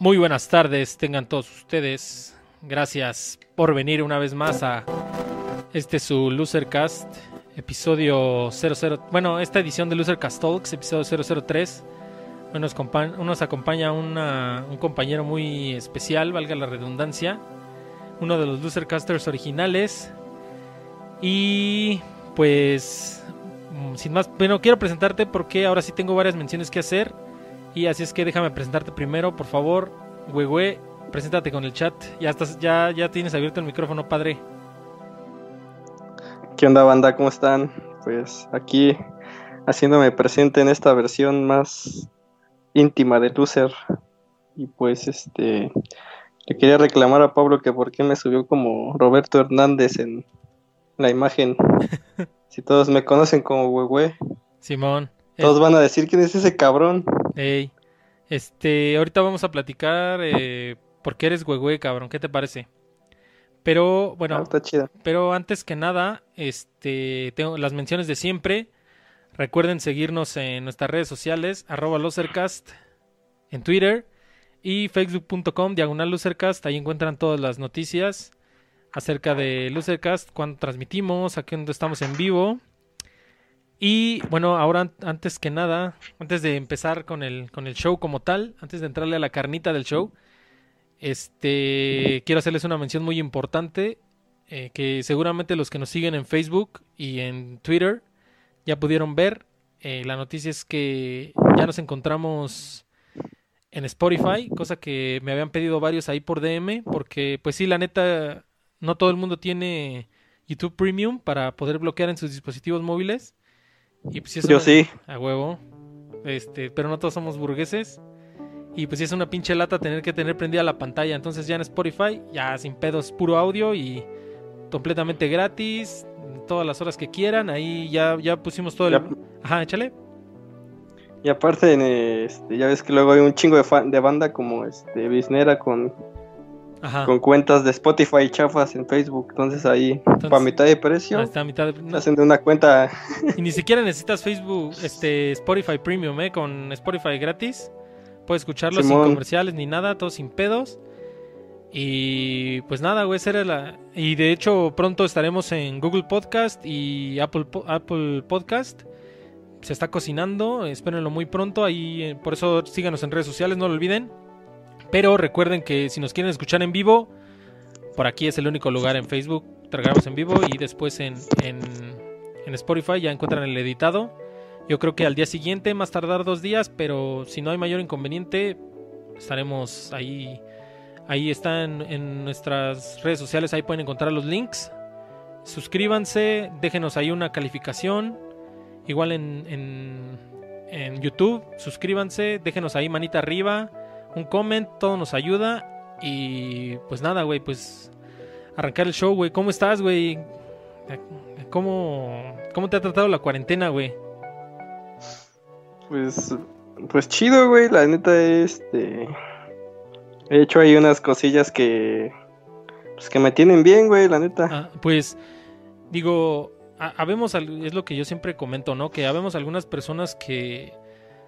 Muy buenas tardes, tengan todos ustedes. Gracias por venir una vez más a este su Losercast, episodio 00. Bueno, esta edición de Losercast Talks, episodio 003. Bueno, nos, nos acompaña una- un compañero muy especial, valga la redundancia. Uno de los Losercasters originales. Y pues, mm, sin más, bueno, quiero presentarte porque ahora sí tengo varias menciones que hacer. Y así es que déjame presentarte primero, por favor. Güegüe, preséntate con el chat. Ya estás, ya, ya tienes abierto el micrófono, padre. ¿Qué onda banda? ¿Cómo están? Pues aquí haciéndome presente en esta versión más íntima de Loser. Y pues este le quería reclamar a Pablo que por qué me subió como Roberto Hernández en la imagen. si todos me conocen como Huehue, Simón. todos van a decir quién es ese cabrón. Ey, este, ahorita vamos a platicar eh, por qué eres güegüe, cabrón. ¿Qué te parece? Pero, bueno, Ah, está chido. Pero antes que nada, este, tengo las menciones de siempre. Recuerden seguirnos en nuestras redes sociales, arroba losercast en Twitter y facebook.com diagonal losercast. Ahí encuentran todas las noticias acerca de losercast, cuando transmitimos, aquí donde estamos en vivo. Y bueno, ahora an- antes que nada, antes de empezar con el, con el show como tal, antes de entrarle a la carnita del show, este, quiero hacerles una mención muy importante eh, que seguramente los que nos siguen en Facebook y en Twitter ya pudieron ver. Eh, la noticia es que ya nos encontramos en Spotify, cosa que me habían pedido varios ahí por DM, porque pues sí, la neta, no todo el mundo tiene YouTube Premium para poder bloquear en sus dispositivos móviles. Y pues sí es Yo una- sí. a huevo. Este, pero no todos somos burgueses. Y pues es una pinche lata tener que tener prendida la pantalla. Entonces ya en Spotify, ya sin pedos, puro audio y completamente gratis. Todas las horas que quieran. Ahí ya, ya pusimos todo el. Ya- Ajá, échale. Y aparte, este, ya ves que luego hay un chingo de, fan- de banda como este Bisnera con, Ajá. con cuentas de Spotify chafas en Facebook. Entonces ahí, Entonces- para mitad de precio, está a mitad de- no, hacen de una cuenta. Y ni siquiera necesitas Facebook, este Spotify Premium, ¿eh? Con Spotify gratis. Puedes escucharlo sin comerciales ni nada, todo sin pedos. Y pues nada, güey, esa era la... Y de hecho pronto estaremos en Google Podcast y Apple, Po- Apple Podcast. Se está cocinando, espérenlo muy pronto. Ahí, eh, por eso síganos en redes sociales, no lo olviden. Pero recuerden que si nos quieren escuchar en vivo, por aquí es el único lugar en Facebook. Tragamos en vivo y después en, en, Spotify ya encuentran el editado. Yo creo que al día siguiente, más tardar dos días, pero si no hay mayor inconveniente, estaremos ahí. Ahí están en nuestras redes sociales, ahí pueden encontrar los links. Suscríbanse, déjenos ahí una calificación. Igual en, en YouTube, suscríbanse, déjenos ahí manita arriba, un comment, todo nos ayuda. Y pues nada, güey, pues arrancar el show, güey. ¿Cómo estás, güey? ¿Cómo, ¿Cómo te ha tratado la cuarentena, güey? Pues, pues chido, güey. La neta, este. He hecho ahí unas cosillas que. Pues que me tienen bien, güey, la neta. Ah, pues digo, ha- habemos, es lo que yo siempre comento, ¿no? Que habemos algunas personas que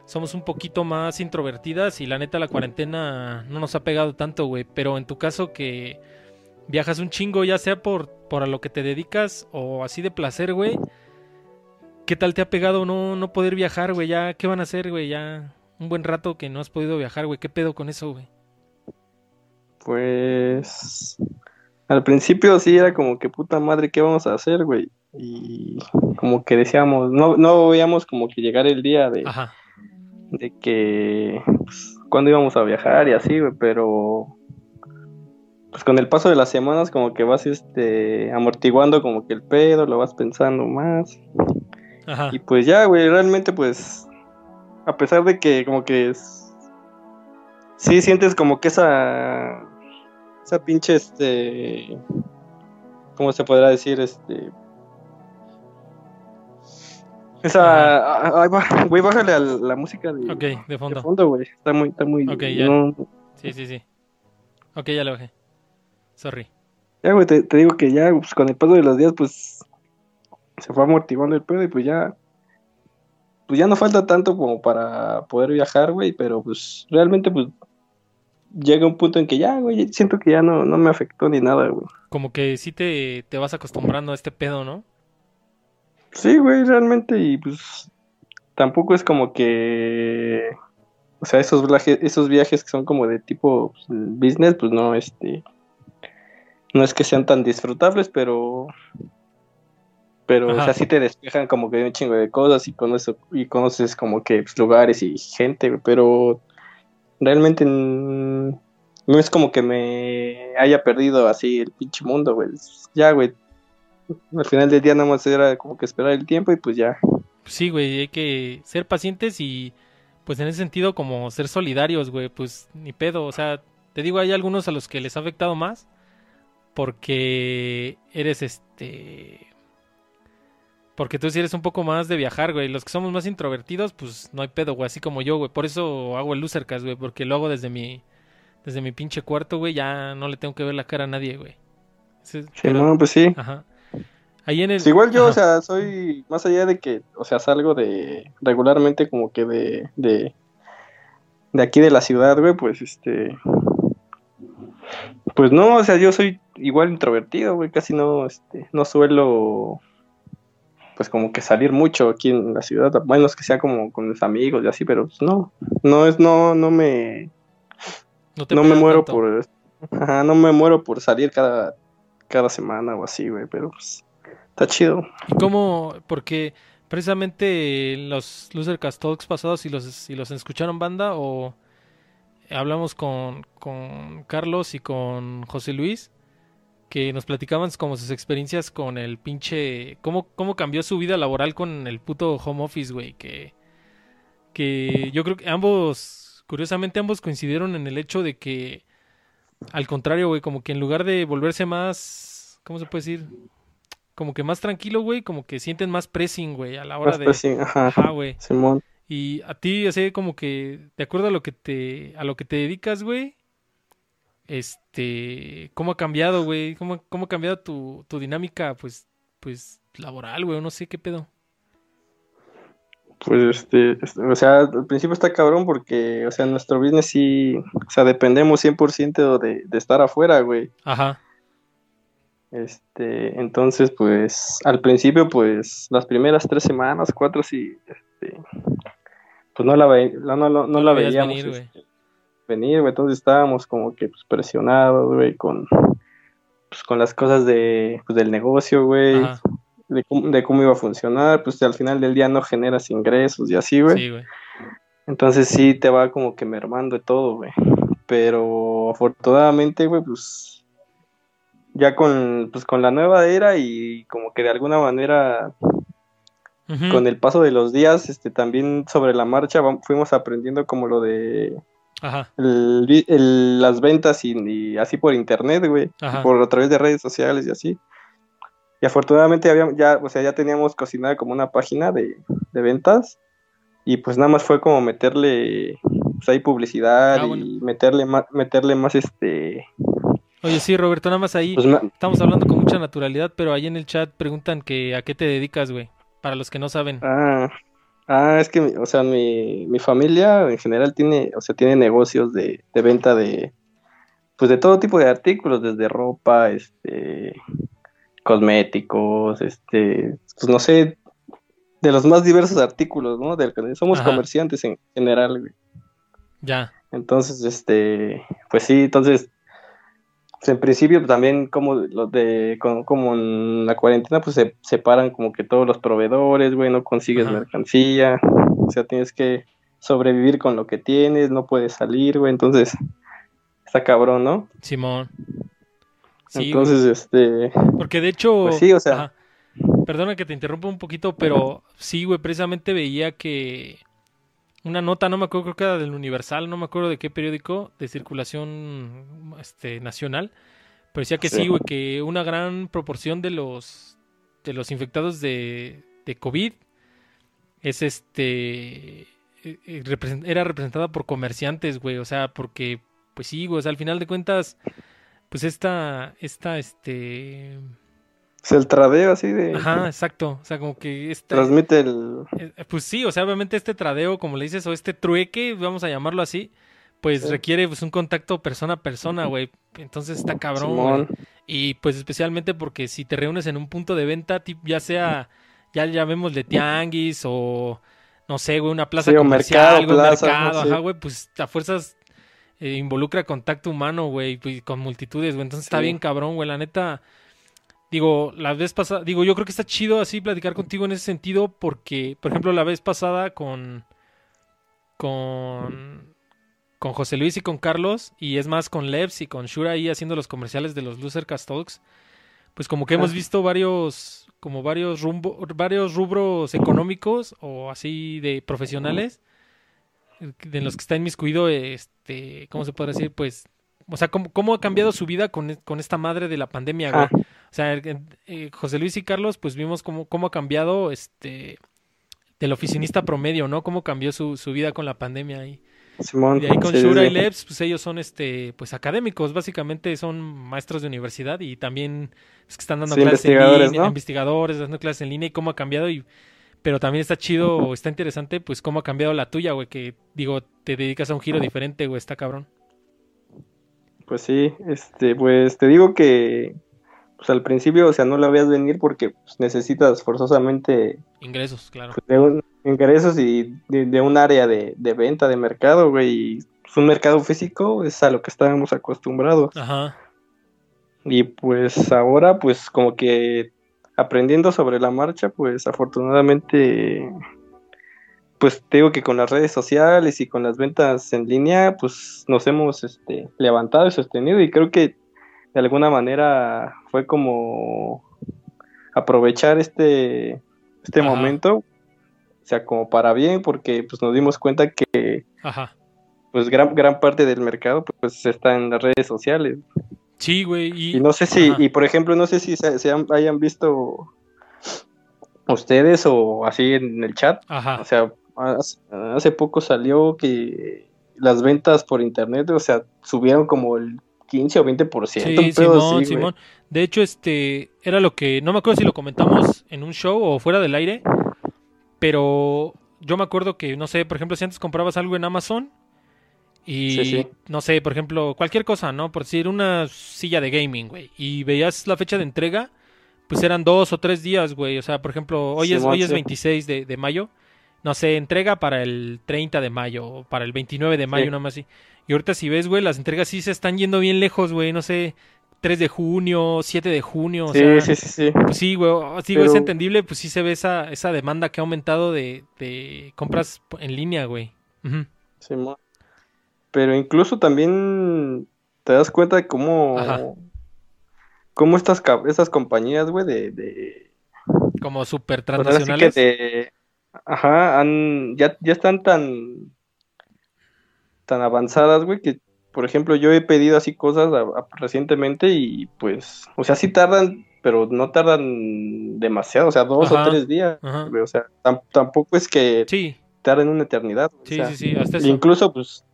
somos un poquito más introvertidas y la neta la cuarentena no nos ha pegado tanto, güey. Pero en tu caso que viajas un chingo, ya sea por, por a lo que te dedicas o así de placer, güey. ¿Qué tal te ha pegado no, no poder viajar, güey? Ya, ¿qué van a hacer, güey? Ya un buen rato que no has podido viajar, güey. ¿Qué pedo con eso, güey? Pues. Al principio sí era como que puta madre, ¿qué vamos a hacer, güey? Y como que decíamos, no, no veíamos como que llegar el día de, Ajá. De que. Pues, cuándo íbamos a viajar y así, güey, pero. Pues con el paso de las semanas, como que vas este amortiguando como que el pedo, lo vas pensando más. Ajá. Y pues ya, güey, realmente pues, a pesar de que como que es... Sí sientes como que esa... Esa pinche, este... ¿Cómo se podrá decir? Este... Esa... Ay, güey, bájale a la música de, Ok, de de fondo. fondo, güey. Está muy, está muy... Ok, ya. no- Sí, sí, sí. Ok, ya le bajé. Sorry. Ya, güey, te, te digo que ya, pues, con el paso de los días, pues, se fue amortiguando el pedo y pues ya, pues ya no falta tanto como para poder viajar, güey, pero pues realmente, pues, llega un punto en que ya, güey, siento que ya no, no me afectó ni nada, güey. Como que sí te, te vas acostumbrando a este pedo, ¿no? Sí, güey, realmente, y pues tampoco es como que, o sea, esos viajes, esos viajes que son como de tipo pues, business, pues no, este, no es que sean tan disfrutables, pero, pero, o Ajá. sea, sí te despejan como que de un chingo de cosas y conoces, y conoces como que pues, lugares y gente, güey, pero realmente no es como que me haya perdido así el pinche mundo, güey. Ya, güey. Al final del día nada más era como que esperar el tiempo y pues ya. Sí, güey, hay que ser pacientes y pues en ese sentido como ser solidarios, güey, pues ni pedo, o sea, te digo, hay algunos a los que les ha afectado más porque eres este porque tú sí eres un poco más de viajar, güey. Los que somos más introvertidos, pues no hay pedo, güey, así como yo, güey. Por eso hago el losercast, güey, porque lo hago desde mi desde mi pinche cuarto, güey, ya no le tengo que ver la cara a nadie, güey. Sí, pero- no, pues sí. Ajá. Ahí en el igual yo, o sea, soy más allá de que, o sea, salgo de regularmente como que de, de, de aquí de la ciudad, güey, pues este, pues no, o sea, yo soy igual introvertido, güey, casi no, este, no suelo, pues como que salir mucho aquí en la ciudad, a menos que sea como con mis amigos y así, pero pues no, no es, no, no me, no te no me muero tanto. por, ajá, no me muero por salir cada, cada semana o así, güey, pero pues está chido. ¿Y cómo? Porque precisamente los Losercast Talks pasados, si los, si los escucharon banda o hablamos con, con Carlos y con José Luis, que nos platicaban como sus experiencias con el pinche... Cómo, cómo cambió su vida laboral con el puto home office, güey, que, que yo creo que ambos, curiosamente ambos coincidieron en el hecho de que, al contrario, güey, como que en lugar de volverse más, ¿cómo se puede decir? Como que más tranquilo, güey, como que sienten más pressing, güey, a la hora Más de... pressing, ajá, Ajá, güey. Simón. Y a ti, así como que, de acuerdo a lo que te, a lo que te dedicas, güey, este, ¿cómo ha cambiado, güey? ¿Cómo, cómo ha cambiado tu, tu dinámica, pues, pues, laboral, güey? No sé qué pedo. Pues este, este, o sea, al principio está cabrón porque, o sea, nuestro business sí, o sea, dependemos 100% de, de estar afuera, güey. Ajá, Este, entonces, pues, al principio, pues, las primeras tres semanas, cuatro, sí, este, pues no la, ve- no, no, no, no la veíamos venir, güey. este, venir, güey. Entonces estábamos como que pues, presionados, güey, con, pues, con las cosas de, pues, del negocio, güey. De, cómo- de cómo iba a funcionar, pues al final del día no generas ingresos y así, güey. sí, güey. Entonces sí te va como que mermando de todo, güey. Pero afortunadamente, güey, pues ya con, pues, con la nueva era y como que de alguna manera con el paso de los días, este también sobre la marcha fuimos aprendiendo como lo de Ajá, el vi- el- las ventas y, y así por internet, güey, por a través de redes sociales y así. Y afortunadamente habíamos, ya, o sea, ya teníamos cocinada como una página de, de ventas y pues nada más fue como meterle pues ahí publicidad Ah, y meterle más, meterle más este, Oye, sí, Roberto, nada más ahí pues estamos hablando con mucha naturalidad, pero ahí en el chat preguntan que a qué te dedicas, güey, para los que no saben. ah, ah, es que, o sea, mi, mi familia en general tiene, o sea, tiene negocios de, de venta de, pues de todo tipo de artículos, desde ropa, este, cosméticos, este, pues no sé, de los más diversos artículos, ¿no? Somos Ajá. comerciantes en general, güey. Ya, Entonces, este, pues sí, entonces, en principio también como los de, como, como en la cuarentena, pues se separan como que todos los proveedores, güey, no consigues Ajá. mercancía, o sea, tienes que sobrevivir con lo que tienes, no puedes salir, güey, entonces, está cabrón, ¿no? Simón. Sí, güey. entonces, este, Porque de hecho, Pues sí, o sea. ajá. Perdona que te interrumpa un poquito, pero sí, güey, precisamente veía que una nota, no me acuerdo, creo que era del Universal, no me acuerdo de qué periódico de circulación este nacional, pero decía que sí, Sí. güey, que una gran proporción de los de los infectados de, de COVID es este eh, represent- era representada por comerciantes, güey, o sea, porque pues sí, güey, o sea, al final de cuentas pues esta esta este es el tradeo así de, Ajá, exacto. O sea, como que este. transmite el, eh, Pues sí, o sea, obviamente este tradeo, como le dices, o este trueque, vamos a llamarlo así, pues Sí. requiere pues un contacto persona a persona, güey. Entonces está cabrón, güey. Y pues especialmente porque si te reúnes en un punto de venta, ya sea, ya llamémosle tianguis o no sé, güey, una plaza Sí, comercial, mercado, plaza, mercado, sí. ajá, güey, pues a fuerzas eh, involucra contacto humano, güey, pues, con multitudes, güey. Entonces está bien cabrón, güey, la neta. Digo, la vez pasada, digo, yo creo que está chido así platicar contigo en ese sentido porque, por ejemplo, la vez pasada con con con José Luis y con Carlos y es más con Lebs y con Shura ahí haciendo los comerciales de los Loser Cast Talks, pues como que hemos Ah. visto varios como varios rumbo, varios rubros económicos o así de profesionales de los que está inmiscuido este, ¿cómo se puede decir? Pues o sea, cómo, cómo ha cambiado su vida con, con esta madre de la pandemia, güey. Ah. O sea, eh, José Luis y Carlos, pues vimos cómo, cómo ha cambiado este del oficinista promedio, ¿no? Cómo cambió su, su vida con la pandemia y Simón. y de ahí con Sí, sí, Shura y. Lebs, pues ellos son este, pues académicos, básicamente son maestros de universidad y también es que están dando Sí, clases en investigadores, línea, ¿no? investigadores, dando clases en línea y cómo ha cambiado y pero también está chido, o está interesante, pues cómo ha cambiado la tuya, güey, que digo, te dedicas a un giro diferente, güey, está cabrón. Pues sí, este, pues te digo que pues al principio, o sea, no la veas venir porque pues, necesitas forzosamente Ingresos, claro. pues, de un ingresos y de, de un área de, de venta, de mercado, güey. Y pues, un mercado físico es a lo que estábamos acostumbrados. Ajá. Y pues ahora, pues como que aprendiendo sobre la marcha, pues afortunadamente, pues te digo que con las redes sociales y con las ventas en línea, pues nos hemos este, levantado y sostenido y creo que de alguna manera fue como aprovechar este, este Ajá. momento, o sea, como para bien, porque pues nos dimos cuenta que Ajá. pues gran, gran parte del mercado pues está en las redes sociales. Sí, güey, y, Y no sé si, Ajá. y por ejemplo, no sé si se, se han- hayan visto ustedes o así en el chat. ajá. O sea, hace, hace poco salió que las ventas por internet, o sea, subieron como el 15 o 20%. Sí, Simón, así. Simón. De hecho, este era lo que no me acuerdo si lo comentamos en un show o fuera del aire, pero yo me acuerdo que no sé, por ejemplo, si antes comprabas algo en Amazon y Sí, sí. no sé, por ejemplo, cualquier cosa, ¿no? Por decir una silla de gaming, güey, y veías la fecha de entrega, pues eran dos o tres días, güey. O sea, por ejemplo, hoy es hoy es sí. 26 de, de mayo. No sé, entrega para el 30 de mayo o para el 29 de mayo, Sí. nada más así. Y ahorita si ves, güey, las entregas sí se están yendo bien lejos, güey. No sé, 3 de junio, 7 de junio. O Sí, sea, sí, sí, sí. pues sí, güey. o- Digo, es Pero- entendible, pues sí se ve esa, esa demanda que ha aumentado de, de compras en línea, güey. Ujú. Simón. Pero incluso también te das cuenta de cómo, Ajá. cómo estas, estas compañías, güey, de, de, Como super sí transnacionales. de- ajá, han, ya, ya están tan, tan avanzadas, güey, que por ejemplo yo he pedido así cosas a- a- recientemente y pues, o sea, sí tardan, pero no tardan demasiado, o sea, dos Ajá. o tres días, Ajá. güey, o sea, tam- tampoco es que Sí, tarden una eternidad, o sí, sea, sí, sí, hasta eso. incluso pues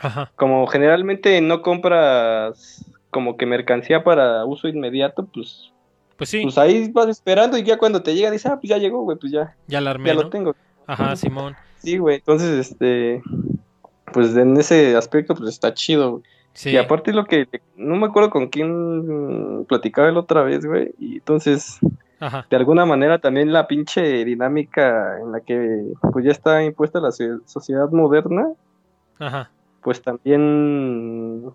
Ajá. como generalmente no compras como que mercancía para uso inmediato, pues, Pues sí, pues ahí vas esperando y ya cuando te llega dices, ah, pues ya llegó, güey, pues ya, ya la armé, ya ¿no? lo tengo. Ajá, Simón. Sí, güey, entonces, este, pues en ese aspecto, pues está chido, güey. Sí. Y aparte lo que, no me acuerdo con quién platicaba la otra vez, güey, y entonces, Ajá. de alguna manera también la pinche dinámica en la que, pues ya está impuesta la so- sociedad moderna, Ajá. pues también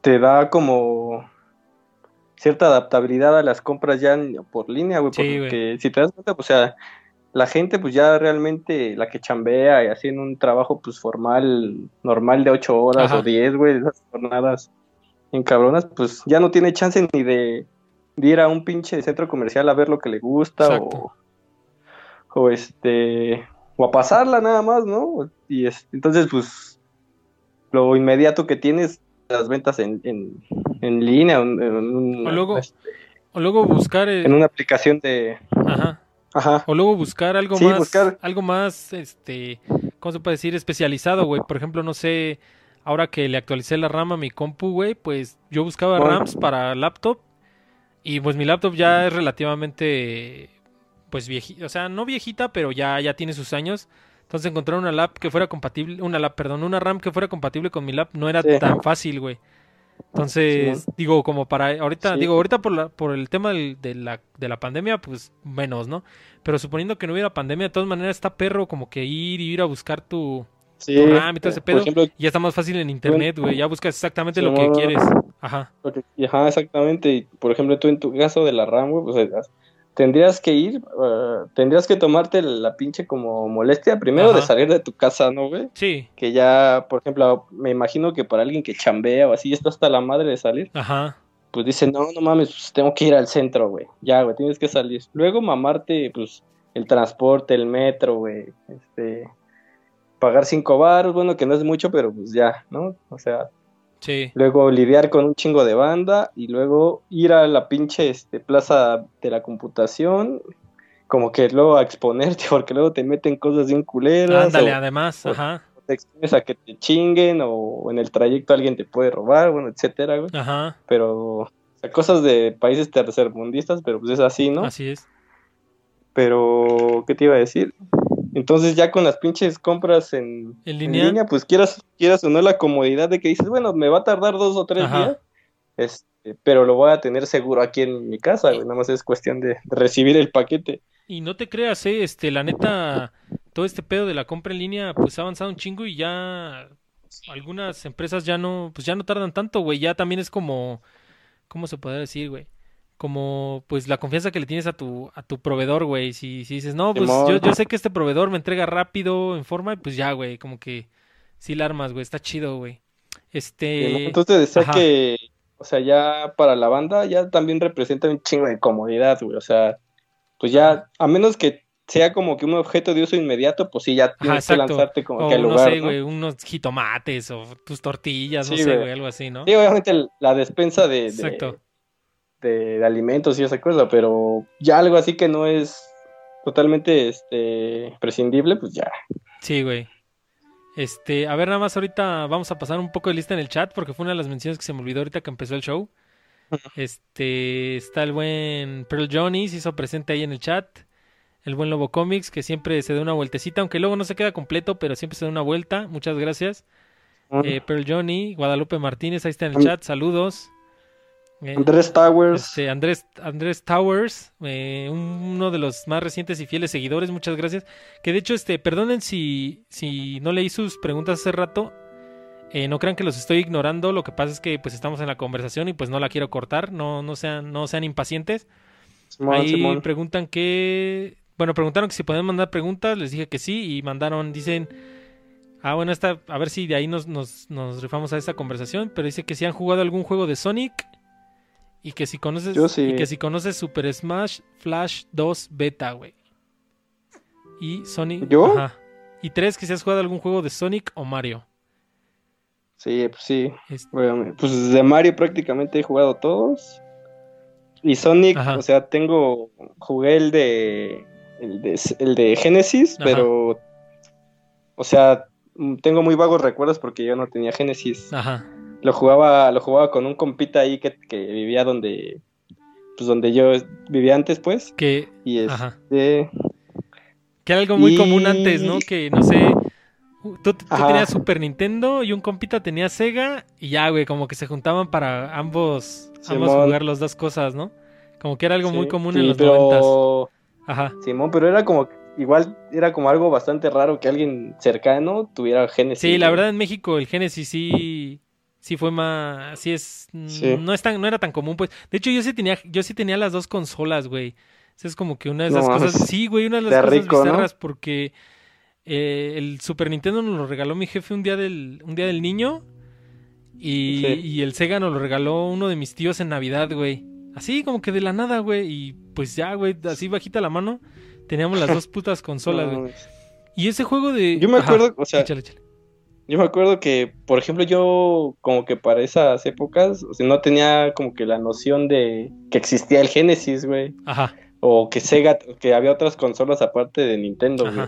te da como cierta adaptabilidad a las compras ya por línea, güey, Sí, porque si te das cuenta, pues, o sea, la gente pues ya realmente, la que chambea y haciendo un trabajo pues formal, normal de ocho horas Ajá. o diez, güey, esas jornadas en cabronas, pues ya no tiene chance ni de, de ir a un pinche centro comercial a ver lo que le gusta o, o este, o a pasarla nada más, ¿no? Y es, entonces pues lo inmediato que tienes las ventas en, en, en línea, en, en un- O luego- O luego buscar, eh, en una aplicación de... ajá. Ajá. O luego buscar algo Sí, más, buscar. algo más, este, ¿cómo se puede decir? Especializado, güey. Por ejemplo, no sé, ahora que le actualicé la RAM a mi compu, güey, pues yo buscaba Bueno. RAMs para laptop y pues mi laptop ya es relativamente, pues viejita, o sea, no viejita, pero ya, ya tiene sus años. Entonces encontrar una lap que fuera compatible, una lap, perdón, una RAM que fuera compatible con mi lap no era Sí. tan fácil, güey. Entonces, digo, como para ahorita, Sí. digo, ahorita por la, por el tema del- de la, de la pandemia, pues menos, ¿no? Pero suponiendo que no hubiera pandemia, de todas maneras está perro como que ir y ir a buscar tu, Sí, tu RAM y todo ese por pedo. ejemplo, y ya está más fácil en internet, güey. Ya buscas exactamente lo que quieres. Ajá. Ajá, exactamente. Y por ejemplo, tú en tu caso de la RAM, güey, pues eh, tendrías que ir, eh, tendrías que tomarte la pinche como molestia primero de salir de tu casa, ¿no, güey? Sí. Que ya, por ejemplo, me imagino que para alguien que chambea o así, está hasta la madre de salir, Ajá. pues dice, no, no mames, pues tengo que ir al centro, güey. Ya, güey, tienes que salir. Luego mamarte, pues, el transporte, el metro, güey. Este, pagar cinco baros, bueno, que no es mucho, pero pues ya, ¿no? O sea, Sí. luego lidiar con un chingo de banda y luego ir a la pinche este, plaza de la computación, como que luego a exponerte, porque luego te meten cosas bien culeras, Ándale, o además. o- Ajá. te expones a que te chinguen, o en el trayecto alguien te puede robar, bueno, etcétera, güey. Ajá. Pero, o sea, cosas de países tercermundistas, pero pues es así, ¿no? Así es. Pero, ¿qué te iba a decir? Entonces ya con las pinches compras en, En en línea. pues quieras, quieras o no la comodidad de que dices, bueno, me va a tardar dos o tres Ajá. días, este, pero lo voy a tener seguro aquí en mi casa, güey, nada más es cuestión de, recibir el paquete. Y no te creas, eh, este, la neta, todo este pedo de la compra en línea, pues ha avanzado un chingo y ya algunas empresas ya no, pues ya no tardan tanto, güey, ya también es como, ¿cómo se podría decir, güey? Como, pues la confianza que le tienes a tu, a tu proveedor, güey, si, si dices, no, pues yo, yo sé que este proveedor me entrega rápido, en forma, pues ya, güey, como que sí la armas, güey, está chido, güey. Este, Entonces decía ajá. que, o sea, ya para la banda ya también representa un chingo de comodidad, güey, o sea, pues ya, a menos que sea como que un objeto de uso inmediato, pues sí, ya tienes que exacto. lanzarte como o que al no lugar, sé, ¿no? güey, unos jitomates o tus tortillas, no sé, güey. algo así, ¿no? Sí, obviamente la despensa de, de, Exacto. de- alimentos y esa cosa, pero ya algo así que no es totalmente este prescindible, pues ya. Sí, güey. Este, a ver, nada más ahorita vamos a pasar un poco de lista en el chat porque fue una de las menciones que se me olvidó ahorita que empezó el show. Este, está el buen Pearl Johnny, se hizo presente ahí en el chat. El buen Lobo Comics, que siempre se da una vueltecita, aunque luego no se queda completo, pero siempre se da una vuelta. Muchas gracias. Eh, Pearl Johnny, Guadalupe Martínez, ahí está en el chat, saludos. Eh, Andrés Towers, este, Andrés, Andrés Towers, eh, uno de los más recientes y fieles seguidores, muchas gracias. Que de hecho, este, perdonen si, si no leí sus preguntas hace rato. Eh, no crean que los estoy ignorando. Lo que pasa es que pues estamos en la conversación y pues no la quiero cortar. No, no sean, no sean impacientes. Simón, Ahí Simón. preguntan que. Bueno, preguntaron que si pueden mandar preguntas. Les dije que sí. Y mandaron, dicen. Ah, bueno, esta, a ver si de ahí nos, nos, nos rifamos a esta conversación. Pero dice que si han jugado algún juego de Sonic. Y que si conoces. Sí. Y que si conoces Super Smash Flash 2 Beta, güey. Y Sonic. ¿Yo? Ajá. Y tres, que si has jugado algún juego de Sonic o Mario. Sí, pues sí. Este, Bueno, pues de Mario prácticamente he jugado todos. Y Sonic, Ajá. o sea, tengo, jugué el de, el de, el de Genesis, Ajá. pero, o sea, mm, tengo muy vagos recuerdos porque yo no tenía Genesis. Ajá. Lo jugaba, lo jugaba con un compita ahí que, que vivía donde, pues donde yo vivía antes, pues. Que. Y Ajá. este, Que era algo muy Y- común antes, ¿no? Que no sé. Tú, tú Ajá. tenías Super Nintendo y un compita tenía Sega y ya, güey, como que se juntaban para ambos, ambos jugar las dos cosas, ¿no? Como que era algo muy sí, común sí, en los pero- noventas. Ajá. Simón, pero era como, igual era como algo bastante raro que alguien cercano tuviera Genesis. Sí, la verdad en México el Genesis sí sí fue más sí es Sí. no es tan no era tan común, pues. De hecho yo sí tenía yo sí tenía las dos consolas, güey. Esa es como que una de esas cosas, sí, güey, una de las De cosas rico, ¿no? bizarras porque eh, el Super Nintendo nos lo regaló mi jefe un día del un día del niño y, Sí. y el Sega nos lo regaló uno de mis tíos en Navidad, güey. Así como que de la nada, güey, y pues ya, güey, así bajita la mano, teníamos las dos putas consolas, No, güey. Y ese juego de Yo me Ajá, acuerdo, o sea, échale, échale. Yo me acuerdo que, por ejemplo, yo como que para esas épocas, o sea, no tenía como que la noción de que existía el Genesis, güey, Ajá, o que Sega, que había otras consolas aparte de Nintendo, güey.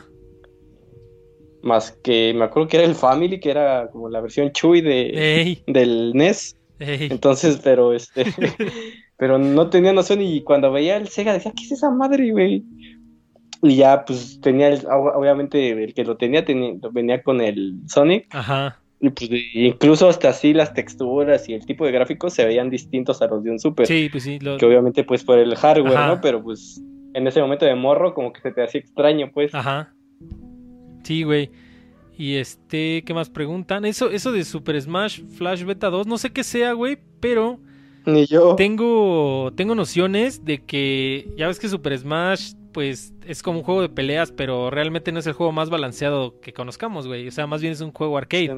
Más que me acuerdo que era el Family, que era como la versión Chuy de, Ey, del NES. ey. Entonces, pero este, pero no tenía noción y cuando veía el Sega decía, ¿qué es esa madre, güey? Y ya, pues tenía, el, obviamente, el que lo tenía, tenía venía con el Sonic. Ajá. Y pues incluso hasta así las texturas y el tipo de gráficos se veían distintos a los de un Super. Sí, pues sí. Que obviamente pues por el hardware, ¿no? Pero pues en ese momento de morro como que se te hacía extraño, pues. Ajá. Sí, güey. Y este, ¿qué más preguntan? Eso, eso de Super Smash Flash Beta 2, no sé qué sea, güey, pero... Ni yo. Tengo, tengo nociones de que, ya ves que Super Smash, pues, es como un juego de peleas, pero realmente no es el juego más balanceado que conozcamos, güey. O sea, más bien es un juego arcade.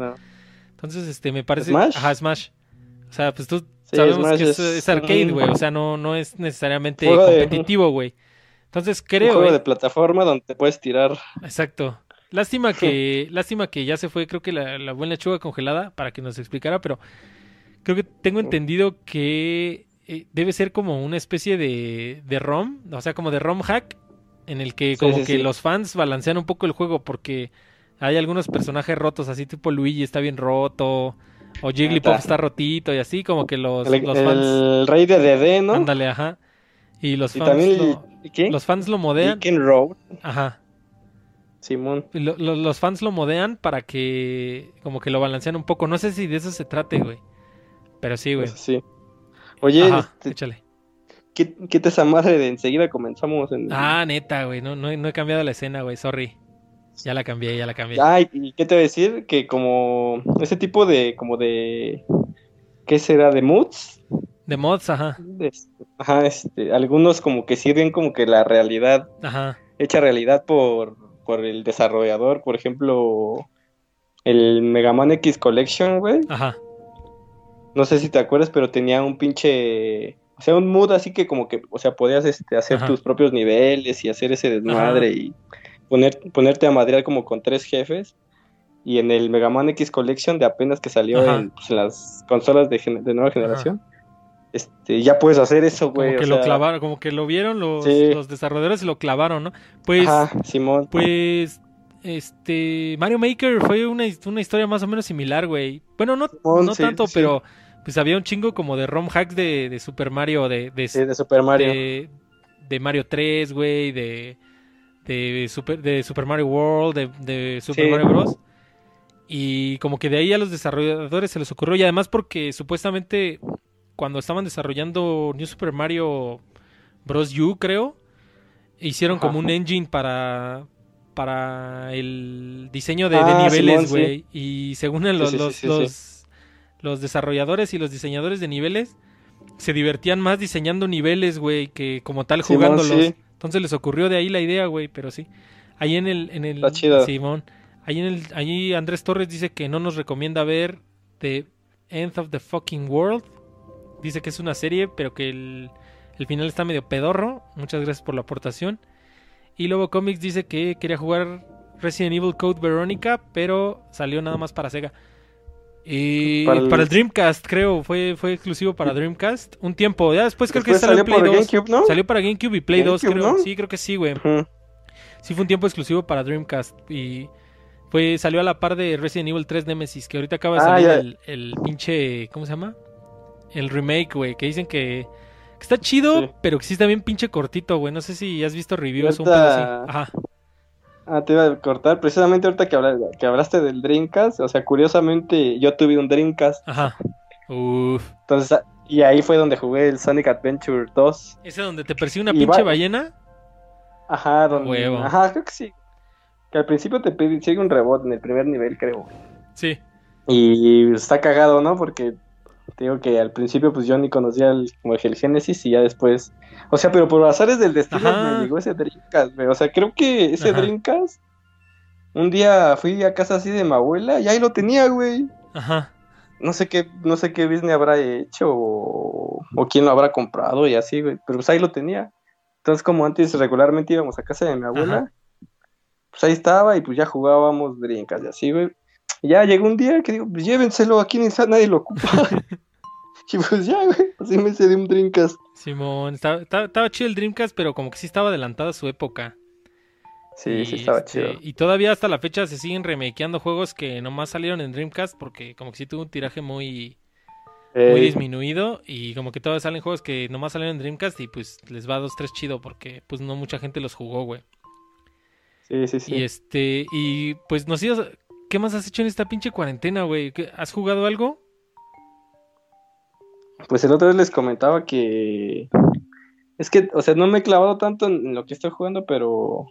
Entonces, este, me parece... ¿Smash? Ajá, Smash. O sea, pues tú sabemos que es, arcade, güey. O sea, no, no es necesariamente competitivo, güey. Entonces creo... Un juego de plataforma donde te puedes tirar. Exacto. Lástima que, lástima que ya se fue, creo que la, la buena lechuga congelada para que nos explicara, pero creo que tengo entendido que eh, debe ser como una especie de, de ROM, o sea, como de ROM hack, en el que como que los fans balancean un poco el juego porque hay algunos personajes rotos, así tipo Luigi está bien roto, o Jigglypuff está rotito y así como que los, el, los fans... El rey de DD, ¿no? Ándale, ajá. Y los fans, lo, los fans lo modean. Road. Ajá. Simón. los fans lo modean para que como que lo balancean un poco. No sé si de eso se trate, güey. Pero sí, güey. Sí. Oye, este, échale. Quita esa madre de enseguida comenzamos en... Ah, neta, güey. No, no, he cambiado la escena, güey. Sorry. Ya la cambié, ya la cambié. Ay, ¿y qué te voy a decir? Que como ese tipo de, como de, ¿qué será? ¿De moods? De mods, ajá. ajá, este, algunos como que sirven como que la realidad, ajá. hecha realidad por, por el desarrollador, por ejemplo, el Mega Man X Collection, güey. Ajá. No sé si te acuerdas, pero tenía un pinche, o sea, un mood así que como que, o sea, podías este, hacer tus propios niveles y hacer ese desmadre y poner, ponerte a madrear como con tres jefes. Y en el Mega Man X Collection de apenas que salió en, pues, las consolas de, de nueva generación, este, ya puedes hacer eso, güey. Como que lo clavaron, como que lo vieron los, los desarrolladores y lo clavaron, ¿no? Pues, Simón. Pues, este, Mario Maker fue una, una historia más o menos similar, güey. Bueno, no, no tanto, pero pues había un chingo como de ROM hacks de, de Super Mario, de, de, de Super Mario. De, Mario 3, güey, de, de, Super, de Super Mario World, de, Super Mario Bros. Y como que de ahí a los desarrolladores se les ocurrió, y además porque supuestamente cuando estaban desarrollando New Super Mario Bros. U, creo, hicieron como un engine para para el diseño de, ah, niveles, güey. Y según los, los, los, desarrolladores y los diseñadores de niveles, se divertían más diseñando niveles, güey, que como tal jugándolos. Entonces les ocurrió de ahí la idea, güey, pero sí. Ahí en el... En el Simón. Ahí, en el, ahí Andrés Torres dice que no nos recomienda ver The End of the Fucking World dice que es una serie, pero que el, final está medio pedorro. Muchas gracias por la aportación. Y Lobo Comics dice que quería jugar Resident Evil Code Veronica, pero salió nada más para Sega. Y para el, Dreamcast, creo, fue, fue exclusivo para Dreamcast. Un tiempo, ya después creo que salió, Play para GameCube, ¿no? Salió para GameCube y Play 2, creo. Sí, creo que sí, güey. Sí, fue un tiempo exclusivo para Dreamcast. Y fue, salió a la par de Resident Evil 3 Nemesis, que ahorita acaba de ah, salir el, el, pinche. ¿Cómo se llama? el remake, güey, que dicen que, está chido, pero que sí está bien pinche cortito, güey. No sé si has visto reviews o un pedo así. Ajá. Ah, te iba a cortar. Precisamente ahorita que, que hablaste del Dreamcast, o sea, curiosamente yo tuve un Dreamcast. Ajá. Uf. Entonces, y ahí fue donde jugué el Sonic Adventure 2. ¿Ese donde te persigue una pinche ballena? Ajá, donde... Ajá, creo que sí. Que al principio te sigue un rebote en el primer nivel, creo. Sí. Y está cagado, ¿no? Porque te digo que al principio pues yo ni conocía el, como el Genesis y ya después... O sea, pero por azares del destino me llegó ese Dreamcast, O sea, creo que ese Dreamcast... Un día fui a casa así de mi abuela y ahí lo tenía, güey. Ajá. No sé qué, no sé qué Disney habrá hecho o, quién lo habrá comprado y así, güey. Pero pues ahí lo tenía. Entonces, como antes regularmente íbamos a casa de mi abuela, pues ahí estaba y pues ya jugábamos Dreamcast y así, güey ya llegó un día que digo, pues llévenselo, aquí nadie lo ocupa. y pues ya, güey, así me hice de un Dreamcast. Simón, estaba, estaba, chido el Dreamcast, pero como que sí estaba adelantada a su época. Sí, sí estaba este, chido. Y todavía hasta la fecha se siguen remakeando juegos que nomás salieron en Dreamcast porque como que sí tuvo un tiraje muy, muy disminuido y como que todavía salen juegos que nomás salieron en Dreamcast y pues les va dos, tres chido porque pues no mucha gente los jugó, güey. Sí, sí, sí. Y este, y pues nos ibas. ¿Qué más has hecho en esta pinche cuarentena, güey? ¿Qué- ¿Has jugado algo? Pues el otro día les comentaba que es que, o sea, no me he clavado tanto en lo que estoy jugando, pero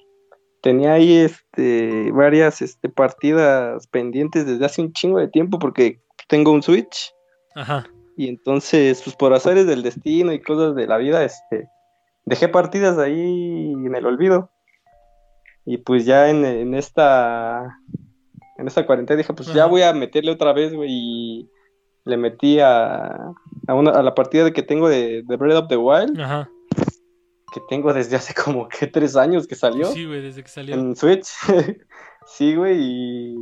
tenía ahí este varias este partidas pendientes desde hace un chingo de tiempo porque tengo un Switch Ajá. y entonces pues por azares del destino y cosas de la vida este dejé partidas ahí en el olvido. Y pues ya en, en esta en esta cuarentena dije, pues ya voy a meterle otra vez, güey, y le metí a, a, una, a la partida que tengo de, de Breath of the Wild, Ajá. que tengo desde hace como que tres años que salió Sí, güey, desde que salió. en Switch. sí, güey, y,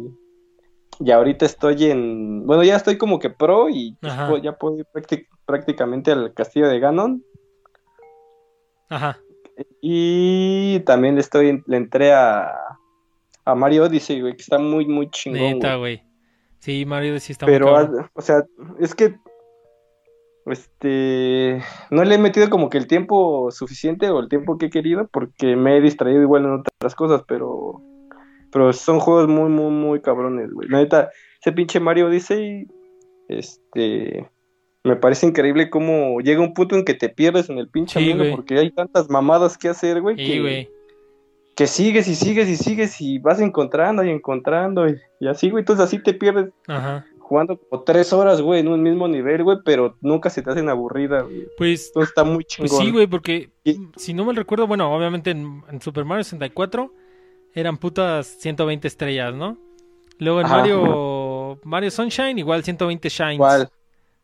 y ahorita estoy en, bueno, ya estoy como que pro y pues, ya puedo ir prácti- prácticamente al castillo de Ganon. Ajá. Y también le estoy, le entré a, a Mario Odyssey, güey, que está muy, muy chingón, Neta, güey. Sí, Mario sí está muy Pero, cabrón. haz- o sea, es que, este, no le he metido como que el tiempo suficiente o el tiempo que he querido porque me he distraído igual en otras cosas, pero, pero son juegos muy, muy, muy cabrones, güey. La neta, ese pinche Mario Odyssey, este, me parece increíble cómo llega un punto en que te pierdes en el pinche Sí, mundo porque hay tantas mamadas que hacer, güey, Sí, que, güey. que sigues y sigues y sigues y vas encontrando y encontrando y, y así, güey, entonces así te pierdes Ajá. Jugando como tres horas, güey, en un mismo nivel, güey, pero nunca se te hacen aburrida, güey. Pues, Entonces está muy pues chingón. sí, güey, porque Y- si no me recuerdo, bueno, obviamente en, en Super Mario 64 eran putas 120 estrellas, ¿no? Luego en Ajá. Mario Mario Sunshine igual 120 shines. Igual.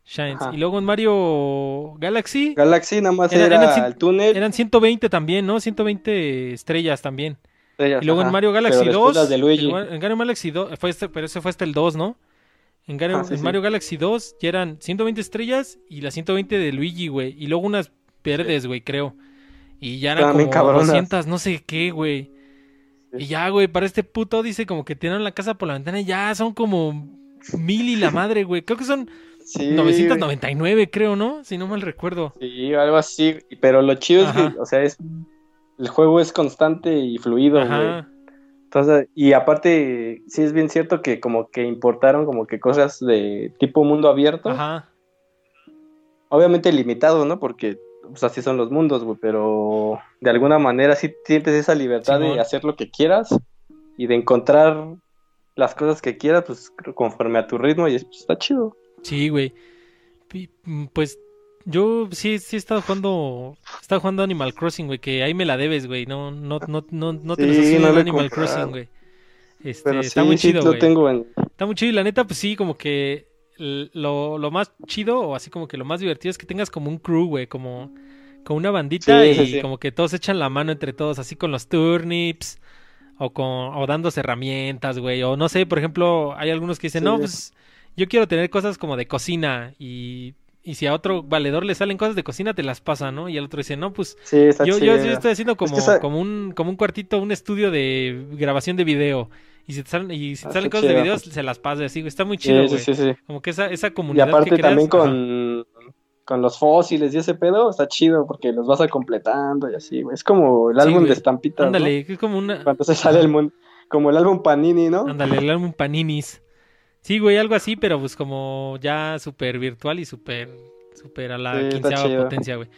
shines. Ajá. Y luego en Mario Galaxy Galaxy nada más Era- era, eran el túnel. eran 120 también, ¿no? 120 estrellas también. estrellas, Y luego en ajá. Mario Galaxy Pero después 2, las de Luigi. en Mario Galaxy 2, fue este- pero ese fue hasta el 2, ¿no? En, Ah, sí, en sí. Mario Galaxy 2 ya eran 120 estrellas y las 120 de Luigi, güey. Y luego unas verdes, güey, creo. Y ya eran como cabronas. 200, no sé qué, güey. Y ya, güey, para este puto dice como que tienen la casa por la ventana y ya son como mil y la madre, güey. Creo que son Sí, 999, creo, ¿no? Si no mal recuerdo. Sí, algo así. Pero lo chido Ajá. es que, o sea, es. El juego es constante y fluido, güey. Entonces, y aparte, sí es bien cierto que como que importaron como que cosas de tipo mundo abierto. Ajá. Obviamente limitado, ¿no? Porque pues, así son los mundos, güey, pero de alguna manera sí sientes esa libertad de hacer lo que quieras y de encontrar las cosas que quieras, pues conforme a tu ritmo y pues, está chido. Sí, güey. Mm, Pues yo sí, sí he estado jugando, he estado jugando Animal Crossing, güey, que ahí me la debes, güey. No, no, no, no, no te Sí, no Animal. Crossing, güey. Este, Pero está sí, muy sí chido, lo güey. tengo en... Está muy chido y la neta, pues sí, como que lo, lo más chido o así como que lo más divertido es que tengas como un crew, güey, como, como una bandita Sí, y sí, sí. como que todos echan la mano entre todos, así con los turnips o con o dándose herramientas, güey, o no sé, por ejemplo, hay algunos que dicen, Sí. no, pues yo quiero tener cosas como de cocina y, y si a otro valedor le salen cosas de cocina, te las pasa, ¿no? Y el otro dice, no, pues Sí, está yo, yo, yo estoy haciendo como, que como, un, como un cuartito, un estudio de grabación de video. Y si te salen, y si te Ah, salen cosas de videos, se las paso así. Está muy chido, sí, güey. sí, sí. Como que esa, esa Y comunidad aparte que creas, también ajá. con, con los fósiles y ese pedo, está chido porque los vas a completando y así, güey. Es como el álbum de estampitas. Ándale, es como una... Cuando se sale el mundo, como el álbum Panini, ¿no? Ándale, el álbum Paninis. Sí, güey, algo así, pero pues como ya súper virtual y súper, súper a la Sí, quinceava potencia, güey.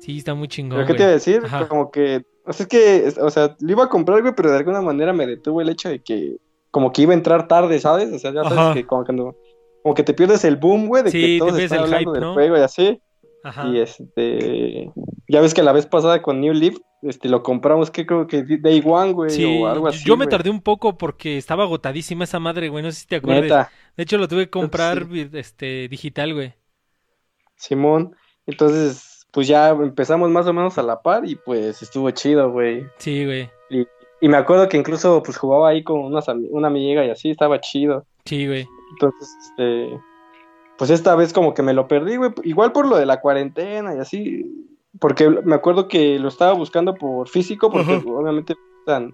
Sí, está muy chingón, Pero qué güey. te iba a decir, Ajá. como que, o sea, es que, o sea, lo iba a comprar, güey, pero de alguna manera me detuvo el hecho de que, como que iba a entrar tarde, ¿sabes? O sea, ya sabes Ajá. que como, cuando, como que te pierdes el boom, güey, de Sí, que te todos pierdes están el hablando hype, del ¿no? juego y así. Ajá. Y este, ya ves que la vez pasada con New Leaf, este, lo compramos, que creo que Day One, güey, Sí, o algo así. yo me güey. tardé un poco porque estaba agotadísima esa madre, güey. No sé si te acuerdas. Neta, De hecho, lo tuve que comprar Sí. este digital, güey. Simón. Entonces, pues ya empezamos más o menos a la par y pues estuvo chido, güey. Sí, güey. Y, y me acuerdo que incluso pues jugaba ahí con unas, una amiga y así, estaba chido. Sí, güey. Entonces, este, pues esta vez como que me lo perdí, güey. Igual por lo de la cuarentena y así. Porque me acuerdo que lo estaba buscando por físico, porque obviamente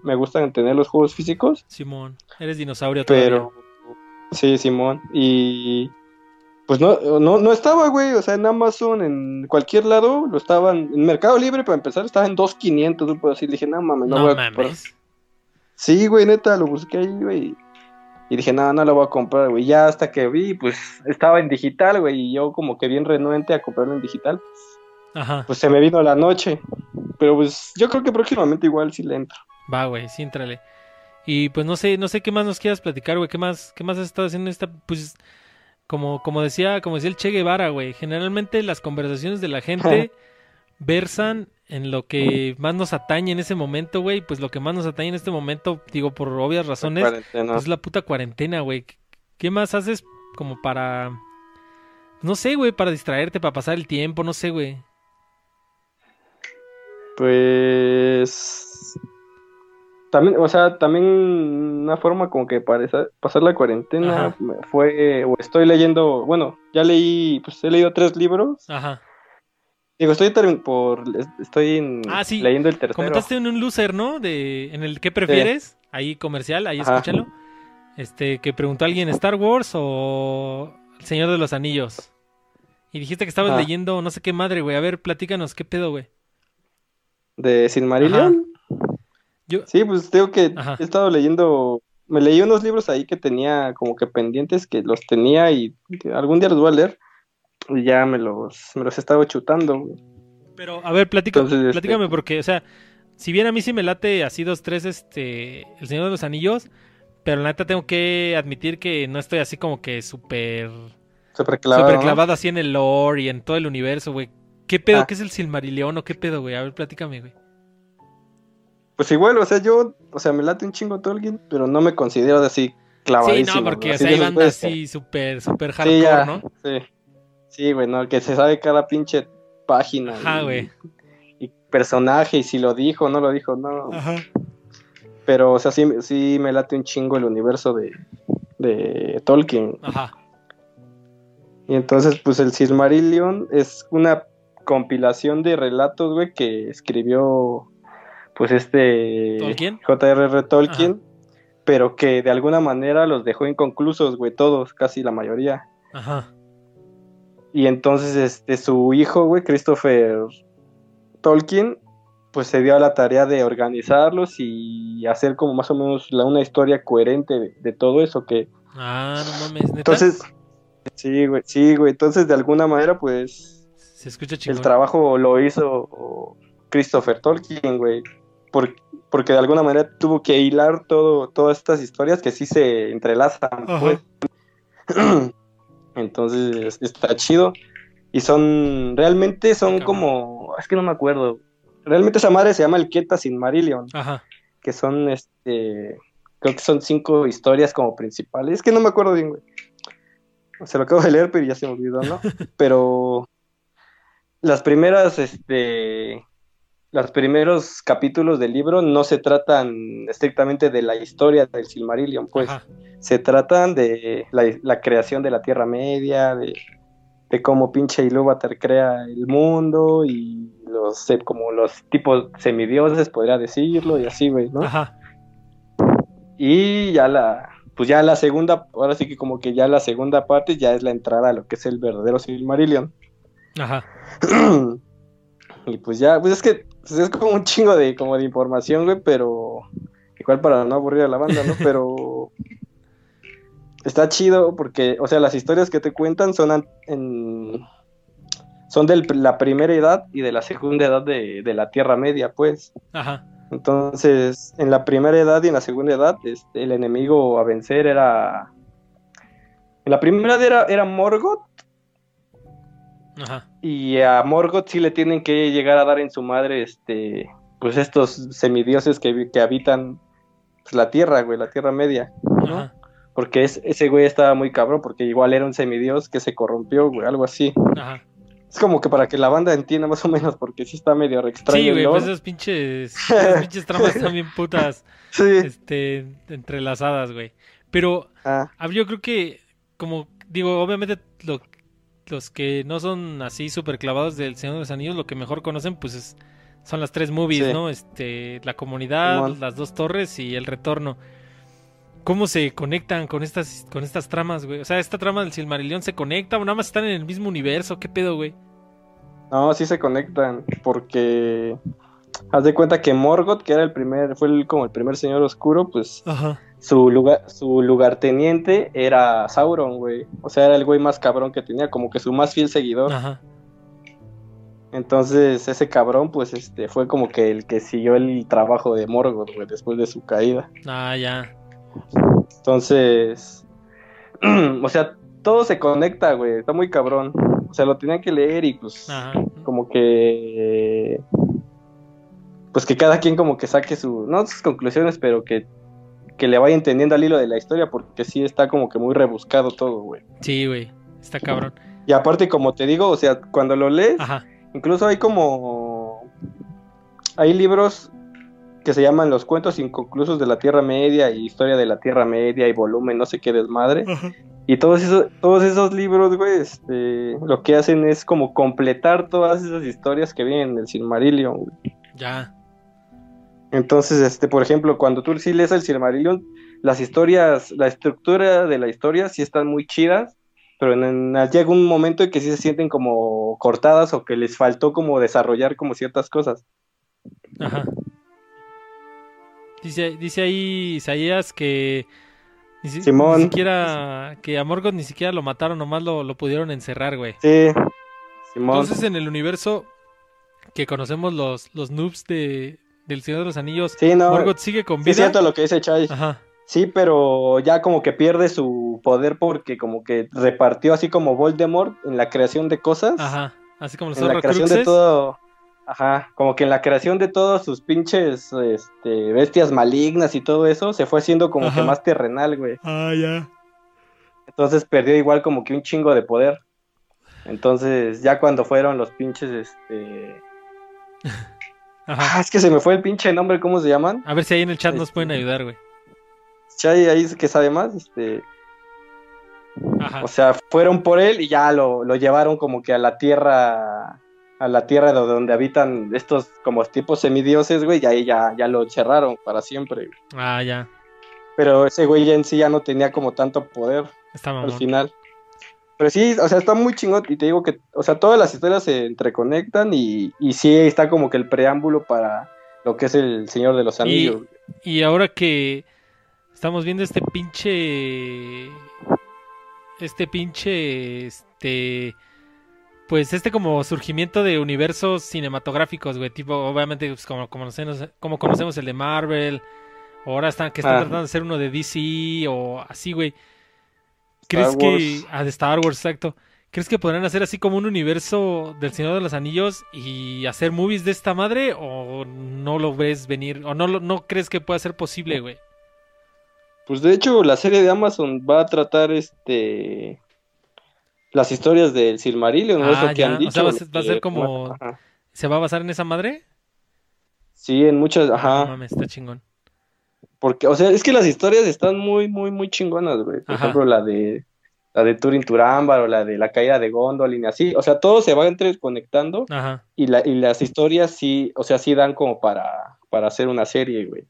me gustan, tener los juegos físicos. Simón, eres dinosaurio todavía. Pero, sí, Simón. Y pues no, no, no estaba, güey. O sea, en Amazon, en cualquier lado, lo estaban. En Mercado Libre, para empezar, estaba en 2.500, no puedo decir. Dije, no mames, no, No voy a mames. Sí, güey, neta, lo busqué ahí, güey. Y dije, no, no lo voy a comprar, güey. Ya hasta que vi, pues estaba en digital, güey. Y yo como que bien renuente a comprarlo en digital. Ajá. Pues se me vino la noche. Pero pues yo creo que próximamente igual sí le entro. Va, güey, sí, entrale. Y pues no sé, no sé qué más nos quieras platicar, güey. ¿Qué más, qué más has estado haciendo en esta? Pues como, como decía, como decía el Che Guevara, güey. Generalmente las conversaciones de la gente versan en lo que más nos atañe en ese momento, güey. Pues lo que más nos atañe en este momento, digo, por obvias razones, Cuarentena. pues es la puta cuarentena, güey. ¿Qué más haces como para... No sé, güey, para distraerte, para pasar el tiempo, no sé, güey. Pues también, o sea, también una forma como que para esa- pasar la cuarentena Ajá. fue, o estoy leyendo, bueno, ya leí, pues he leído tres libros. Ajá. Digo, estoy por, estoy en- Ah, sí. leyendo el tercero. Comentaste en un loser, ¿no? De, en el que prefieres, ahí comercial, ahí Ajá. escúchalo. Este, que preguntó alguien Star Wars o El Señor de los Anillos. Y dijiste que estabas leyendo no sé qué madre, güey. A ver, platícanos, ¿qué pedo, güey? De Silmarillion. Yo, Sí, pues tengo que Ajá. he estado leyendo, me leí unos libros ahí que tenía como que pendientes que los tenía y algún día los voy a leer y ya me los, me los he estado chutando. güey. pero, a ver, platica, Entonces, este- platícame, porque, o sea, si bien a mí sí me late así dos, tres, este, El Señor de los Anillos, pero la neta tengo que admitir que no estoy así como que súper... Súper clavado, Súper ¿no? clavado así en el lore y en todo el universo, güey. ¿Qué pedo? Ah. ¿Qué es el Silmarillion o qué pedo, güey? A ver, platícame, güey. Pues igual, o sea, yo, o sea, me late un chingo Tolkien, pero no me considero así clavadísimo. Sí, no, porque o sea, hay bandas así súper, súper Sí, hardcore, ya, ¿no? sí. Sí, güey, no, que se sabe cada pinche página. Ajá, y- güey. Y personaje, y si lo dijo, no lo dijo, no. Ajá. Pero, o sea, sí, sí me late un chingo el universo de, de Tolkien. Ajá. Y entonces, pues el Silmarillion es una compilación de relatos, güey, que escribió, pues este ¿Tolkien? J.R.R. Tolkien, pero que de alguna manera los dejó inconclusos, güey, todos, casi la mayoría. Ajá. Y entonces, este, su hijo, güey, Christopher Tolkien, pues se dio a la tarea de organizarlos y hacer como más o menos la, una historia coherente de, de todo eso que Ah, no mames, neta. entonces sí güey sí güey entonces de alguna manera pues Se escucha chingón. el trabajo lo hizo Christopher Tolkien güey por- porque de alguna manera tuvo que hilar todo todas estas historias que sí se entrelazan Ajá. pues entonces está chido. Y son realmente son como es que no me acuerdo. Realmente esa madre se llama el Queta Silmarillion Ajá. que son este creo que son cinco historias como principales. Es que no me acuerdo bien güey. Se lo acabo de leer pero ya se me olvidó no pero las primeras este los primeros capítulos del libro no se tratan estrictamente de la historia del Silmarillion pues Ajá. se tratan de la, la creación de la Tierra Media, de, de cómo pinche Ilúvatar crea el mundo y los eh, como los tipos semidioses, podría decirlo, y así, güey, ¿no? Ajá. Y ya la, pues ya la segunda, ahora sí que como que ya la segunda parte ya es la entrada a lo que es el verdadero Silmarillion. Ajá. y pues ya, pues es que pues es como un chingo de, como de información, güey, pero igual para no aburrir a la banda, ¿no? Pero está chido porque, o sea, las historias que te cuentan son en son de la primera edad y de la segunda edad de, de la Tierra Media, pues. Ajá. Entonces, en la primera edad y en la segunda edad, este, el enemigo a vencer era... En la primera edad era, era Morgoth, Ajá. y a Morgoth sí le tienen que llegar a dar en su madre, este, pues estos semidioses que, que habitan pues, la Tierra, güey, la Tierra Media. Ajá. Porque es, ese güey estaba muy cabrón, porque igual era un semidios que se corrompió, güey, algo así. Ajá. Es como que para que la banda entienda más o menos, porque sí está medio extraño. Sí, güey, pues esas pinches, esas pinches tramas bien putas, Sí. este, entrelazadas, güey. Pero Ah, yo creo que, como digo, obviamente lo- los que no son así súper clavados del Señor de los Anillos, lo que mejor conocen, pues es- son las tres movies, Sí. ¿no? Este, la comunidad, las dos torres y el retorno. ¿Cómo se conectan con estas, con estas tramas, güey? O sea, esta trama del Silmarillion se conecta o nada más están en el mismo universo, ¿qué pedo, güey? no, sí se conectan, porque haz de cuenta que Morgoth, que era el primer, fue el- como el primer señor oscuro, pues Ajá. Su lugar, su lugarteniente era Sauron, güey. O sea, era el güey más cabrón que tenía, como que su más fiel seguidor. Ajá. Entonces, ese cabrón, pues, este, fue como que el que siguió el trabajo de Morgoth, güey, después de su caída. Ah, ya. Entonces, o sea, todo se conecta, güey, está muy cabrón. O sea, lo tenían que leer y pues, Ajá. como que, pues que cada quien como que saque su, no sus conclusiones, pero que, que le vaya entendiendo al hilo de la historia, porque sí está como que muy rebuscado todo, güey. Sí, güey. Está cabrón. Y aparte, como te digo, o sea, cuando lo lees, Ajá. Incluso hay como. Hay libros que se llaman Los cuentos inconclusos de la Tierra Media y Historia de la Tierra Media y volumen, no sé qué desmadre. Y todos esos, todos esos libros, güey, este, lo que hacen es como completar todas esas historias que vienen en el Silmarillion. güey. Ya. Entonces, este, por ejemplo, cuando tú sí lees el Silmarillion, las historias, la estructura de la historia sí están muy chidas, pero en, en- llega un momento en que sí se sienten como cortadas o que les faltó como desarrollar como ciertas cosas. Ajá. Dice, dice ahí Isaías que ni, si- Simón. ni siquiera que a Morgoth ni siquiera lo mataron, nomás lo, lo pudieron encerrar, güey. Sí, Simón. Entonces en el universo que conocemos los, los noobs de, del Señor de los Anillos, sí, no, Morgoth sigue con sí es vida. cierto lo que dice Chai. Ajá. Sí, pero ya como que pierde su poder porque como que repartió así como Voldemort en la creación de cosas. Ajá. Así como los en la creación de todo. Ajá, como que en la creación de todos sus pinches este, bestias malignas y todo eso, se fue haciendo como Ajá. que más terrenal, güey. Ah, ya. Entonces perdió igual como que un chingo de poder. Entonces, ya cuando fueron los pinches, este. Ajá. Ah, es que se me fue el pinche nombre, ¿cómo se llaman? A ver si ahí en el chat nos Este- pueden ayudar, güey. Chay ahí que sabe más, este. Ajá. O sea, fueron por él y ya lo, lo llevaron como que a la tierra. A la tierra de donde habitan estos como tipos semidioses, güey, y ahí ya, ya lo cerraron para siempre. güey. Ah, ya. Pero ese güey ya en sí ya no tenía como tanto poder Está al final. Pero sí, o sea, está muy chingón y te digo que, o sea, todas las historias se entreconectan y, y sí está como que el preámbulo para lo que es el Señor de los Anillos. Y ahora que estamos viendo este pinche. Este pinche. Este. Pues este como surgimiento de universos cinematográficos, güey. Tipo, obviamente, pues, como, como, conocemos, como conocemos el de Marvel. Ahora están, que están Ah. tratando de hacer uno de DC o así, güey. ¿Crees que. Ah, de Star Wars, exacto. ¿Crees que podrán hacer así como un universo del Señor de los Anillos y hacer movies de esta madre? ¿O no lo ves venir? ¿O no, no crees que pueda ser posible, güey? Pues de hecho, la serie de Amazon va a tratar este las historias del Silmarillion, ¿no? Ah, es lo que ya. han O dicho. sea, va a ser- va a que- ser como- Ajá. ¿Se va a basar en esa madre? Sí, en muchas, No ajá. mames, está chingón. Porque, o sea, es que las historias están muy, muy, muy chingonas, güey. Por Ajá. ejemplo, la de la de Turin Turámbar o la de la caída de Gondolin y así. O sea, todo se va entreconectando Ajá. y, la, y las historias sí, o sea, sí dan como para, para hacer una serie, güey.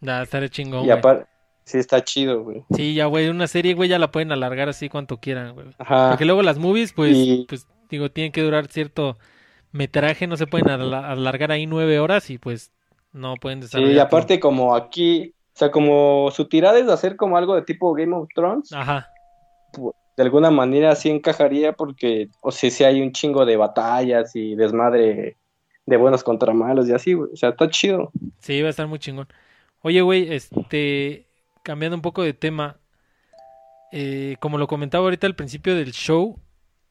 Da, estaré chingón, y aparte, sí está chido, güey. Sí, ya, güey, una serie, güey, ya la pueden alargar así cuanto quieran, güey. Ajá. Porque luego las movies, pues, Y- pues, digo, tienen que durar cierto metraje, no se pueden ala- alargar ahí nueve horas y pues no pueden Sí, desarrollar y todo. aparte como aquí, o sea, como su tirada es hacer como algo de tipo Game of Thrones, Ajá. de alguna manera sí encajaría porque, o sea, sí hay un chingo de batallas y desmadre de buenos contra malos y así, güey. O sea, está chido. Sí, va a estar muy chingón. Oye, güey, este, cambiando un poco de tema, eh, como lo comentaba ahorita al principio del show,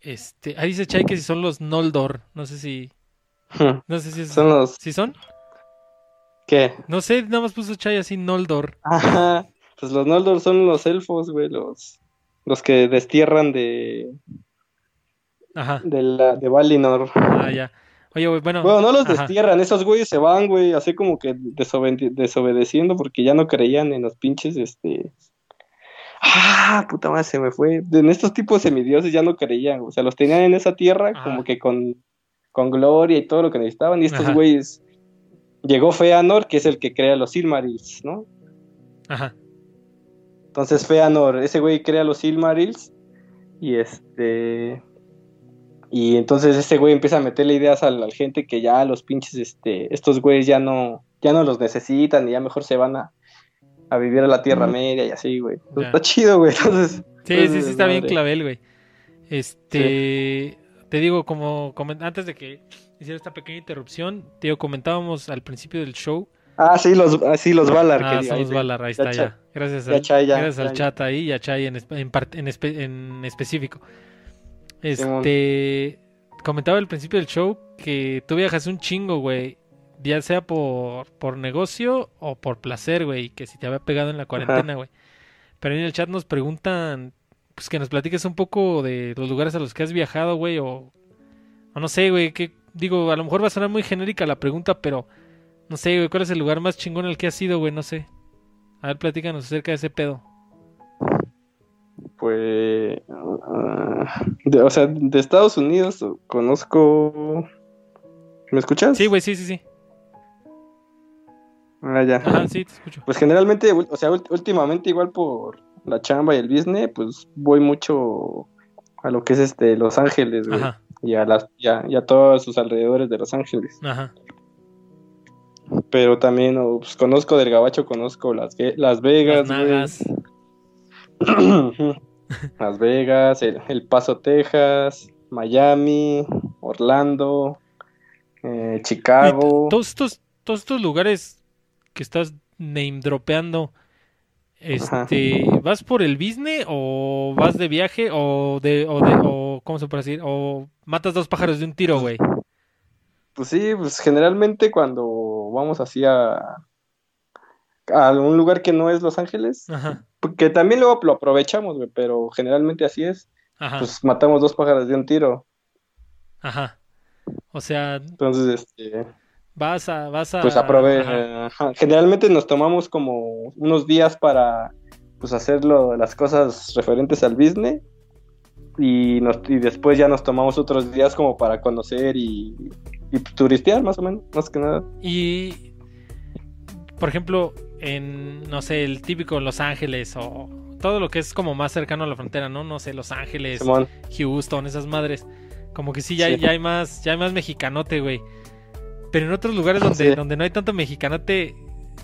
este, ahí dice Chay que si son los Noldor, no sé si, no sé si es, Son los... ¿sí son? ¿Qué? No sé, nada más puso Chay así Noldor. Ajá. Pues los Noldor son los elfos, güey, los, los que destierran de, Ajá, de, la, de Valinor. ah, ya. Oye, güey, bueno, Bueno, no los ajá. destierran, esos güeyes se van, güey, así como que desobedeciendo porque ya no creían en los pinches, este... Ah, puta madre, se me fue. En estos tipos semidioses ya no creían, o sea, los tenían en esa tierra Ajá. como que con, con gloria y todo lo que necesitaban, y estos Ajá. güeyes... Llegó Feanor, que es el que crea los Silmarils, ¿no? Ajá, Entonces Feanor, ese güey crea los Silmarils y este Y entonces ese güey empieza a meterle ideas a la gente que ya los pinches, este, estos güeyes ya no, ya no los necesitan y ya mejor se van a, a vivir a la Tierra Media y así, güey. Ya. Está chido, güey. Entonces, Sí, entonces, sí, sí, está bien clavel, güey. Este, te digo, como antes de que hiciera esta pequeña interrupción, te comentábamos al principio del show. Ah, sí, los, ah, sí, los Valar. Ah, que- somos ahí- Valar, ahí está ya. Gracias, ya al, Chay, ya, gracias al ya. chat ahí y a Chay en, en, en espe- en específico. Este, comentaba al principio del show que tú viajas un chingo, güey. Ya sea por, por negocio o por placer, güey. Que si te había pegado en la cuarentena, güey. Pero en el chat nos preguntan, pues que nos platiques un poco de los lugares a los que has viajado, güey. O, o no sé, güey. Que digo, a lo mejor va a sonar muy genérica la pregunta, pero no sé, güey. ¿Cuál es el lugar más chingón al que has ido, güey? No sé. A ver, platícanos acerca de ese pedo. Pues, ah, de- o sea, de Estados Unidos conozco... ¿Me escuchas? Sí, güey, sí, sí, sí. Ah, ya. Ajá, sí, te escucho. Pues generalmente, o sea, últimamente igual por la chamba y el business, pues voy mucho a lo que es este Los Ángeles, güey. Ajá, Y a las, y a, y a todos sus alrededores de Los Ángeles. ajá. Pero también, oh, pues, conozco del Gabacho, conozco Las, Las Vegas, Las. Las Vegas, el, El Paso, Texas, Miami, Orlando, eh, Chicago. todos estos, todos estos lugares que estás name dropeando, este, ¿vas por el business o vas de viaje o de, o de, o, ¿cómo se puede decir? O matas dos pájaros de un tiro, güey. Pues sí, pues generalmente cuando vamos así a, a algún lugar que no es Los Ángeles, Ajá, porque también luego lo aprovechamos, güey, pero generalmente así es, ajá, pues matamos dos pájaros de un tiro. ajá. O sea, Entonces, este, vas a, vas a, pues aprove ajá, ajá. Generalmente nos tomamos como unos días para pues hacerlo, las cosas referentes al business y, nos, y después ya nos tomamos otros días como para conocer y, y turistear más o menos, más que nada. Y, por ejemplo, en, no sé, el típico Los Ángeles o todo lo que es como más cercano a la frontera, ¿no? No sé, Los Ángeles, Simón. Houston, esas madres. Como que sí, ya, Sí. ya hay más, ya hay más mexicanote, güey. Pero en otros lugares donde, Sí. donde no hay tanto mexicanote,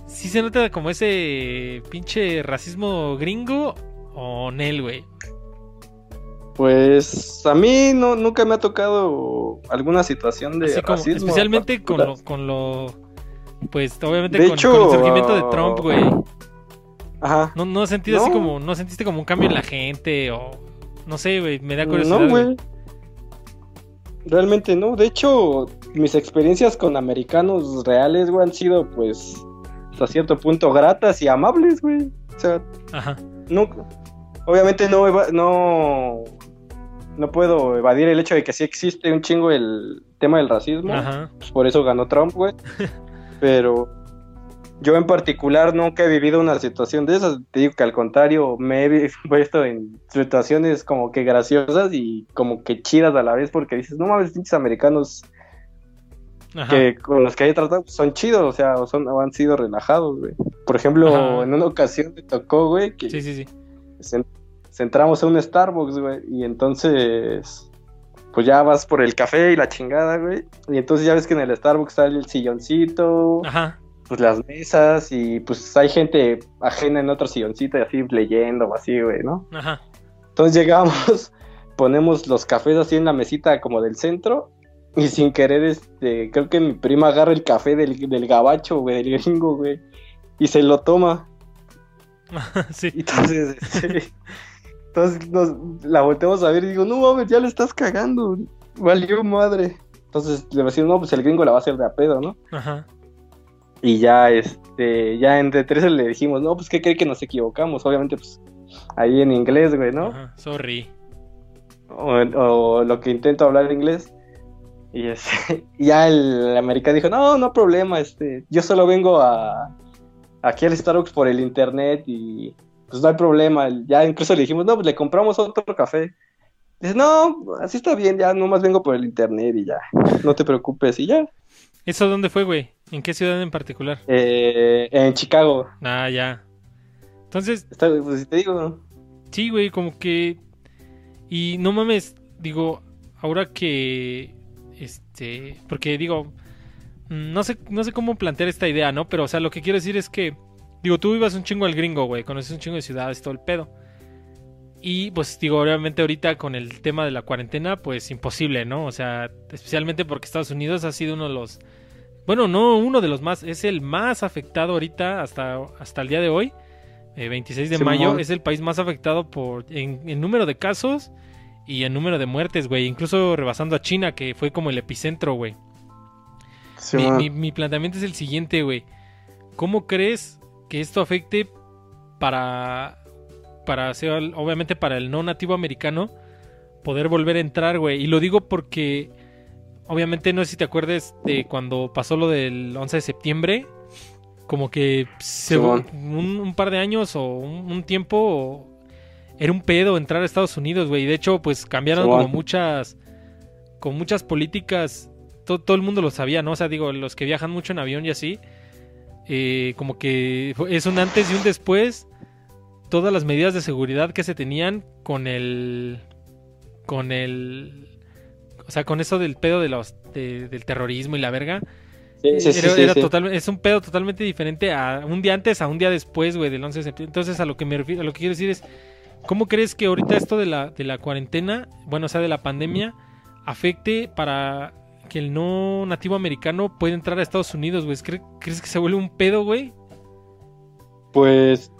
sí se nota como ese pinche racismo gringo o Nel, güey. Pues a mí no, nunca me ha tocado alguna situación de como, racismo. especialmente con lo, con lo, pues obviamente con, hecho, con el surgimiento de Trump, ah, güey. Ajá. No, no has sentido así como, no sentiste como un cambio en la gente o, no sé, güey, me da curiosidad. No, güey. Realmente no. De hecho, mis experiencias con americanos reales, güey, han sido, pues, hasta cierto punto gratas y amables, güey. O sea, Ajá, no, obviamente no, eva- no, no puedo evadir el hecho de que sí existe un chingo el tema del racismo. ajá, pues por eso ganó Trump, güey. Pero yo en particular nunca he vivido una situación de esas. Te digo que al contrario, me he puesto en situaciones como que graciosas y como que chidas a la vez porque dices, no mames, pinches americanos ajá. que con los que he tratado pues, son chidos, o sea, o son, o han sido relajados, güey. Por ejemplo, Ajá. en una ocasión me tocó, güey, que Sí, sí, sí. se- se entramos a un Starbucks, güey, y entonces, pues ya vas por el café y la chingada, güey, y entonces ya ves que en el Starbucks está el silloncito, Ajá, pues las mesas, y pues hay gente ajena en otro silloncito y así leyendo o así, güey, ¿no? ajá. Entonces llegamos, ponemos los cafés así en la mesita como del centro, y sin querer, este, creo que mi prima agarra el café del, del gabacho, güey, del gringo, güey, y se lo toma. sí. Y Entonces, este, entonces nos, la volteamos a ver y digo, no mames, ya le estás cagando, valió madre. Entonces le decimos, no, pues el gringo la va a hacer de a pedo, ¿no? Ajá. Y ya, este, ya entre tres le dijimos, no, pues qué cree que nos equivocamos, obviamente, pues ahí en inglés, güey, ¿no? Ajá. Sorry. O, o lo que intento hablar inglés. Y este, y ya el americano dijo, no, no problema, este, yo solo vengo a aquí al Starbucks por el internet y pues no hay problema. Ya incluso le dijimos, no, pues le compramos otro café. Dice, no, así está bien, ya nomás vengo por el internet y ya, no te preocupes, y ya. ¿Eso dónde fue, güey? ¿En qué ciudad en particular? Eh, en Chicago, Ah, ya. Entonces, está, pues te digo, sí, güey, como que... Y no mames, digo, ahora que, este, porque digo, no sé, no sé cómo plantear esta idea, ¿no? Pero, o sea, lo que quiero decir es que, digo, tú ibas un chingo al gringo, güey, conoces un chingo de ciudades, todo el pedo. Y pues digo, obviamente ahorita con el tema de la cuarentena, pues imposible, ¿no? O sea, especialmente porque Estados Unidos ha sido uno de los... Bueno, no uno de los más, es el más afectado ahorita hasta, hasta el día de hoy. 26 de mayo es el país más afectado por en, número de casos y en número de muertes, güey. Incluso rebasando a China, que fue como el epicentro, güey. mi, mi, planteamiento es el siguiente, güey. ¿Cómo crees que esto afecte para para ser, obviamente para el no nativo americano, poder volver a entrar, güey. Y lo digo porque, obviamente, no sé si te acuerdes de cuando pasó lo del 11 de septiembre. Como que se, un, par de años o un, tiempo era un pedo entrar a Estados Unidos, güey. De hecho, pues cambiaron como muchas, con muchas políticas. Todo, todo, el mundo lo sabía, ¿no? O sea, digo, los que viajan mucho en avión y así. Eh, como que es un antes y un después todas las medidas de seguridad que se tenían con el con el o sea con eso del pedo de los del terrorismo y la verga era, es un pedo totalmente diferente a un día antes a un día después güey del 11 de septiembre entonces a lo que me refiero a lo que quiero decir es cómo crees que ahorita esto de la de la cuarentena bueno o sea de la pandemia afecte para que el no nativo americano pueda entrar a Estados Unidos güey crees que se vuelve un pedo güey pues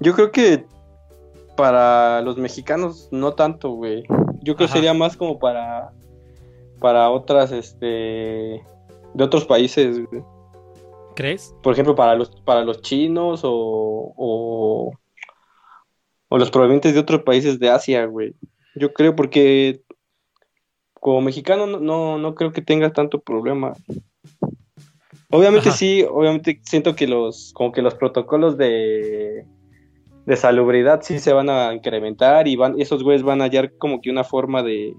yo creo que para los mexicanos no tanto, güey. Yo creo que sería más como para para otras este de otros países, güey. ¿Crees? Por ejemplo, para los para los chinos o, o o los provenientes de otros países de Asia, güey. Yo creo porque como mexicano no, no, creo que tenga tanto problema. Obviamente sí, obviamente siento que los como que los protocolos de de salubridad sí se van a incrementar y van esos güeyes van a hallar como que una forma de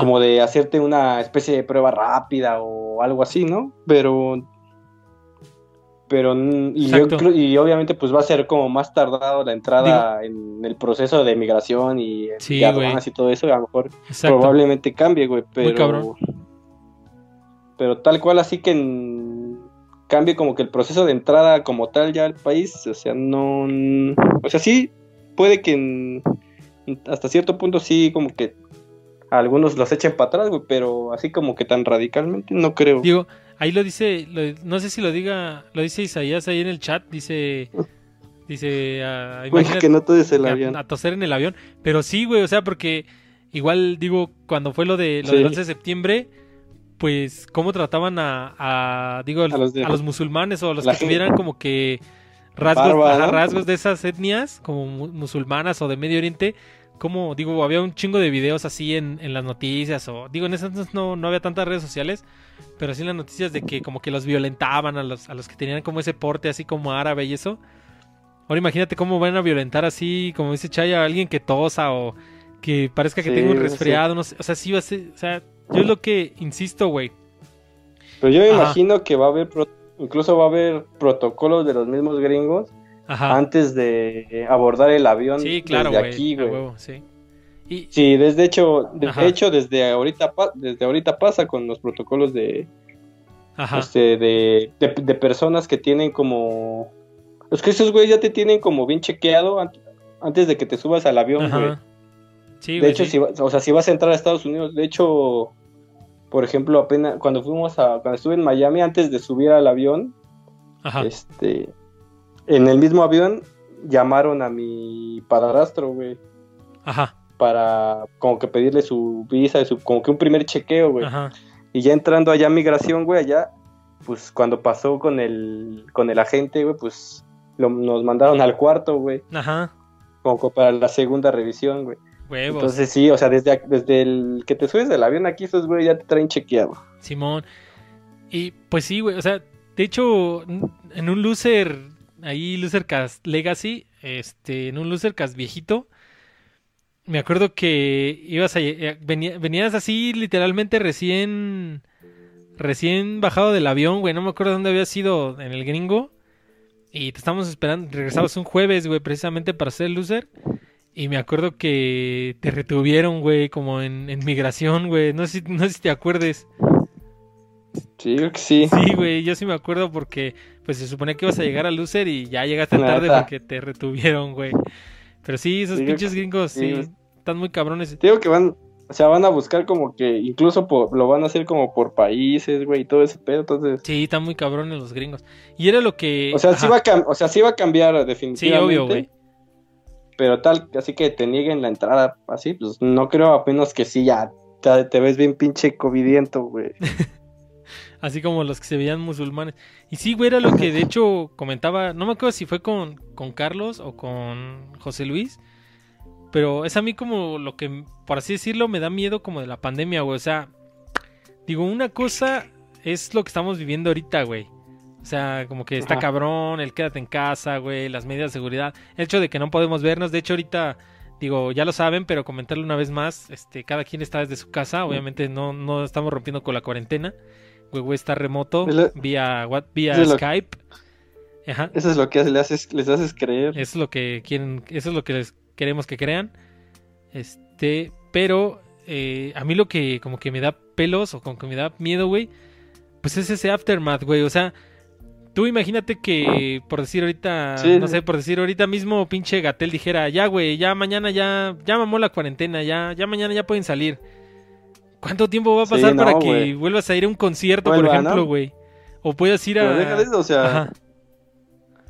como de hacerte una especie de prueba rápida o algo así, ¿no? Pero pero y, y obviamente pues va a ser como más tardado la entrada en el proceso de migración y, sí, y todo eso, a lo mejor probablemente cambie, güey, pero pero tal cual así que en, cambie como que el proceso de entrada como tal ya al país, o sea, no, o sea, sí puede que hasta cierto punto sí como que algunos los echen para atrás, güey, pero así como que tan radicalmente no creo. Digo, ahí lo dice, no sé si lo diga, lo dice Isaías ahí en el chat, dice dice a, que no el avión. A, toser en el avión, pero sí, güey, o sea, porque igual digo, cuando fue lo de lo del 11 de septiembre, pues cómo trataban a, digo, a los, musulmanes o a los que tuvieran como que rasgos, rasgos de esas etnias, como musulmanas o de Medio Oriente, como digo, había un chingo de videos así en, en las noticias o digo, en esas no, no había tantas redes sociales, pero sí las noticias de que como que los violentaban a los, a los que tenían como ese porte así como árabe y eso. Ahora imagínate cómo van a violentar así, como dice Chaya, a alguien que tosa o que parezca que tenga un resfriado, no sé, o sea, sí va a ser, o sea, yo es lo que insisto, güey. Pero yo me imagino que va a haber, incluso va a haber protocolos de los mismos gringos antes de abordar el avión sí, claro, desde aquí, güey. sí. Sí, desde hecho, de hecho desde ahorita desde ahorita pasa con los protocolos de este de, de, personas que tienen como es que esos güeyes ya te tienen como bien chequeado antes de que te subas al avión, güey. De hecho, si, o sea, si vas a entrar a Estados Unidos, de hecho, por ejemplo, apenas cuando fuimos a, cuando estuve en Miami, antes de subir al avión, este, en el mismo avión llamaron a mi padrastro, güey. Ajá. Para como que pedirle su visa, su, como que un primer chequeo, güey. Ajá. Y ya entrando allá a migración, güey, allá, pues cuando pasó con el, con el agente, güey, pues nos mandaron al cuarto, güey. Ajá. Como para la segunda revisión, güey. Entonces sí, o sea, desde, desde el que te subes del avión aquí, esos güey ya te traen chequeado. Simón. Y pues sí, güey, o sea, de hecho, en un loser, ahí Losercast Legacy, este, en un Losercast viejito, me acuerdo que ibas a, eh, venías así literalmente recién, recién bajado del avión, güey, no me acuerdo dónde había sido en el gringo. Y te estamos esperando, regresabas un jueves, güey, precisamente para ser loser. Y me acuerdo que te retuvieron, güey, como en, en migración, güey. No sé, si- no sé si te acuerdes. Sí, creo que sí. Sí, güey, yo sí me acuerdo porque pues se suponía que ibas a llegar a Loser y ya llegaste tarde porque te retuvieron, güey. Pero sí, esos Sí, pinches gringos, sí, sí, están muy cabrones. Te digo que van, o sea, van a buscar como que incluso por, lo van a hacer como por países, güey, y todo ese pedo, entonces... Sí, están muy cabrones los gringos. Y era lo que... O sea, sí va a, o sea, sí va a cambiar Sí, definitivamente. obvio, güey. Pero tal, así que te nieguen la entrada así, pues no creo apenas que sí, ya te, te ves bien pinche covidiento, güey. Así como los que se veían musulmanes. Y sí, güey, era lo que de hecho comentaba, no me acuerdo si fue con, con Carlos o con José Luis, pero es a mí como lo que, por así decirlo, me da miedo como de la pandemia, güey. O sea, digo, una cosa es lo que estamos viviendo ahorita, güey. O sea, como que está Ajá. cabrón, el quédate en casa, güey, las medidas de seguridad, el hecho de que no podemos vernos, de hecho ahorita, digo, ya lo saben, pero comentarlo una vez más, este, cada quien está desde su casa, obviamente no, no estamos rompiendo con la cuarentena, está remoto, lo- vía, what- vía lo- Skype, ajá, Eso es lo que les haces, les haces creer. eso es lo que quieren, eso es lo que les queremos que crean, este, pero eh, a mí lo que como que me da pelos o como que me da miedo, güey, pues es ese aftermath, güey, o sea, tú imagínate que por decir ahorita, Sí, no sé, por decir ahorita mismo pinche Gatel dijera, ya, güey, ya mañana ya, ya mamó la cuarentena, ya, ya mañana ya pueden salir. ¿Cuánto tiempo va a Sí, pasar para que vuelvas a ir a un concierto, por ejemplo, ¿no? güey? O puedas ir Pero a... deja de eso, o sea, Ajá.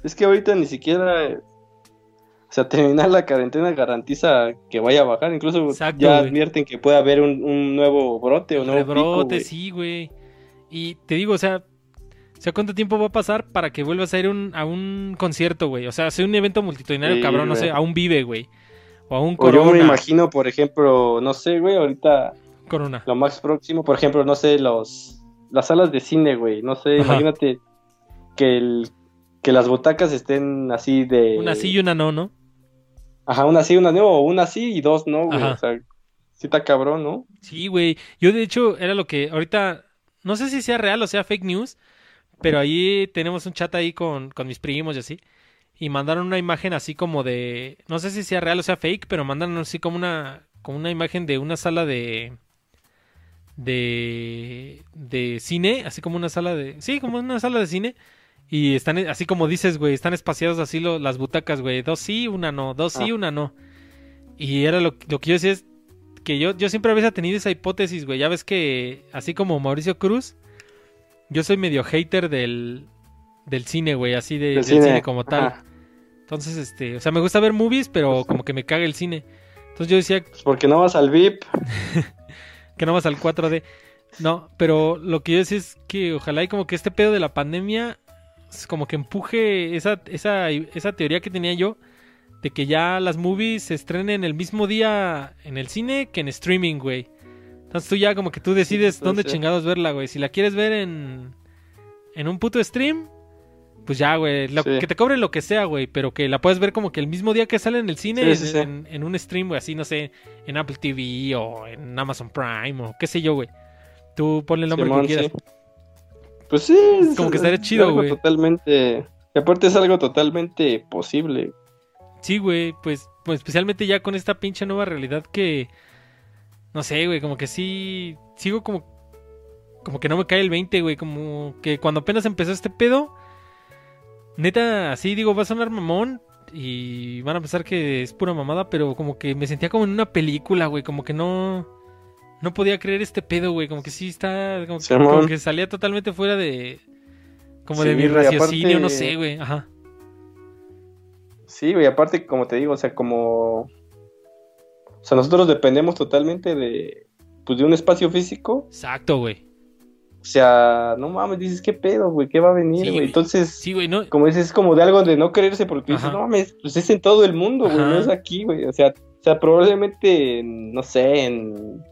es que ahorita ni siquiera, eh, o sea, terminar la cuarentena garantiza que vaya a bajar, incluso Exacto, ya advierten que puede haber un, un nuevo brote o nuevo pico, Rebrote, güey. sí, güey. Y te digo, o sea, o sea, ¿cuánto tiempo va a pasar para que vuelvas a ir un- a un concierto, güey? O sea, sea un evento multitudinario, Sí, cabrón, no sé, a un Vive, güey. O a un O yo me imagino, por ejemplo, no sé, güey, ahorita Corona. lo más próximo, por ejemplo, no sé, los las salas de cine, güey, no sé, Ajá. imagínate que el que las butacas estén así de Una sí y una no, ¿no? Ajá, una sí, una no, o una sí y dos no, güey, Ajá. o sea, sí está cabrón, ¿no? Sí, güey. Yo, de hecho, era lo que ahorita, no sé si sea real o sea fake news, pero ahí tenemos un chat ahí con, con mis primos y así. Y mandaron una imagen así como de, no sé si sea real o sea fake, pero mandaron así como una, como una imagen de una sala de, de, de cine, así como una sala de, sí, como una sala de cine. Y están, así como dices, güey, están espaciados así lo- las butacas, güey. Dos sí, una no, dos sí, Ah. una no. Y era lo, lo que yo decía es que yo, yo siempre había tenido esa hipótesis, güey. Ya ves que, así como Mauricio Cruz, yo soy medio hater del, del cine, güey, así de, Del cine. cine, como tal. ajá. Entonces, este, o sea, me gusta ver movies, pero como que me caga el cine. Entonces yo decía Pues porque no vas al VIP. que no vas al 4D. No, pero lo que yo decía es que ojalá y como que este pedo de la pandemia como que empuje esa, esa, esa teoría que tenía yo de que ya las movies se estrenen el mismo día en el cine que en streaming, güey. Entonces tú ya como que tú decides dónde chingados verla, güey. Si la quieres ver en, en un puto stream, pues ya, güey. lo- Sí. Que te cobren lo que sea, güey. Pero que la puedes ver como que el mismo día que sale en el cine, Sí, en, sí, en- en un stream, güey. Así, no sé, en Apple TV o en Amazon Prime o qué sé yo, güey. Tú ponle el nombre Simón, que quieras. Pues sí, es- Como que estaría es chido, güey. Totalmente. Y aparte es algo totalmente posible. Sí, güey, pues, pues especialmente ya con esta pinche nueva realidad que no sé, güey, como que sí sigo como como que no me cae el 20, güey, como que cuando apenas empezó este pedo neta, así digo, va a sonar mamón y van a pensar que es pura mamada, pero como que me sentía como en una película, güey, como que no no podía creer este pedo, güey, como que sí está como, que- Simón. como que salía totalmente fuera de como de mi raciocinio, aparte- no sé, güey, ajá. Sí, güey, aparte, como te digo, o sea, como. O sea, nosotros dependemos totalmente de. Pues de un espacio físico. Exacto, güey. O sea, no mames, dices, ¿qué pedo, güey? ¿Qué va a venir, güey? Entonces, Sí, güey, no como dices, es como de algo de no creerse, porque dices, no mames, pues es en todo el mundo, güey, no es aquí, güey. O sea, o sea, probablemente, en, no sé, en,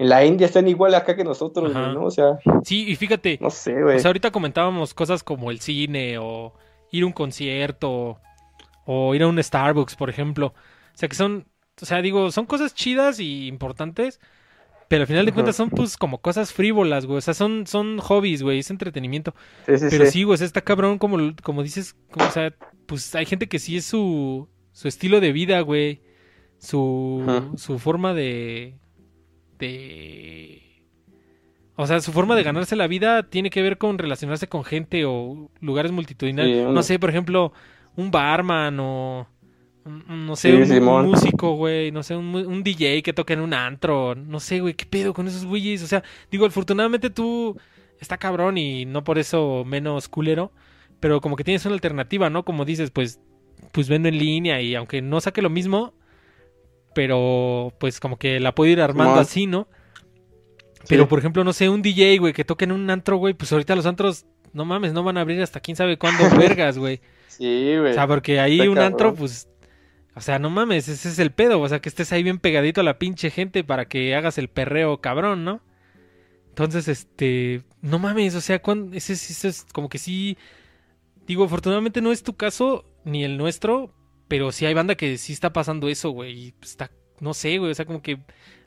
en la India están igual acá que nosotros, güey, ¿no? O sea, Sí, y fíjate, no sé, güey. o sea, ahorita comentábamos cosas como el cine o ir a un concierto o ir a un Starbucks, por ejemplo. O sea, que son, o sea, digo, son cosas chidas y importantes, pero al final de cuentas son pues como cosas frívolas, güey. O sea, son, son hobbies, güey, es entretenimiento. sí, sí, Pero sí. sí, güey, o sea, está cabrón como, como dices, como, o sea, pues hay gente que sí es su, su estilo de vida, güey. su, su forma de, de... O sea, su forma de ganarse la vida tiene que ver con relacionarse con gente o lugares multitudinarios. Sí, No sé, por ejemplo, un barman o... un- No sé, Sí, un, músico, güey, no sé, un, un DJ que toca en un antro, no sé, güey, qué pedo con esos güeyes, o sea, digo, afortunadamente tú está cabrón y no por eso menos culero, pero como que tienes una alternativa, ¿no? Como dices, pues, pues vendo en línea y aunque no saque lo mismo, pero pues como que la puedo ir armando Simón. así, ¿no? Pero Sí. por ejemplo, no sé, un DJ, güey, que toque en un antro, güey, pues ahorita los antros, no mames, no van a abrir hasta quién sabe cuándo, vergas, güey. Sí, güey. O sea, porque ahí Está un antro, pues, o sea, no mames, ese es el pedo, o sea, que estés ahí bien pegadito a la pinche gente para que hagas el perreo cabrón, ¿no? Entonces, este, no mames, o sea, ese, ese es como que sí, digo, afortunadamente no es tu caso ni el nuestro, pero sí hay banda que sí está pasando eso, güey, y está, no sé, güey, o sea, como que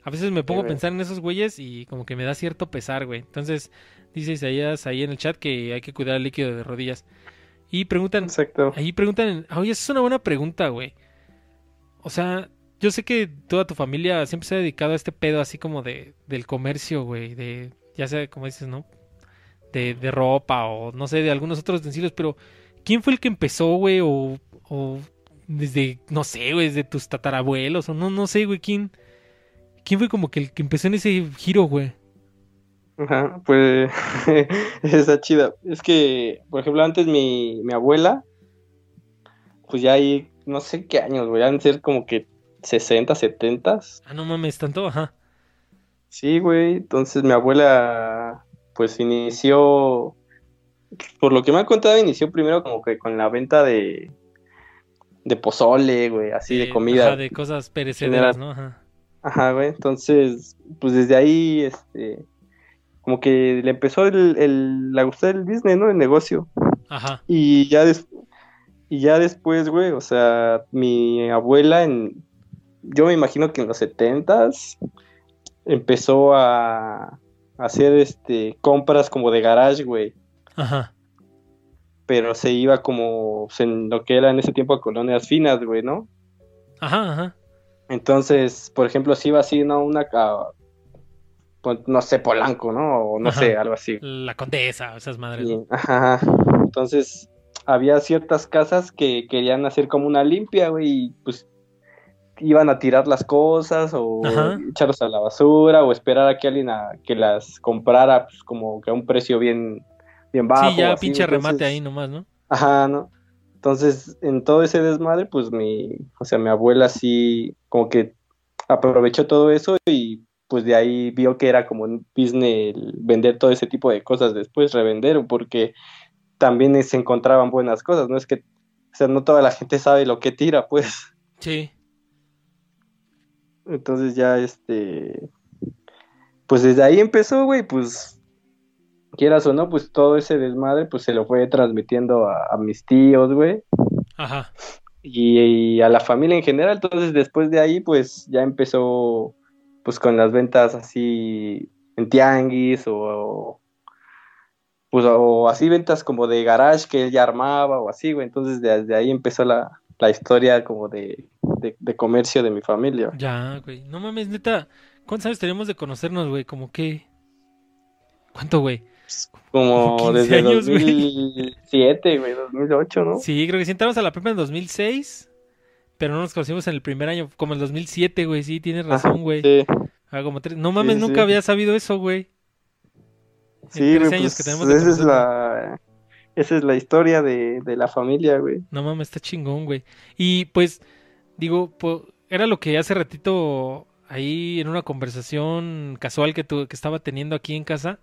a veces me pongo a pensar en esos güeyes y como que me da cierto pesar, güey. Entonces, dice Isaías ahí en el chat que hay que cuidar el líquido de rodillas. Y preguntan, Exacto. Ahí preguntan, oye, esa es una buena pregunta, güey. O sea, yo sé que toda tu familia siempre se ha dedicado a este pedo así como de del comercio, güey, de ya sea como dices, ¿no? De, de ropa o no sé, de algunos otros utensilios, pero ¿quién fue el que empezó, güey? O, o desde, no sé, güey, desde tus tatarabuelos o no, no sé, güey, quién quién fue como que el que empezó en ese giro, güey. Ajá, pues está chida. Es que, por ejemplo, antes mi, mi abuela, pues ya hay, no sé qué años, güey, han ser como que 60, 70. Ah, no mames, tanto, ajá. Sí, güey, entonces mi abuela, pues inició, por lo que me han contado, inició primero como que con la venta de, de pozole, güey, así de Eh, comida. ajá, de cosas perecederas, ¿no? Ajá. Ajá, güey. Entonces, pues desde ahí, este, como que le empezó el, el, a gustar el business, ¿no? El negocio. Ajá. Y ya, des- y ya después, güey, o sea, mi abuela en, yo me imagino que en los setentas empezó a, a hacer, este, compras como de garage, güey. Ajá. Pero se iba como en lo que era en ese tiempo a colonias finas, güey, ¿no? Ajá, ajá. Entonces, por ejemplo, si iba así, ¿no? Una, ca- pues, no sé, Polanco, ¿no? O no Ajá. sé, algo así. La condesa, esas madres. Y- ajá. Entonces, había ciertas casas que querían hacer como una limpia, güey, y pues iban a tirar las cosas o Ajá. echarlas a la basura o esperar a que alguien a, que las comprara pues, como que a un precio bien, bien bajo. Sí, ya así, pinche remate ahí nomás, ¿no? Ajá, ¿no? Entonces, en todo ese desmadre, pues mi, o sea, mi abuela sí, como que aprovechó todo eso y pues de ahí vio que era como un business vender todo ese tipo de cosas después, revender, porque también se encontraban buenas cosas, ¿no? Es que, o sea, no toda la gente sabe lo que tira, pues. Sí. Entonces ya, este, pues desde ahí empezó, güey, pues, quieras o no, pues todo ese desmadre, pues se lo fue transmitiendo a, a mis tíos, güey. Ajá. y, y a la familia en general. Entonces, después de ahí, pues ya empezó pues con las ventas así en tianguis o pues o así ventas como de garage que él ya armaba o así, güey. Entonces, desde ahí empezó la, la historia como de, de, de comercio de mi familia. Ya, güey. No mames, neta. ¿Cuántos años tenemos de conocernos, güey? Como que. ¿Cuánto, güey? Como Como 15 desde años, güey. 2007, güey, 2008, ¿no? Sí, creo que sí entramos a la prepa en 2006. Pero no nos conocimos en el primer año, como en 2007, güey. Sí, tienes razón, güey. Sí, Ah, como tres- No mames, Sí, nunca sí. había sabido eso, güey. Sí, 13 güey, años pues, que tenemos esa es la esa es la historia de, de la familia, güey. No mames, está chingón, güey. Y pues, digo, po- era lo que hace ratito ahí en una conversación casual que, tu- que estaba teniendo aquí en casa.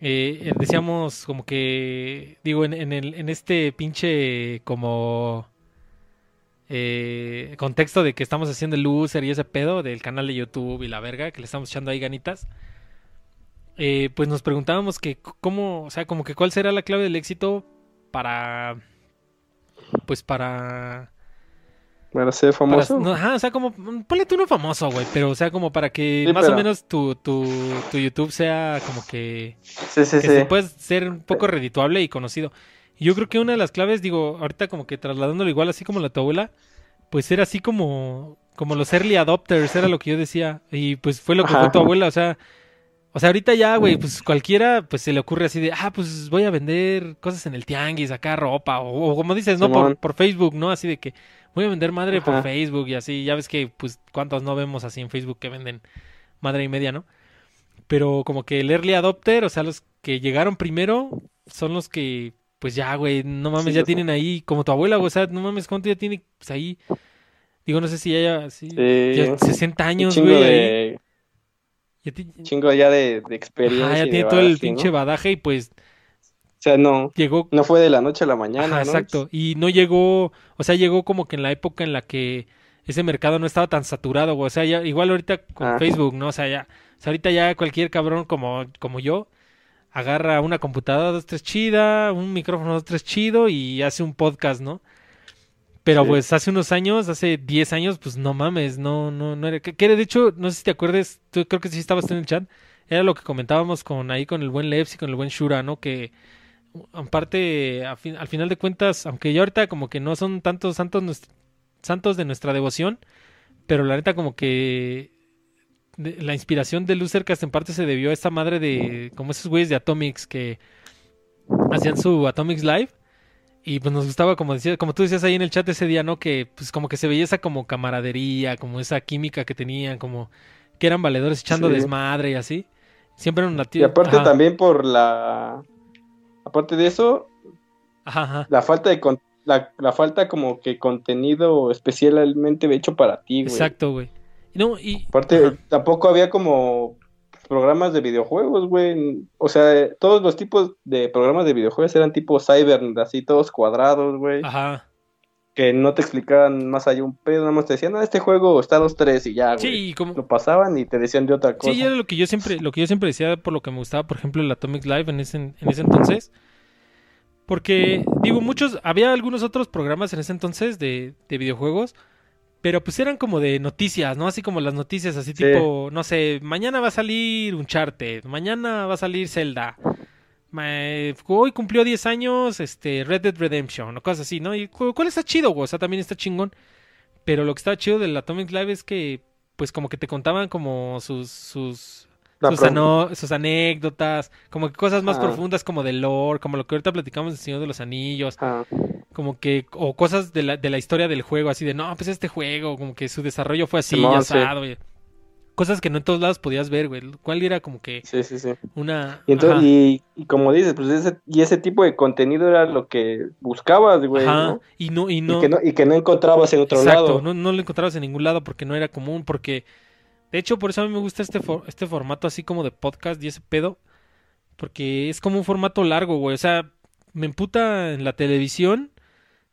eh, eh, decíamos como que, digo, en, en el, en este pinche como eh, contexto de que estamos haciendo el loser y ese pedo del canal de YouTube y la verga, que le estamos echando ahí ganitas. Eh, pues nos preguntábamos que cómo, o sea, como que cuál será la clave del éxito para, pues para, Para ser para- famoso. no, ajá, o sea, como, mm, ponle tú uno famoso, güey, pero o sea, como para que Sí, más o menos tu, tu, tu YouTube sea como que Sí, sí, que sí. se puede ser un poco redituable y conocido. Y yo creo que una de las claves, digo, ahorita como que trasladándolo igual así como la tu abuela, pues era así como, como los early adopters, era lo que yo decía. Y pues fue lo que Ajá. fue tu abuela, o sea. O sea, ahorita ya, güey, pues cualquiera pues se le ocurre así de, ah, pues voy a vender cosas en el tianguis, acá ropa, o, o como dices, ¿no? Por, Facebook, ¿no? Así de que voy a vender madre por. Facebook y así. Ya ves que, pues, cuántos no vemos así en Facebook que venden madre y media, ¿no? Pero como que el early adopter, o sea, los que llegaron primero son los que, pues ya, güey, no mames, Sí, ya tienen ahí, como tu abuela, güey, o sea, no mames, ¿cuánto ya tiene? Pues ahí, digo, no sé si ya, sí, Sí, ya 60 un años, güey, Ya ti- chingo ya de, de experiencia. Ajá, ya tiene todo el pinche ¿no? badaje y pues O sea, no, llegó no fue de la noche a la mañana, Ajá, ¿no? exacto. Y no llegó, o sea, llegó como que en la época en la que ese mercado no estaba tan saturado, güey. O sea, ya, igual ahorita con Ah. Facebook, ¿no? O sea, ya, o sea, ahorita ya cualquier cabrón como, como yo agarra una computadora dos, tres chida, un micrófono dos, tres chido y hace un podcast, ¿no? Pero Sí. pues hace unos años, hace 10 años, pues no mames, no, no, no era. Que, que de hecho, no sé si te acuerdes, tú creo que sí estabas tú en el chat, era lo que comentábamos con ahí con el buen Leps y con el buen Shura, ¿no? Que aparte, a fin- al final de cuentas, aunque ya ahorita como que no son tantos santos, santos de nuestra devoción, pero la neta como que de- la inspiración de Lucercast en parte se debió a esta madre de, como esos güeyes de Atomics que hacían su Atomics Live. Y pues nos gustaba, como decía, como tú decías ahí en el chat ese día, ¿no? Que pues como que se veía esa como camaradería, como esa química que tenían, como que eran valedores echando Sí. desmadre y así. Siempre eran una Y aparte ajá, también por la... Aparte de eso, Ajá, la falta de... con- La, la falta como que contenido especialmente hecho para ti, güey. Exacto, güey. No, y Aparte, ajá. tampoco había como programas de videojuegos, güey. O sea, todos los tipos de programas de videojuegos eran tipo cyber, así todos cuadrados, güey. Ajá. Que no te explicaban más allá un pedo, nada más te decían, ah, este juego está a los tres y ya, güey. Sí, y como Lo pasaban y te decían de otra cosa. Sí, era lo que yo siempre, lo que yo siempre decía por lo que me gustaba, por ejemplo, el Atomic Live en ese, en ese entonces. Porque, digo, muchos, había algunos otros programas en ese entonces de, de videojuegos, pero pues eran como de noticias, ¿no? Así como las noticias, así Sí. tipo, no sé, mañana va a salir Uncharted, mañana va a salir Zelda, hoy cumplió 10 años, este, Red Dead Redemption, o cosas así, ¿no? Y cu- cuál está chido, güey, o sea, también está chingón. Pero lo que estaba chido del Atomic Live es que, pues como que te contaban como sus, sus, sus, pro- ano- sus anécdotas, como que cosas más Ah. profundas como del lore, como lo que ahorita platicamos del Señor de los Anillos, Ah, como que, o cosas de la, de la historia del juego, así de, no, pues este juego, como que su desarrollo fue así, Simón, ya sí. asado, güey. Cosas que no en todos lados podías ver, güey. ¿Cuál era como que sí, sí, sí. una... Y, entonces, y, y como dices, pues ese, y ese tipo de contenido era lo que buscabas, güey, ajá, ¿no? y no, y Y, no... que no, y que no encontrabas en otro Exacto, lado. no, no lo encontrabas en ningún lado porque no era común, porque de hecho por eso a mí me gusta este, for- este formato así como de podcast y ese pedo, porque es como un formato largo, güey, o sea, me emputa en la televisión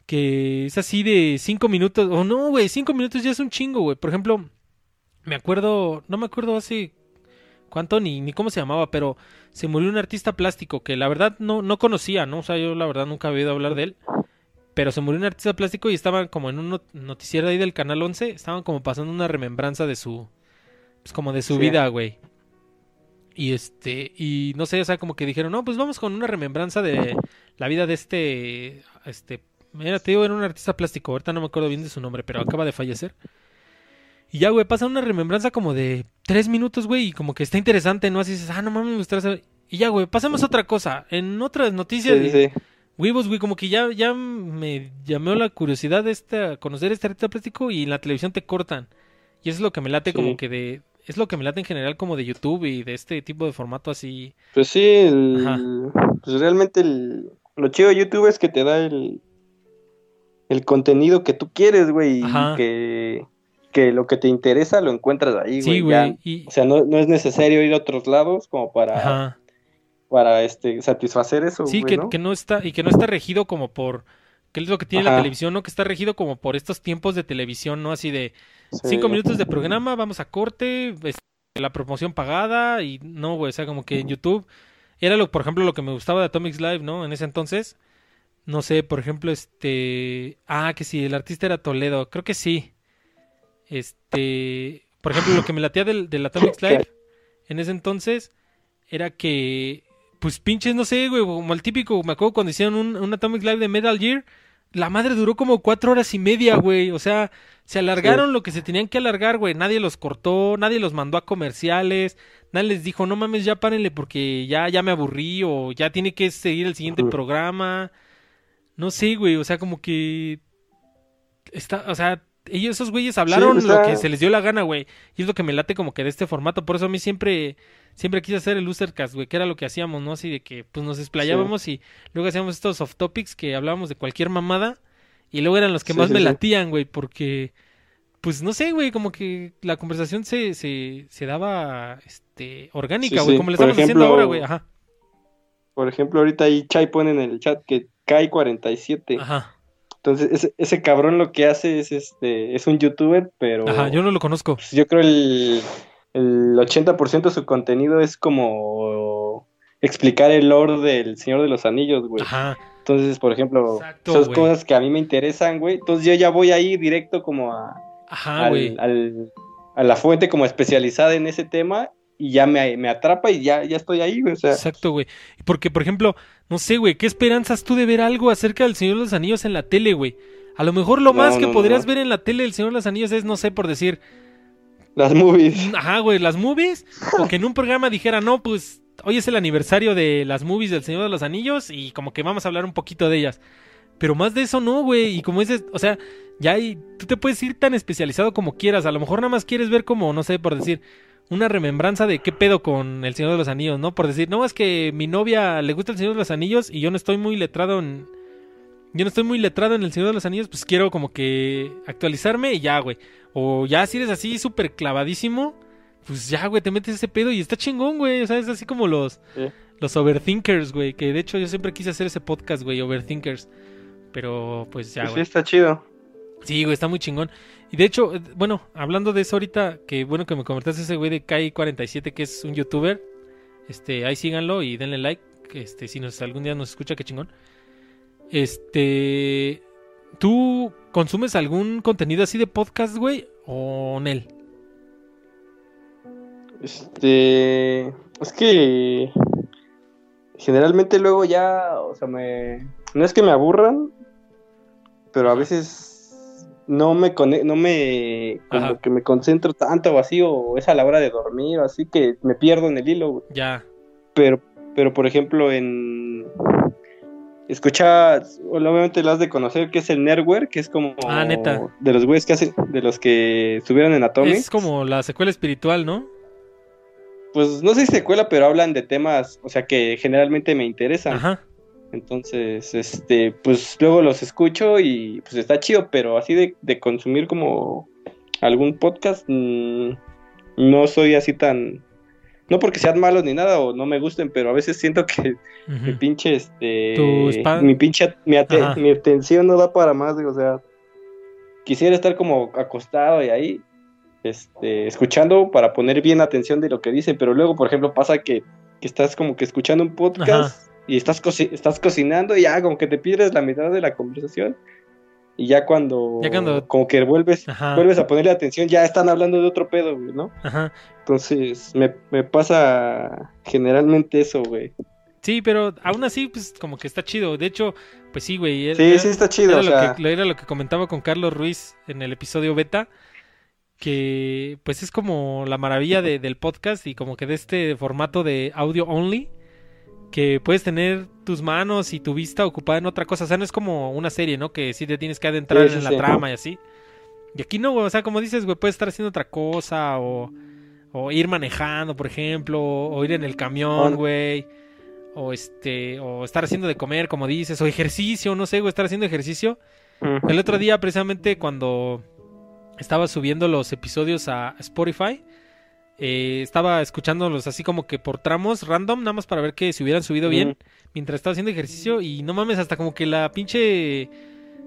que es así de cinco minutos, o no, güey, cinco minutos ya es un chingo, güey, por ejemplo, me acuerdo, no me acuerdo hace cuánto ni, ni cómo se llamaba, pero se murió un artista plástico que la verdad no, no conocía, ¿no? O sea, yo la verdad nunca había oído hablar de él. Pero se murió un artista plástico y estaban como en un not- noticiero ahí del Canal 11, estaban como pasando una remembranza de su, pues como de su Sí. vida, güey. Y este, y no sé, o sea, como que dijeron, no, pues vamos con una remembranza de la vida de este, este, mira, te digo, era un artista plástico, ahorita no me acuerdo bien de su nombre, pero acaba de fallecer. Y ya, güey, pasa una remembranza como de tres minutos, güey, y como que está interesante, ¿no? Así dices, ah, no mames, me gustaría saber. Y ya, güey, pasemos a otra cosa. En otras noticias, Sí, sí. Huevos, güey, como que ya, ya me llamó la curiosidad de esta, conocer este artista plástico y en la televisión te cortan. Y eso es lo que me late Sí. como que de... Es lo que me late en general como de YouTube y de este tipo de formato así. Pues sí, el- pues realmente el- lo chido de YouTube es que te da el, el contenido que tú quieres, güey, y que, que lo que te interesa lo encuentras ahí, güey. Y... O sea, no, no es necesario ir a otros lados como para, Ajá. para este, satisfacer eso, Sí, güey, que, ¿no? que no está, y que no está regido como por... ¿Qué es lo que tiene la televisión, no? Que está regido como por estos tiempos de televisión, ¿no? Así de Sí. cinco minutos de programa, vamos a corte, este, la promoción pagada y no, güey, o sea, como que en YouTube era lo, por ejemplo, lo que me gustaba de Atomics Live, ¿no? En ese entonces, no sé, por ejemplo, este, ah, que sí, el artista era Toledo, creo que sí. Este, por ejemplo, lo que me latía del, del Atomics Live en ese entonces era que, pues pinches, no sé, güey, como el típico, me acuerdo cuando hicieron un, un Atomic Live de Metal Gear, la madre duró como cuatro horas y media, güey. O sea, se alargaron lo que se tenían que alargar, güey. Nadie los cortó, nadie los mandó a comerciales, nadie les dijo, no mames, ya párenle porque ya, ya me aburrí o ya tiene que seguir el siguiente programa. No sé, güey, o sea, como que... Está, o sea, ellos, esos güeyes hablaron lo que se les dio la gana, güey. Y es lo que me late como que de este formato. Por eso a mí siempre, siempre quise hacer el Losercast, güey, que era lo que hacíamos, ¿no? Así de que, pues nos explayábamos y luego hacíamos estos off topics que hablábamos de cualquier mamada. Y luego eran los que más me latían, güey, porque, pues no sé, güey, como que la conversación se, se, se daba, este, orgánica, güey, como le estamos diciendo ahora, güey, ajá. Por ejemplo, ahorita ahí Chai pone en el chat que cae 47. Ajá. Entonces, ese, ese, cabrón lo que hace es este es un youtuber, pero. Ajá, yo no lo conozco. Pues, yo creo el, el 80% de su contenido es como explicar el lore del Señor de los Anillos, güey. Ajá. Entonces, por ejemplo, esas cosas que a mí me interesan, güey. Entonces yo ya voy ahí directo como a. Ajá, al, al, a la fuente como especializada en ese tema y ya me, me, atrapa y ya, ya estoy ahí, güey. O sea. Exacto, güey. Porque, por ejemplo, no sé, güey, ¿qué esperanzas tú de ver algo acerca del Señor de los Anillos en la tele, güey? A lo mejor lo más que podrías ver en la tele del Señor de los Anillos es, no sé, por decir... Las movies. Ajá, güey, las movies. o que en un programa dijera, no, pues hoy es el aniversario de las movies del Señor de los Anillos y como que vamos a hablar un poquito de ellas. Pero más de eso no, güey. Y como dices, o sea, ya hay, tú te puedes ir tan especializado como quieras. A lo mejor nada más quieres ver como, no sé, por decir, una remembranza de qué pedo con el Señor de los Anillos, ¿no? Por decir, no, es que mi novia le gusta el Señor de los Anillos y yo no estoy muy letrado en... Yo no estoy muy letrado en el Señor de los Anillos, pues quiero como que actualizarme y ya, güey. O ya si eres así súper clavadísimo, pues ya, güey, te metes ese pedo y está chingón, güey. O sea, es así como los, los overthinkers, güey. Que de hecho yo siempre quise hacer ese podcast, güey, overthinkers. Pero pues ya, pues güey. Sí, está chido. Sí, güey, está muy chingón. Y de hecho, eh, bueno, hablando de eso ahorita, que bueno que me comentaste ese güey de Kai47, que es un youtuber. Este, ahí síganlo y denle like. Este, si nos algún día nos escucha, qué chingón. Este, ¿tú consumes algún contenido así de podcast, güey? ¿O Nel? Este, es que generalmente luego ya, o sea, me, no es que me aburran, pero a veces no me no me como que me concentro tanto o así o es a la hora de dormir o así que me pierdo en el hilo ya. Pero pero por ejemplo en escuchas obviamente lo has de conocer que es el Nerdware que es como ah, neta. de los güeyes que hacen de los que estuvieron en Atomic es como la secuela espiritual no pues no sé si secuela pero hablan de temas o sea que generalmente me interesan. Ajá. Entonces, este, pues luego los escucho y pues está chido, pero así de, consumir como algún podcast, mm, no soy así tan... No porque sean malos ni nada o no me gusten, pero a veces siento que mi pinche, este... Mi pinche, mi, atención no da para más, o sea, quisiera estar como acostado y ahí, este, escuchando para poner bien atención de lo que dicen, pero luego, por ejemplo, pasa que, que estás como que escuchando un podcast y estás, estás cocinando y ya como que te pierdes la mitad de la conversación. Y ya cuando, como que vuelves, vuelves a ponerle atención, ya están hablando de otro pedo, güey, ¿no? Ajá. Entonces, me, me pasa generalmente eso, güey. Sí, pero aún así, pues como que está chido. De hecho, pues sí, güey. Sí, sí está chido. Era, lo que, era lo que comentaba con Carlos Ruiz en el episodio beta. Que pues es como la maravilla de, del podcast y como que de este formato de audio only que puedes tener tus manos y tu vista ocupada en otra cosa. O sea, no es como una serie, ¿no? Que sí te tienes que adentrar en la trama y así. Y aquí no, güey. O sea, como dices, güey, puedes estar haciendo otra cosa o, o ir manejando, por ejemplo, o ir en el camión, güey. O este, o estar haciendo de comer, como dices, o ejercicio, no sé, güey, estar haciendo ejercicio. El otro día, precisamente, cuando estaba subiendo los episodios a Spotify, eh, estaba escuchándolos así como que por tramos random, nada más para ver que se hubieran subido bien mientras estaba haciendo ejercicio. Y no mames, hasta como que la pinche.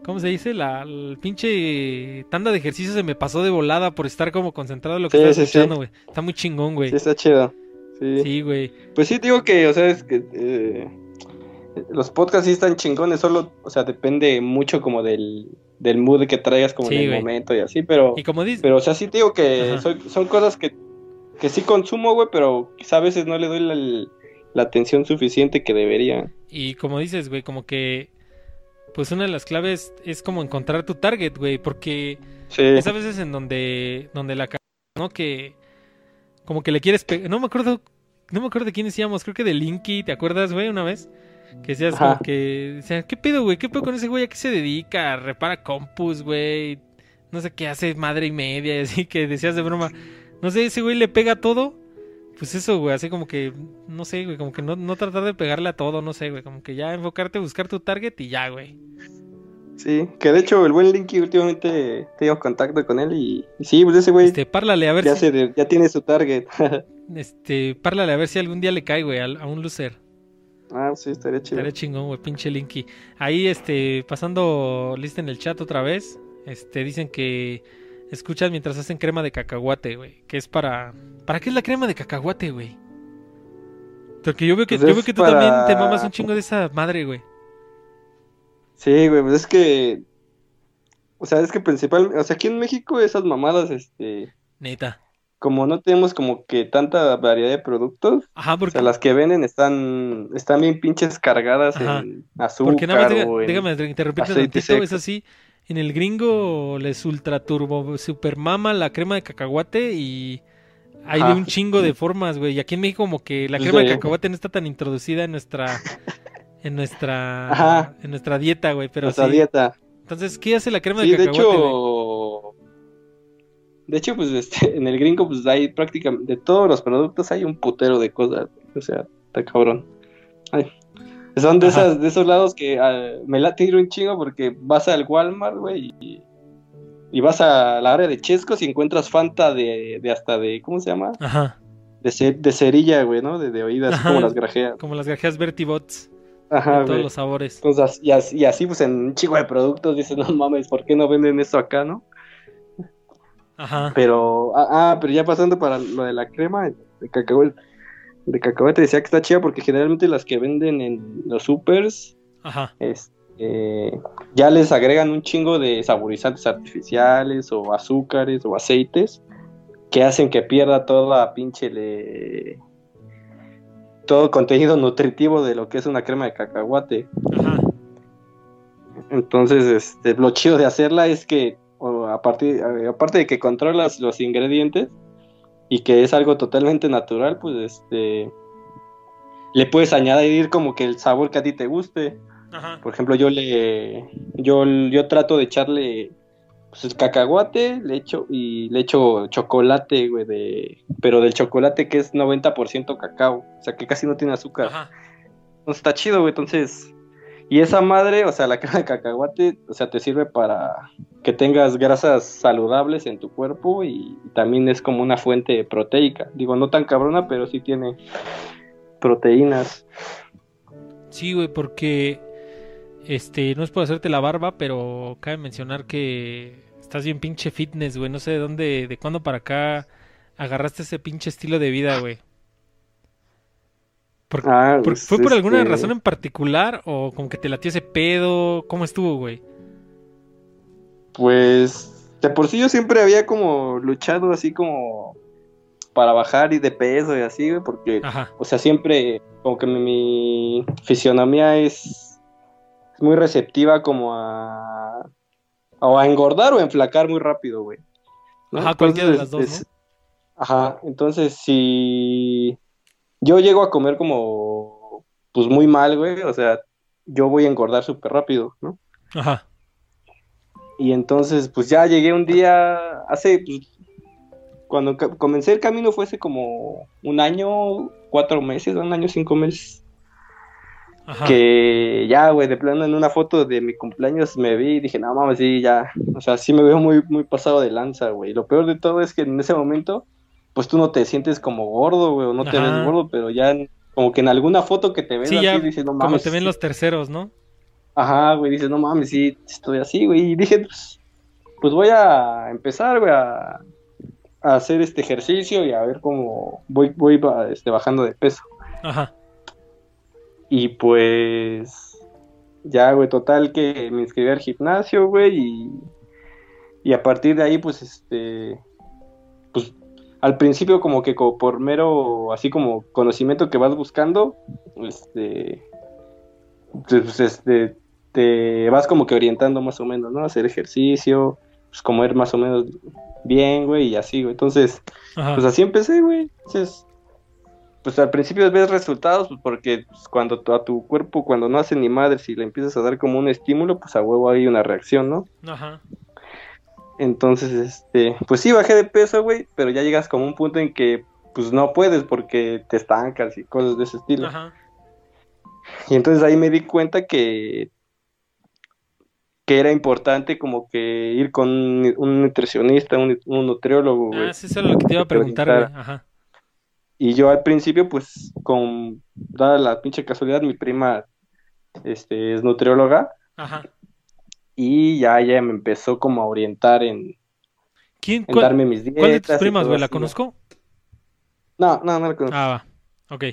¿Cómo se dice? La, pinche tanda de ejercicio se me pasó de volada por estar como concentrado en lo que estaba escuchando, güey. Está muy chingón, güey. Sí, está chido. Sí, güey. Pues sí, digo que, o sea, es que. Eh, los podcasts sí están chingones, solo, o sea, depende mucho como del, del mood que traigas como en el momento y así, pero... Y como dices... Pero, o sea, sí digo que son cosas que que sí consumo, güey, pero quizá a veces no le doy la, atención suficiente que debería. Y como dices, güey, como que pues una de las claves es como encontrar tu target, güey, porque Sí. es a veces en donde, donde la ¿no? Que como que le quieres pegar, no me acuerdo, no me acuerdo de quién decíamos, creo que de Linky, ¿te acuerdas, güey, una vez? Que decías Ajá. como que, decían, ¿qué pedo, güey? ¿Qué pedo con ese güey? ¿A qué se dedica? Repara compus, güey. No sé qué hace madre y media, y así que decías de broma. No sé, ese güey le pega todo. Pues eso, güey, así como que, no sé, güey, como que no, no tratar de pegarle a todo, no sé, güey, como que ya enfocarte, buscar tu target y ya, güey. Sí, que de hecho el buen Linky últimamente tengo contacto con él y, y sí, pues ese güey Este, párlale a ver ya, si, se ya tiene su target. este, párlale a ver si algún día le cae, güey, a, un loser. ah, sí, estaría chido. Estaría chingón, güey, pinche Linky. Ahí, este, pasando lista en el chat otra vez, este, dicen que escuchan mientras hacen crema de cacahuate, güey, que es para... ¿Para qué es la crema de cacahuate, güey? Porque yo veo que, Pues yo veo que tú también te mamas un chingo de esa madre, güey. Sí, güey, pues es que. O sea, es que principal. O sea, aquí en México esas mamadas, este. Neta. Como no tenemos como que tanta variedad de productos, Ajá, o porque... sea, las que venden están, están bien pinches cargadas Ajá. en azúcar Porque nada más, o en- déjame interrumpirte tantito, es así. En el gringo les ultra turbo super mama la crema de cacahuate y hay de Ajá. un chingo de formas, güey. Y aquí en México como que la crema de de- cacahuate no está tan introducida en nuestra en nuestra Aja. en nuestra dieta, güey, pero nuestra sí. dieta. Entonces, ¿qué hace la crema Sí, de de cacahuate? güey? hecho, de hecho, pues este, en el gringo, pues hay prácticamente, de todos los productos hay un putero de cosas, o sea, está cabrón. Ay, son de Ajá. esas, de esos lados que ah, me late ir un chingo porque vas al Walmart, güey, y, y vas a la área de chescos y encuentras Fanta de, de hasta de, ¿cómo se llama? Ajá, De, de cerilla, güey, ¿no? De, de oídas, Ajá. como las grajeas. como las grajeas Bertibots Ajá, de todos los sabores. Entonces, y así, y así, pues en un chingo de productos dices, no mames, ¿por qué no venden esto acá, no? Ajá. Pero, ah, ah, pero ya pasando para lo de la crema de cacahuete, de cacahuete decía que está chida porque generalmente las que venden en los supers, Ajá. este, ya les agregan un chingo de saborizantes artificiales o azúcares o aceites que hacen que pierda toda pinche le... todo contenido nutritivo de lo que es una crema de cacahuate. Ajá. Entonces, este, lo chido de hacerla es que, o a partir, a- aparte de que controlas los ingredientes y que es algo totalmente natural, pues este, le puedes añadir como que el sabor que a ti te guste. Ajá. Por ejemplo, yo le, yo, yo trato de echarle pues, el cacahuate, le echo y le echo chocolate, güey, de, pero del chocolate que es 90% cacao, o sea que casi no tiene azúcar. Ajá. Entonces está chido, güey. Entonces, y esa madre, o sea, la crema de cacahuate, o sea, te sirve para que tengas grasas saludables en tu cuerpo y también es como una fuente proteica. Digo, no tan cabrona, pero sí tiene proteínas. Sí, güey, porque este no es por hacerte la barba, pero cabe mencionar que estás bien pinche fitness, güey. No sé de dónde, de cuándo para acá agarraste ese pinche estilo de vida, güey. ¿Por- Ah, por- ¿Fue por alguna este, razón en particular o como que te latió ese pedo? ¿Cómo estuvo, güey? Pues, de por sí yo siempre había como luchado así como para bajar y de peso y así, güey, porque Ajá, O sea, siempre como que mi, mi fisionomía es, es muy receptiva como a, o a engordar o a enflacar muy rápido, güey. ¿no? Ajá, cualquiera de las dos, es- Ajá, entonces si yo llego a comer como, pues muy mal, güey, o sea, yo voy a engordar súper rápido, ¿no? ajá, Y entonces, pues ya llegué un día, hace, pues, cuando comencé el camino fue hace como un año, cuatro meses, un año, cinco meses. ajá. Que ya, güey, de plano en una foto de mi cumpleaños me vi y dije, no mames, sí, ya. O sea, sí me veo muy, muy pasado de lanza, güey. Lo peor de todo es que en ese momento, pues tú no te sientes como gordo, güey, o no te ves gordo, pero ya en- como que en alguna foto que te ves Sí, así, ya, dices, no Como mames. te ven sí". los terceros, ¿no? Ajá, güey, dices, no mames, sí, estoy así, güey. Y dije, pues, pues voy a empezar, güey, a, a hacer este ejercicio y a ver cómo voy, voy este, bajando de peso. Ajá, Y pues, ya, güey, total que me inscribí al gimnasio, güey, y, y a partir de ahí, pues, este, al principio como que por mero, así como conocimiento que vas buscando, este, pues, este, te vas como que orientando más o menos, ¿no? Hacer ejercicio, pues comer más o menos bien, güey, y así, güey. Entonces, Ajá. pues así empecé, güey. Entonces, pues al principio ves resultados, pues porque pues, cuando tu- a tu cuerpo, cuando no hace ni madre, si le empiezas a dar como un estímulo, pues a huevo hay una reacción, ¿no? Ajá. Entonces, este, pues sí, bajé de peso, güey, pero ya llegas como un punto en que, pues no puedes porque te estancas y cosas de ese estilo. Ajá. Y entonces ahí me di cuenta que, que era importante como que ir con un, nutricionista, un, un nutriólogo. Ah, sí, eso era lo que te iba a preguntar, güey. Ajá. Y yo al principio, pues, con, dada la pinche casualidad, mi prima, este, es nutrióloga Ajá. Y ya ella me empezó como a orientar en, ¿Quién? en ¿Cuál, darme mis dietas. cuál de tus primas, güey? ¿La conozco? No, no, no la conozco. Ah, va. Ok.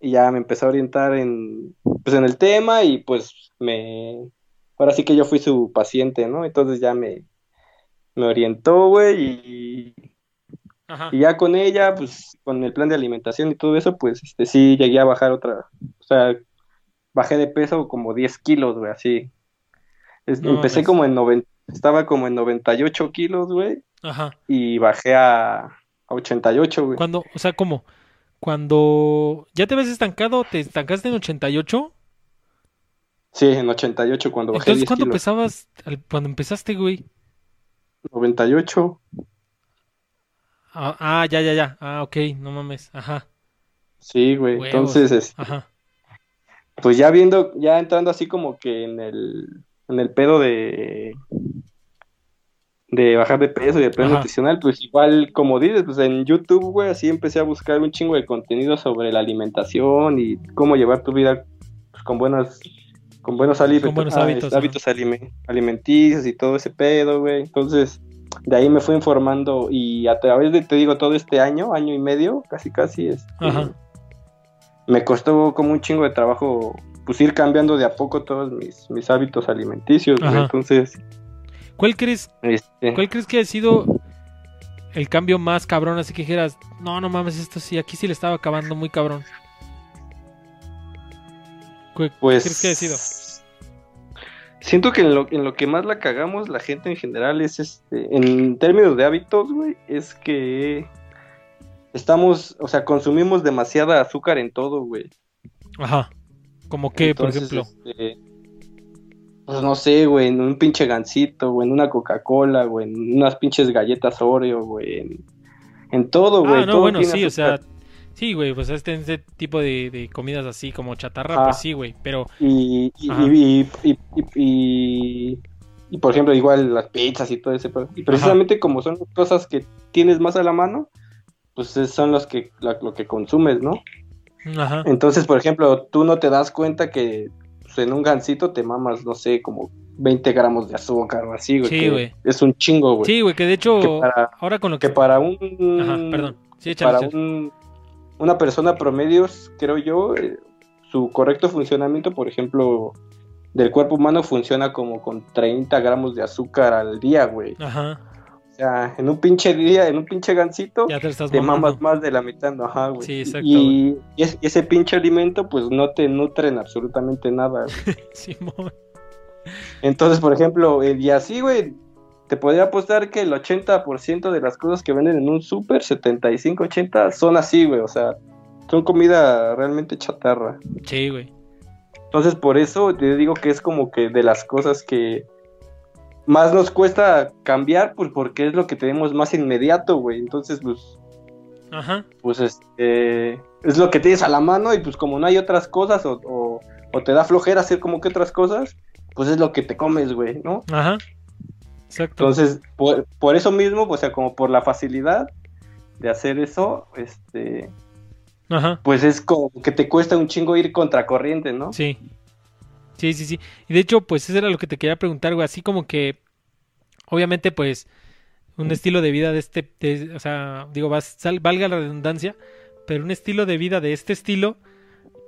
Y ya me empezó a orientar en, pues, en el tema y pues me, ahora sí que yo fui su paciente, ¿no? Entonces ya me, me orientó, güey, y, Ajá. y ya con ella, pues con el plan de alimentación y todo eso, pues este sí llegué a bajar otra, o sea, bajé de peso como 10 kilos, güey, así. Es- No empecé como en 90, estaba como en 98 kilos, güey, Ajá. y bajé a, a 88, güey. Cuando, o sea, ¿cómo? Cuando ya te ves estancado, te estancaste en 88. Sí, en 88 cuando bajé Entonces, 10 ¿cuándo kilos. pesabas? Cuando empezaste, güey. 98. Ah, ah, ya, ya, ya. Ah, ok, no mames. Ajá. Sí, güey. Huevos. Entonces, es- Ajá. pues ya viendo, ya entrando así como que en el, en el pedo de, de bajar de peso y el plan Ajá. nutricional, pues igual, como dices, pues en YouTube, güey, así empecé a buscar un chingo de contenido sobre la alimentación y cómo llevar tu vida pues, con buenas, con buenos hábitos, Con buenos ah, hábitos, hábitos alime- alimenticios y todo ese pedo, güey. Entonces, de ahí me fui informando y a través de, te digo, todo este año, año y medio, casi casi, este, Ajá. me costó como un chingo de trabajo pues ir cambiando de a poco todos mis, mis hábitos alimenticios, güey. Entonces, ¿Cuál crees, este, cuál crees que ha sido el cambio más cabrón? Así que dijeras, no, no mames, esto sí, aquí sí le estaba acabando muy cabrón. ¿Qué pues crees que ha sido? siento que en lo, en lo que más la cagamos la gente en general es este, en términos de hábitos, güey, es que estamos, o sea, consumimos demasiada azúcar en todo, güey. Ajá. ¿Como qué, por Entonces, ejemplo? este, pues no sé, güey, en un pinche gansito, güey, en una Coca-Cola, güey, en unas pinches galletas Oreo, güey, en, en todo, güey. Ah, no, todo bueno, sí, o sea, sí, güey, pues este, este tipo de, de comidas así como chatarra, pues sí, güey, pero, Y, y, y, y, y, y- y, por ejemplo, igual las pizzas y todo ese. Y precisamente como son cosas que tienes más a la mano, pues es- son los que, la- lo que consumes, ¿no? Ajá, Entonces, por ejemplo, tú no te das cuenta que pues, en un gansito te mamas, no sé, como 20 gramos de azúcar o así, güey. Sí, güey. Es un chingo, güey. sí, güey, que de hecho, que para, ahora con lo que, que para un... ajá, perdón, sí, échale, para échale. un- una persona promedio, creo yo, eh, su correcto funcionamiento, por ejemplo, del cuerpo humano funciona como con 30 gramos de azúcar al día, güey. ajá, O sea, en un pinche día, en un pinche gancito, ya te estás te mamas más de la mitad, ¿no? ajá, güey. Sí, exacto, Y, y es- y ese pinche alimento, pues no te nutren absolutamente nada. Simón. Entonces, por ejemplo, y así, güey, te podría apostar que el 80% de las cosas que venden en un súper, 75, 80, son así, güey, o sea, son comida realmente chatarra. Sí, güey. Entonces, por eso te digo que es como que de las cosas que más nos cuesta cambiar, pues porque es lo que tenemos más inmediato, güey. Entonces, pues, Ajá. pues este, es lo que tienes a la mano y pues como no hay otras cosas o, o, o te da flojera hacer como que otras cosas, pues es lo que te comes, güey, ¿no? Ajá. Exacto. Entonces, por, por eso mismo, o sea, como por la facilidad de hacer eso, este, Ajá. pues es como que te cuesta un chingo ir contracorriente, ¿no? Sí. Sí, sí, sí. Y de hecho, pues eso era lo que te quería preguntar, güey. Así como que, obviamente, pues, un estilo de vida de este, de- o sea, digo, vas- sal- valga la redundancia, pero un estilo de vida de este estilo,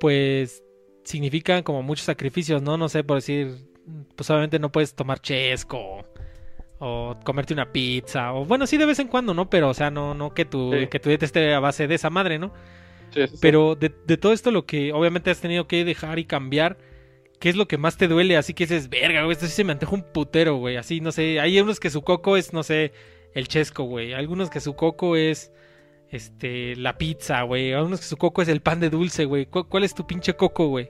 pues, significa como muchos sacrificios, ¿no? No sé, por decir, pues obviamente no puedes tomar chesco o comerte una pizza, o bueno, sí de vez en cuando, ¿no? Pero, o sea, no, no que tu, Sí. que tu dieta esté a base de esa madre, ¿no? Sí, sí, sí. Pero de, de todo esto lo que obviamente has tenido que dejar y cambiar, ¿qué es lo que más te duele? Así que dices, verga, güey, esto sí se me antoja un putero, güey. Así, no sé, hay unos que su coco es, no sé, el chesco, güey. Algunos que su coco es, este, la pizza, güey. Algunos que su coco es el pan de dulce, güey. ¿Cuál, cuál es tu pinche coco, güey?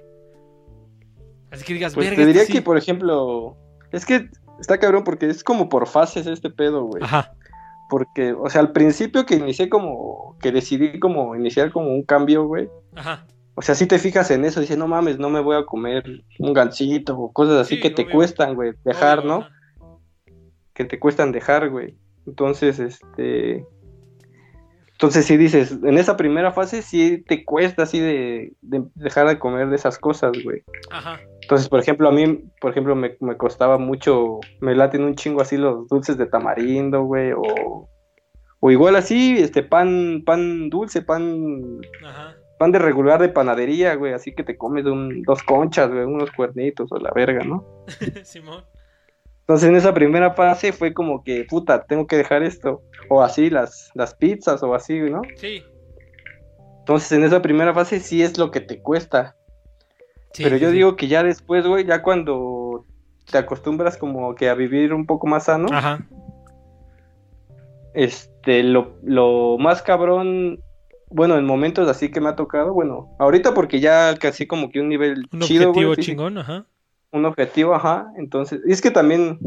Así que digas, Pues verga, te esto diría sí". que, por ejemplo, es que está cabrón porque es como por fases este pedo, güey. Ajá, Porque, o sea, al principio que inicié como, que decidí como iniciar como un cambio, güey. ajá. O sea, si te fijas en eso, dices, no mames, no me voy a comer un gansito o cosas así Sí, que te cuestan, güey, dejar, ¿no? Que te cuestan dejar, güey. Entonces, este... Entonces, si dices, en esa primera fase sí te cuesta así de, de dejar de comer de esas cosas, güey. Ajá. Entonces, por ejemplo, a mí, por ejemplo, me, me costaba mucho, me laten un chingo así los dulces de tamarindo, güey, o, o igual así, este pan, pan dulce, pan, Ajá. Pan de regular de panadería, güey, así que te comes un- dos conchas, güey, unos cuernitos o la verga, ¿no? Simón. Entonces, en esa primera fase fue como que, puta, tengo que dejar esto, o así las, las pizzas o así, ¿no? Sí. Entonces, en esa primera fase sí es lo que te cuesta. Sí, Pero yo sí. digo que ya después, güey, ya cuando te acostumbras como que a vivir un poco más sano, Ajá. este, lo, lo más cabrón, bueno, en momentos así que me ha tocado, bueno, ahorita porque ya casi como que un nivel Un chido, objetivo güey, chingón, ajá. un objetivo, ajá, entonces, y es que también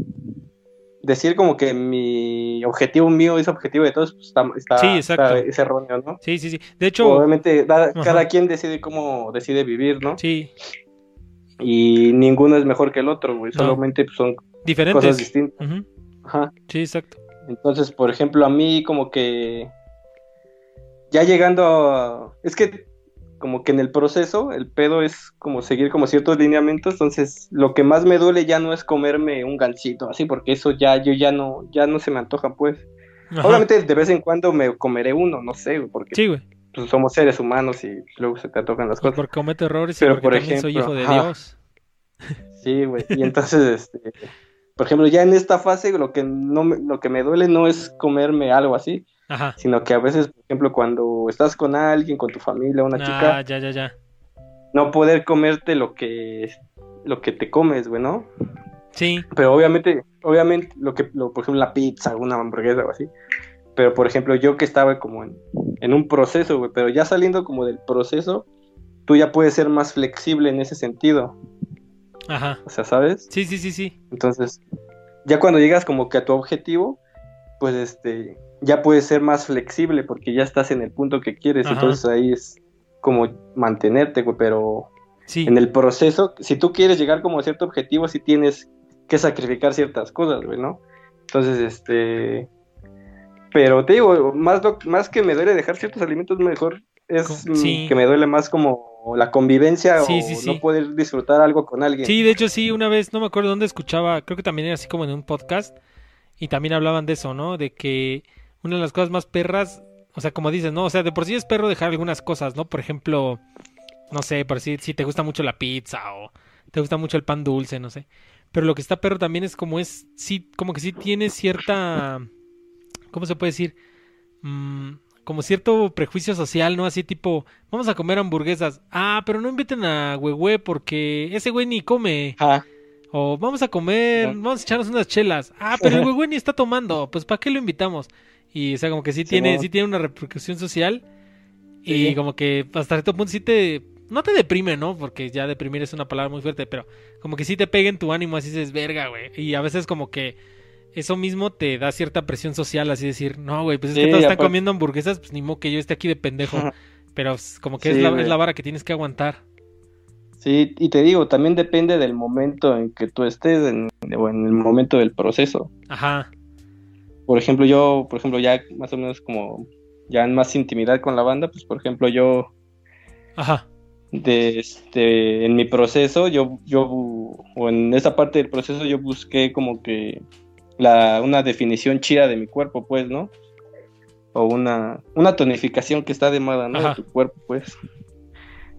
decir como que mi objetivo mío es objetivo de todos, pues está, está, Sí, exacto. está- es erróneo, ¿no? Sí, sí, sí. De hecho, Obviamente, da- Ajá. cada quien decide cómo decide vivir, ¿no? sí, Y ninguno es mejor que el otro, güey, No. solamente pues, son cosas diferentes. distintas. Ujú. Ajá. Sí, exacto. Entonces, por ejemplo, a mí como que ya llegando a... Es que como que en el proceso el pedo es como seguir como ciertos lineamientos, entonces lo que más me duele ya no es comerme un gansito, así, porque eso ya yo ya no ya no se me antoja, pues. Ajá. Obviamente de vez en cuando me comeré uno, no sé, güey, porque Sí, güey. pues, somos seres humanos y luego se te antojan las cosas. porque comete errores y Pero, porque por también soy ejemplo, hijo de ajá. Dios. Sí, güey. Y entonces, este, por ejemplo, ya en esta fase lo que no me, lo que me duele no es comerme algo así, Ajá. sino que a veces, por ejemplo, cuando estás con alguien, con tu familia, una Ah, chica, ya, ya, ya. no poder comerte lo que lo que te comes, güey, ¿no? Sí, Pero obviamente, obviamente, lo que, lo, por ejemplo, la pizza, una hamburguesa o así. Pero, por ejemplo, yo que estaba como en, en un proceso, güey, pero ya saliendo como del proceso, tú ya puedes ser más flexible en ese sentido. ajá. O sea, ¿sabes? Sí, sí, sí, sí. Entonces, ya cuando llegas como que a tu objetivo, pues este, ya puedes ser más flexible porque ya estás en el punto que quieres. Ajá. Entonces ahí es como mantenerte, güey, pero Sí. en el proceso, si tú quieres llegar como a cierto objetivo, sí tienes que sacrificar ciertas cosas, güey, ¿no? Entonces, este, pero te digo, más, lo- más que me duele dejar ciertos alimentos, mejor es mm, sí. que me duele más como la convivencia Sí, o no poder disfrutar algo con alguien. Sí, de hecho sí, una vez, no me acuerdo dónde escuchaba, creo que también era así como en un podcast, y también hablaban de eso, ¿no? De que una de las cosas más perras, o sea, como dices, ¿no? O sea, de por sí es perro dejar algunas cosas, ¿no? Por ejemplo, no sé, por si, si te gusta mucho la pizza o te gusta mucho el pan dulce, no sé. Pero lo que está perro también es como es, sí, como que sí tiene cierta, ¿cómo se puede decir? Mm, como cierto prejuicio social, ¿no? Así tipo, vamos a comer hamburguesas. Ah, pero no inviten a Huehue porque ese güey ni come. Ajá. O vamos a comer, vamos a echarnos unas chelas. Ah, pero el Huehue ni está tomando. Pues ¿para qué lo invitamos? Y o sea, como que sí Sí, tiene, no. sí tiene una repercusión social. Sí. Y como que hasta cierto punto sí te... No te deprime, ¿no? Porque ya deprimir es una palabra muy fuerte, pero como que sí te pega en tu ánimo, así dices, verga, güey. Y a veces como que eso mismo te da cierta presión social, así decir, no, güey, pues es Sí, que todos están comiendo hamburguesas, pues ni modo que yo esté aquí de pendejo. Pero pues, como que es, la, es la vara que tienes que aguantar. Sí, y te digo, también depende del momento en que tú estés en, o en el momento del proceso. Ajá, Por ejemplo, yo, por ejemplo, ya más o menos como ya en más intimidad con la banda, pues por ejemplo, yo ajá, de este en mi proceso, yo yo o en esa parte del proceso yo busqué como que la una definición chida de mi cuerpo, pues, ¿no? O una una tonificación que está de moda, ¿no? Ajá. De tu cuerpo, pues.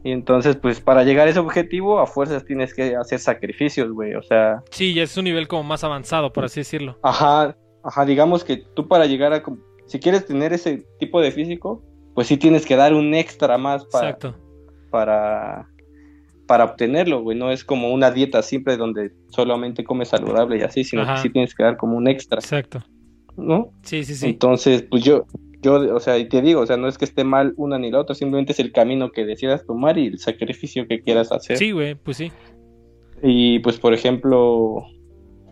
Y entonces, pues para llegar a ese objetivo, a fuerzas tienes que hacer sacrificios, güey. O sea, Sí, ya es un nivel como más avanzado, por así decirlo. Ajá, ajá, digamos que tú para llegar a, si quieres tener ese tipo de físico, pues sí tienes que dar un extra más para, Exacto. para, para obtenerlo, güey. No es como una dieta simple donde solamente comes saludable y así, sino Ajá. que sí tienes que dar como un extra, Exacto. ¿no? Sí, sí, sí. Entonces, pues yo, yo, o sea, y te digo, o sea, no es que esté mal una ni la otra, simplemente es el camino que decidas tomar y el sacrificio que quieras hacer. Sí, güey, pues sí. Y pues, por ejemplo,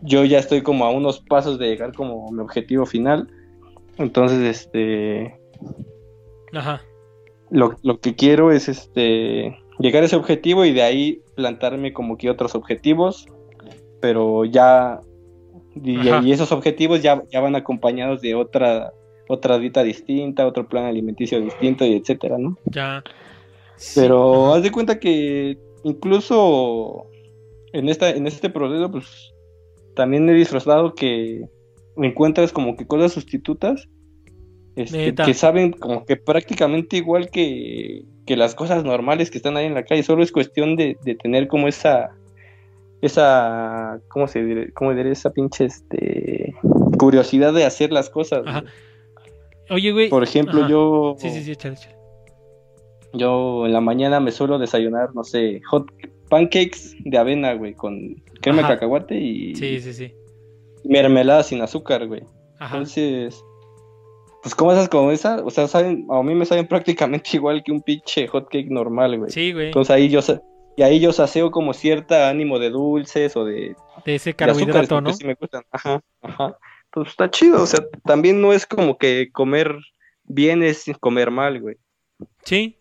yo ya estoy como a unos pasos de llegar como a mi objetivo final. Entonces, este, Ajá. lo, lo que quiero es este llegar a ese objetivo y de ahí plantarme como que otros objetivos, pero ya y, esos objetivos ya, ya van acompañados de otra otra dieta distinta, otro plan alimenticio distinto y etcétera, ¿no? Ya. Pero haz de cuenta que incluso en esta en este proceso pues también he disfrutado que encuentras como que cosas sustitutas este, que saben como que prácticamente igual que, que las cosas normales que están ahí en la calle, solo es cuestión de, de tener como esa esa ¿cómo se diré? ¿Cómo diré? esa pinche este curiosidad de hacer las cosas. Ajá. Oye, güey. Por ejemplo, Ajá. yo Sí, sí, sí, échale. yo en la mañana me suelo desayunar, no sé, hot pancakes de avena, güey, con crema Ajá. de cacahuate y Sí, sí, sí. mermelada sin azúcar, güey. Ajá. Entonces, pues como esas como esa, o sea, saben, a mí me saben prácticamente igual que un pinche hot cake normal, güey. Sí, güey. Entonces ahí yo y ahí yo saseo como cierta ánimo de dulces o de, De ese de carbohidrato, porque ¿no? sí me gustan. Ajá, ajá. Entonces está chido, o sea, también no es como que comer bien es comer mal, güey. Sí.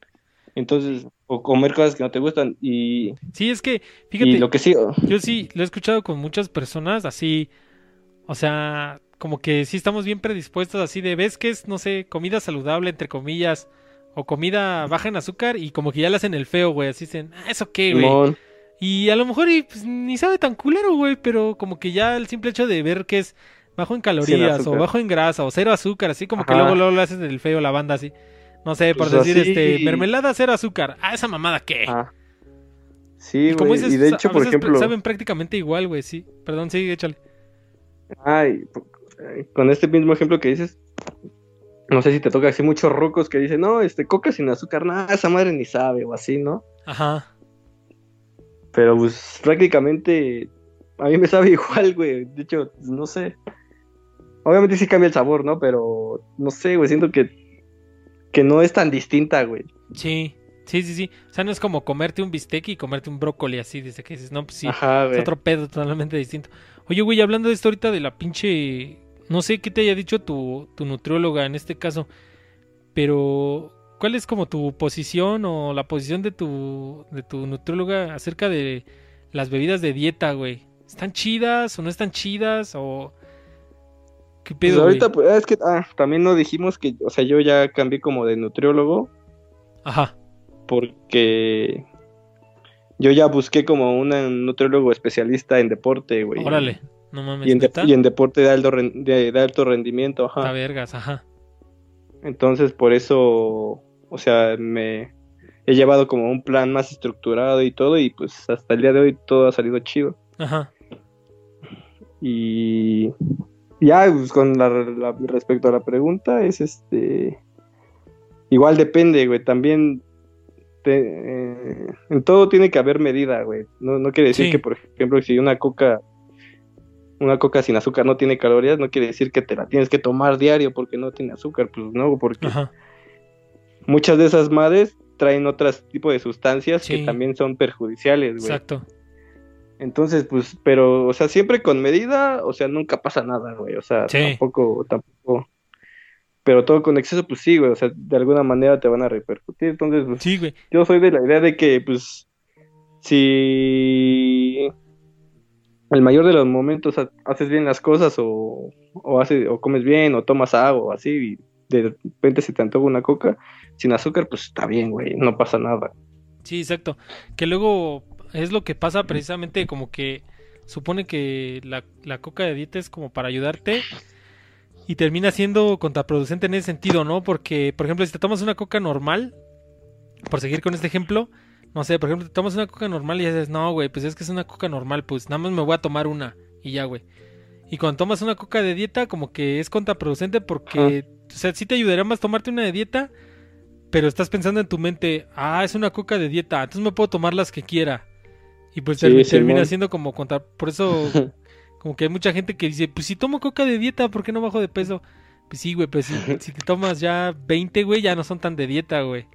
Entonces, o comer cosas que no te gustan y, Sí, es que, y fíjate, lo que sí, yo sí lo he escuchado con muchas personas así, o sea, como que sí estamos bien predispuestos así de, ves que es, no sé, comida saludable, entre comillas, o comida baja en azúcar y como que ya le hacen el feo, güey, así dicen, ah, ¿eso qué, güey? Y a lo mejor y, pues, ni sabe tan culero, güey, pero como que ya el simple hecho de ver que es bajo en calorías o bajo en grasa o cero azúcar, así como que luego, luego le haces el feo la banda así. No sé, por Pues decir, así- este, mermelada cero azúcar. Ah, esa mamada qué. ah. Sí, y como güey, dices, y de hecho, a por veces ejemplo, saben prácticamente igual, güey, sí. Perdón, sí, échale. ay, con este mismo ejemplo que dices, no sé si te toca así muchos rocos que dicen, no, este, coca sin azúcar, nada, esa madre ni sabe, o así, ¿no? Ajá. Pero pues prácticamente a mí me sabe igual, güey. De hecho, no sé. Obviamente sí cambia el sabor, ¿no? Pero no sé, güey, siento que, que no es tan distinta, güey. Sí, sí, sí, sí. O sea, no es como comerte un bistec y comerte un brócoli así, dice que dices, no, pues sí. Ajá, Es otro pedo totalmente distinto. Oye, güey, hablando de esto ahorita de la pinche. No sé qué te haya dicho tu, tu nutrióloga en este caso. Pero. ¿Cuál es como tu posición o la posición de tu, de tu nutrióloga acerca de las bebidas de dieta, güey? ¿Están chidas o no están chidas? ¿O qué Pues pedo, ahorita, güey? pues, es que ah, también no dijimos que, o sea, yo ya cambié como de nutriólogo Ajá, porque yo ya busqué como un nutriólogo especialista en deporte, güey. órale. No mames, Y en, de- y en deporte de alto, de, de alto rendimiento, ajá. Está vergas, ajá. Entonces, por eso, o sea, me he llevado como un plan más estructurado y todo, y pues hasta el día de hoy todo ha salido chido. Ajá. Y ya, pues con la, la- respecto a la pregunta, es este. Igual depende, güey. También te- eh, en todo tiene que haber medida, güey. No, no quiere decir Sí. que, por ejemplo, si una coca. Una coca sin azúcar no tiene calorías, no quiere decir que te la tienes que tomar diario porque no tiene azúcar, pues no, porque Ajá. muchas de esas madres traen otros tipos de sustancias Sí. que también son perjudiciales, güey. Exacto. Entonces, pues, pero, o sea, siempre con medida, o sea, nunca pasa nada, güey. O sea, Sí. tampoco, tampoco. Pero todo con exceso, pues sí, güey. O sea, de alguna manera te van a repercutir. Entonces, pues, Sí, güey. yo soy de la idea de que, pues, si el mayor de los momentos ha- haces bien las cosas o, o, haces, o comes bien o tomas agua o así y de repente se te antoja una coca sin azúcar, pues está bien, güey, no pasa nada. Sí, exacto. Que luego es lo que pasa precisamente como que supone que la, la coca de dieta es como para ayudarte y termina siendo contraproducente en ese sentido, ¿no? Porque, por ejemplo, si te tomas una coca normal, por seguir con este ejemplo, no sé, por ejemplo, te tomas una coca normal y dices, no, güey, pues es que es una coca normal, pues nada más me voy a tomar una y ya, güey. Y cuando tomas una coca de dieta, como que es contraproducente porque, o sea, sí te ayudaría más tomarte una de dieta, pero estás pensando en tu mente, ah, es una coca de dieta, entonces me puedo tomar las que quiera. Y pues Sí, termina siendo como contra... Por eso, como que hay mucha gente que dice, pues si tomo coca de dieta, ¿por qué no bajo de peso? Pues sí, güey, pues si, si te tomas ya 20, güey, ya no son tan de dieta, güey.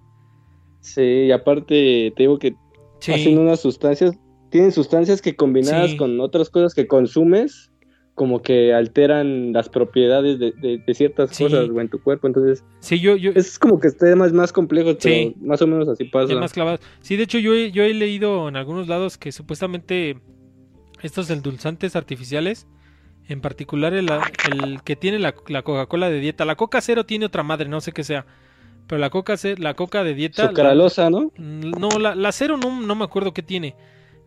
Sí, y aparte te digo que Sí, hacen unas sustancias, tienen sustancias que combinadas Sí. con otras cosas que consumes, como que alteran las propiedades de, de- de ciertas Sí. cosas, güey, en tu cuerpo. Entonces, sí, yo, yo, es como que este tema es más complejo, pero Sí. más o menos así pasa. Más. Sí, de hecho yo he, yo he leído en algunos lados que supuestamente estos endulzantes artificiales, en particular el, el que tiene la, la Coca-Cola de dieta, la Coca Cero tiene otra madre, no sé qué sea, pero la Coca, la Coca de dieta... la- Sucralosa, ¿no? no, la, la Cero no, no me acuerdo qué tiene,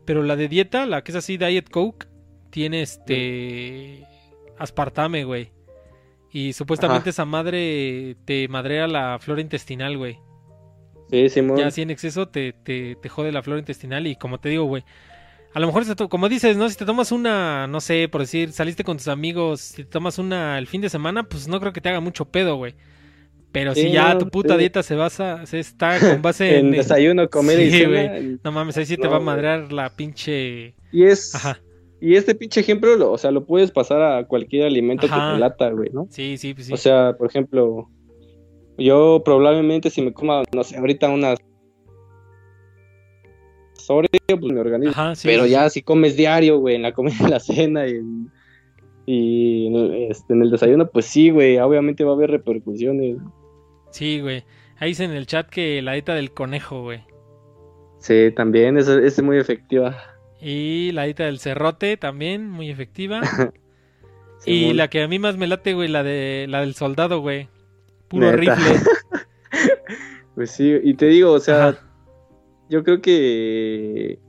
pero la de dieta, la que es así, Diet Coke, tiene este... aspartame, güey. Y supuestamente Ajá. esa madre te madrea la flora intestinal, güey. Sí, Simón. Ya así en exceso te, te, te jode la flora intestinal y como te digo, güey. A lo mejor, se to- como dices, ¿no? Si te tomas una, no sé, por decir, saliste con tus amigos, si te tomas una el fin de semana, pues no creo que te haga mucho pedo, güey. Pero si Sí, ya no, tu puta sí. dieta se basa, se está con base en... en desayuno, comida y Sí, cena. No mames, ahí sí te va a madrear la pinche... Y es, Ajá. Y este pinche ejemplo, lo- o sea, lo puedes pasar a cualquier alimento Ajá. que te lata, güey, ¿no? Sí, sí, pues sí. O sea, por ejemplo, yo probablemente si me coma, no sé, ahorita unas Oreo, pues mi organismo. Ajá, sí. Pero sí, ya si comes diario, güey, en la comida, en la cena y, en- y en, el, este, en el desayuno, pues sí, güey, obviamente va a haber repercusiones. Sí, güey. Ahí dice en el chat que la dieta del conejo, güey. Sí, también, es, es muy efectiva. Y la dieta del cerrote también, muy efectiva. Y la que a mí más me late, güey, la de la del soldado, güey. Puro Neta. rifle. Pues sí, y te digo, o sea, Ajá. yo creo que.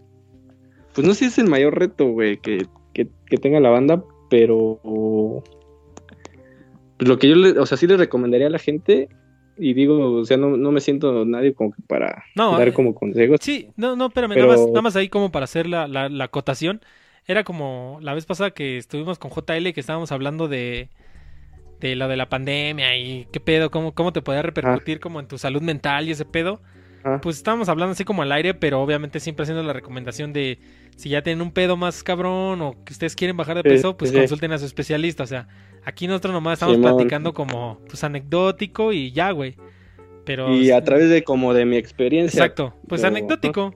Pues no sé si es el mayor reto, güey, que, que, que tenga la banda, pero. Pues lo que yo, le, o sea, sí le recomendaría a la gente, y digo, o sea, no, no me siento nadie como que para No, dar como consejos. Sí, no, no, espérame, Pero- nada, más, nada más ahí como para hacer la, la, la acotación. Era como la vez pasada que estuvimos con JL que estábamos hablando de, de lo de la pandemia y qué pedo, cómo, cómo te podía repercutir como en tu salud mental y ese pedo. Ajá. Pues estábamos hablando así como al aire, pero obviamente siempre haciendo la recomendación de si ya tienen un pedo más cabrón o que ustedes quieren bajar de Sí, peso, pues sí. consulten a su especialista. O sea, aquí nosotros nomás estamos Simón. platicando como pues anecdótico y ya, güey. Pero Y a través de como de mi experiencia. Exacto, pues Pero, anecdótico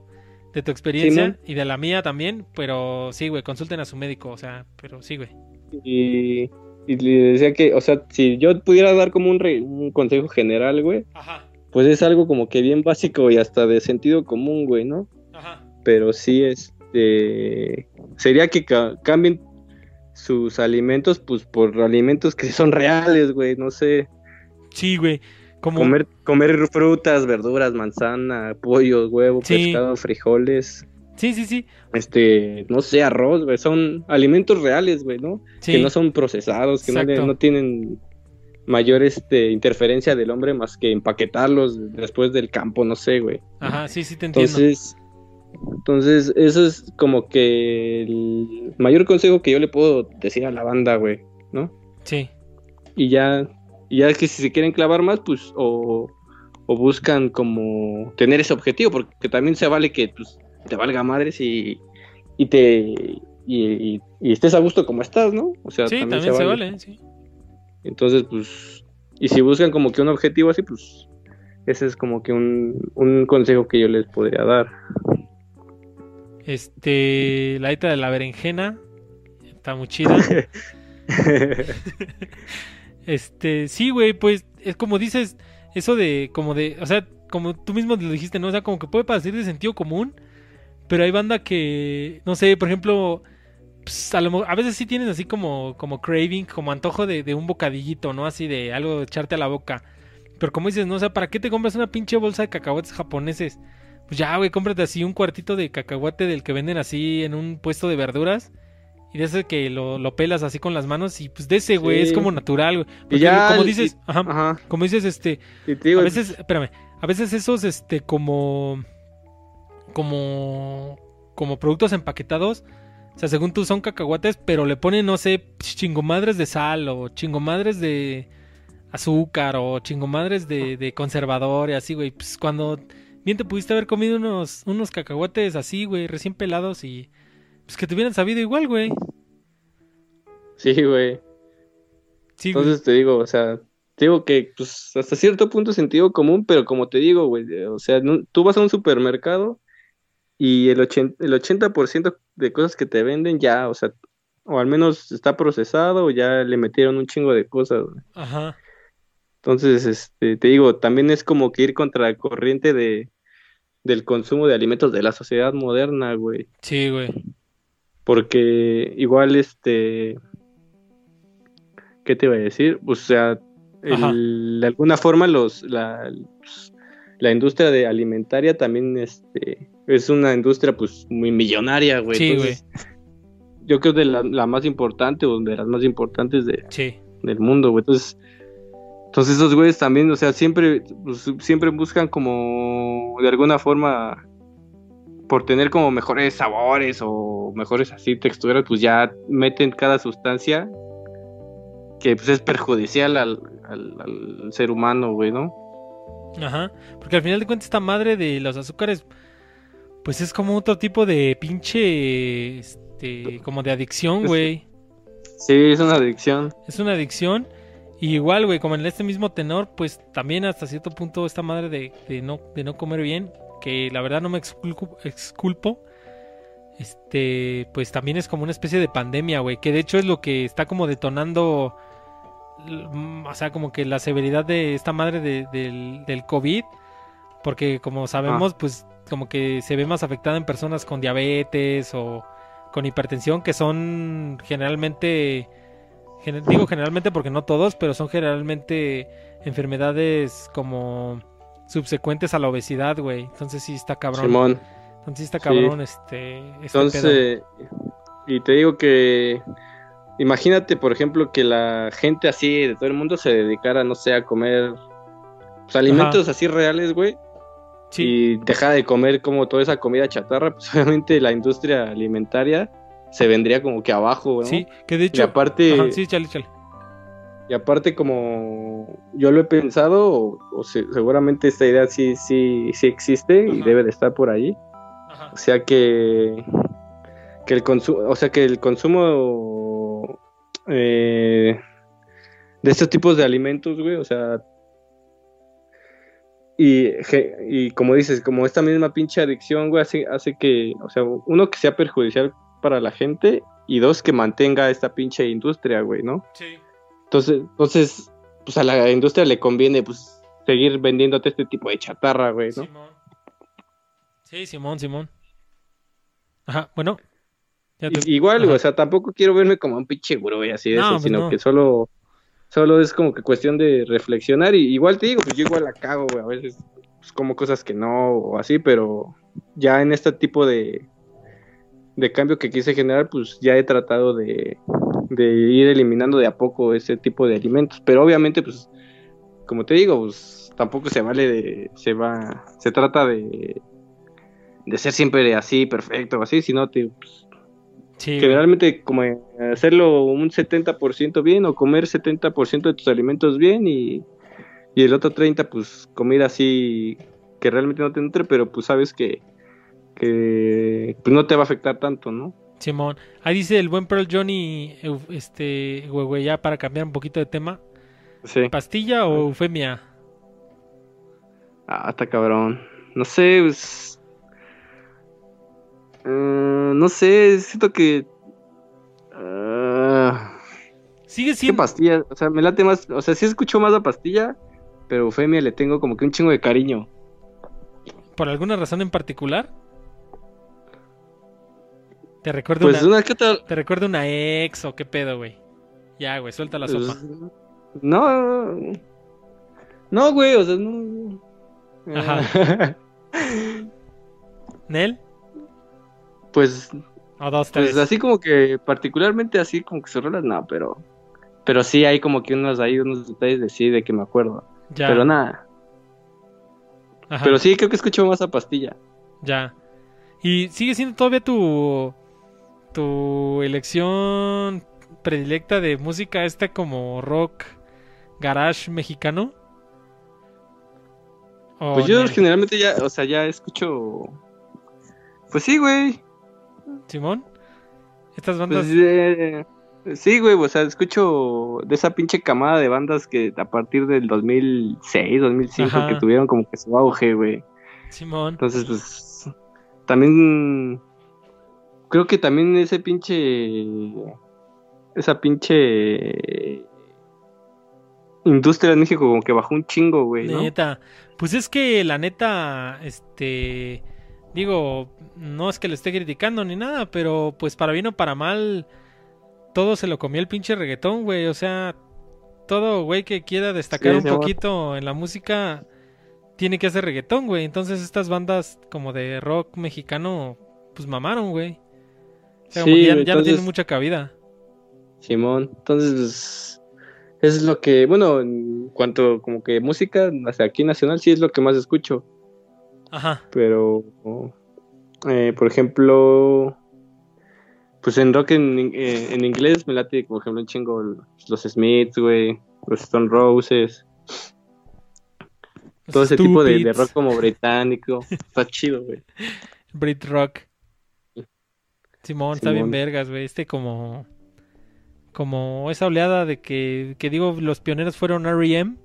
de tu experiencia Simón. y de la mía también, pero sí, güey, consulten a su médico, o sea, pero sí, güey. Y, y le decía que, o sea, si yo pudiera dar como un, re- un consejo general, güey, Ajá, pues es algo como que bien básico y hasta de sentido común, güey, ¿no? ajá. pero sí este sería que ca- cambien sus alimentos pues por alimentos que son reales, güey, no sé, Sí, güey, como comer comer frutas, verduras, manzana, pollo, huevo, Sí. pescado, frijoles, Sí, sí, sí. este, no sé, arroz, güey, son alimentos reales, güey, ¿no? Sí. Que no son procesados, que no, le- no tienen mayor este interferencia del hombre más que empaquetarlos después del campo, no sé, güey. Ajá, sí, sí te entiendo. Entonces, entonces, eso es como que el mayor consejo que yo le puedo decir a la banda, güey, ¿no? Sí. Y ya, y ya es que si se quieren clavar más, pues, o, o buscan como tener ese objetivo, porque también se vale que pues, te valga madres y, y te y, y- y estés a gusto como estás, ¿no? O sea, Sí, también se vale, sí. Entonces, pues, y si buscan como que un objetivo así, pues, ese es como que un, un consejo que yo les podría dar. Este, la dieta de la berenjena está muy chida. Este, sí, güey, pues es como dices, eso de, como de, o sea, como tú mismo lo dijiste, ¿no? O sea, como que puede parecer de sentido común, pero hay banda que, no sé, por ejemplo, pues, a, lo mo- a veces sí tienes así como, como craving, como antojo de, de un bocadillito, ¿no? Así de algo de echarte a la boca. Pero como dices, ¿no? O sea, ¿para qué te compras una pinche bolsa de cacahuates japoneses? Pues ya, güey, cómprate así un cuartito de cacahuate del que venden así en un puesto de verduras. Y de ese que lo, lo pelas así con las manos y pues de ese, güey, Sí. es como natural, güey. Porque ya como dices, ajá, Ajá. como dices, este, digo, a veces, espérame, a veces esos, este, como, como, como productos empaquetados, o sea, según tú son cacahuates, pero le ponen, no sé, chingomadres de sal o chingomadres de azúcar o chingomadres de, de conservador y así, güey. Pues cuando bien te pudiste haber comido unos, unos cacahuates así, güey, recién pelados y pues que te hubieran sabido igual, güey. Sí, güey. Sí, güey. Entonces te digo, o sea, te digo que pues hasta cierto punto sentido común, pero como te digo, güey, o sea, no- tú vas a un supermercado y el 80, el 80% de cosas que te venden ya, o sea, o al menos está procesado o ya le metieron un chingo de cosas, güey. Ajá. Entonces, este, te digo, también es como que ir contra la corriente de, del consumo de alimentos de la sociedad moderna, güey. Sí, güey. Porque igual, este, ¿qué te iba a decir? O sea, el- de alguna forma los, la, la industria de alimentaria también, este, es una industria, pues, muy millonaria, güey. Sí, Entonces, Yo creo de la, la más importante o de las más importantes de, Sí. del mundo, güey. Entonces, entonces esos güeyes también, o sea, siempre, pues, siempre buscan como de alguna forma por tener como mejores sabores o mejores así texturas, pues ya meten cada sustancia que pues es perjudicial al, al, al ser humano, güey, ¿no? Ajá. Porque al final de cuentas esta madre de los azúcares, pues es como otro tipo de pinche, este, como de adicción, güey. Sí, es una adicción. Es una adicción. Y igual, güey, como en este mismo tenor, pues también hasta cierto punto esta madre de, de no, de no comer bien, que la verdad no me exculco- exculpo, este, pues también es como una especie de pandemia, güey, que de hecho es lo que está como detonando, mm, o sea, como que la severidad de esta madre de- del, del COVID, porque como sabemos, pues como que se ve más afectada en personas con diabetes o con hipertensión, que son generalmente Gen- digo generalmente porque no todos, pero son generalmente enfermedades como subsecuentes a la obesidad, güey. Entonces sí está cabrón. Simón. Entonces sí está Sí. cabrón este, este pedo. Entonces, y te digo que imagínate, por ejemplo, que la gente así de todo el mundo se dedicara, no sé, a comer pues, alimentos así reales, güey, Sí, y dejara de comer como toda esa comida chatarra, pues obviamente la industria alimentaria se vendría como que abajo, ¿no? sí, que de Y hecho... aparte, Ajá, sí, chale, chale. y aparte como yo lo he pensado, o, o se- seguramente esta idea sí, sí, sí existe y debe de estar por ahí. Ajá. O sea que, que el consumo, o sea que el consumo eh, de estos tipos de alimentos, güey, o sea, y, y como dices, como esta misma pinche adicción, güey, hace, hace que, o sea, uno que sea perjudicial para la gente y dos que mantenga esta pinche industria, güey, ¿no? Sí. Entonces, entonces, pues a la industria le conviene, pues, seguir vendiéndote este tipo de chatarra, güey, ¿no? Simón. Sí, Simón, Simón. Ajá, bueno. Te- Igual, güey, o sea, tampoco quiero verme como un pinche güey así de No, eso, pues sino no. que solo, solo es como que cuestión de reflexionar y igual te digo, pues yo igual la cago, güey, a veces pues, como cosas que no o así, pero ya en este tipo de, de cambio que quise generar, pues ya he tratado de, de ir eliminando de a poco ese tipo de alimentos, pero obviamente, pues, como te digo, pues tampoco se vale de, se va, se trata de, de ser siempre así, perfecto así, sino te, pues, Sí, realmente como hacerlo un 70% bien o comer 70% de tus alimentos bien y, y el otro 30% pues comida así que realmente no te nutre, pero pues sabes que, que pues no te va a afectar tanto, ¿no? Simón. Ahí dice el buen Pearl Johnny, este, güey, güey, ya para cambiar un poquito de tema. Sí. ¿Pastilla o eufemia? Ah, está cabrón. No sé, pues... eh, no sé, siento que... ah, Sigue siendo... pastilla, o sea, me late más, o sea, sí escucho más la pastilla, pero Eufemia le tengo como que un chingo de cariño. ¿Por alguna razón en particular? ¿Te recuerda, Pues una, una que otra... ¿Te recuerda una ex o qué pedo, güey? Ya, güey, suelta la sopa. pues, no... No, güey, o sea, no... Ajá. ¿Nel? pues, O dos, tres. pues así como que particularmente así como que sus rolas, no, pero... Pero sí hay como que unos ahí, unos detalles de sí, de que me acuerdo. ya. Pero nada. Ajá, Pero sí, creo que escucho más a pastilla. Ya. ¿Y sigue siendo todavía tu... Tu elección predilecta de música esta como rock garage mexicano? ¿O Pues yo generalmente ya, o sea, ya escucho. Pues sí, güey. Simón. Estas bandas. Pues, eh, sí, güey, o sea, escucho de esa pinche camada de bandas que a partir del 2006, 2005 Ajá. que tuvieron como que su auge, güey. Simón. Entonces, pues también creo que también ese pinche esa pinche industria en México como que bajó un chingo, güey, ¿no? Neta. Pues es que la neta, este. Digo, no es que le esté criticando ni nada, pero pues para bien o para mal, todo se lo comió el pinche reggaetón, güey. O sea, todo güey que quiera destacar Sí, un amor. poquito en la música tiene que hacer reggaetón, güey. Entonces estas bandas como de rock mexicano, pues mamaron, güey. O sea, como Sí, ya, ya no entonces- tienen mucha cabida. Simón, entonces pues, es lo que, bueno, en cuanto como que música, sea, aquí nacional sí es lo que más escucho, Ajá. pero eh, por ejemplo, pues en rock en, en inglés me late, por ejemplo, un chingo los Smiths, güey, los Stone Roses, todo ese tipo de, de rock como británico, está chido, güey. Brit Rock. Simón, está bien Simón. vergas, güey. Este como. Como esa oleada de que, que digo, los pioneros fueron R.E.M.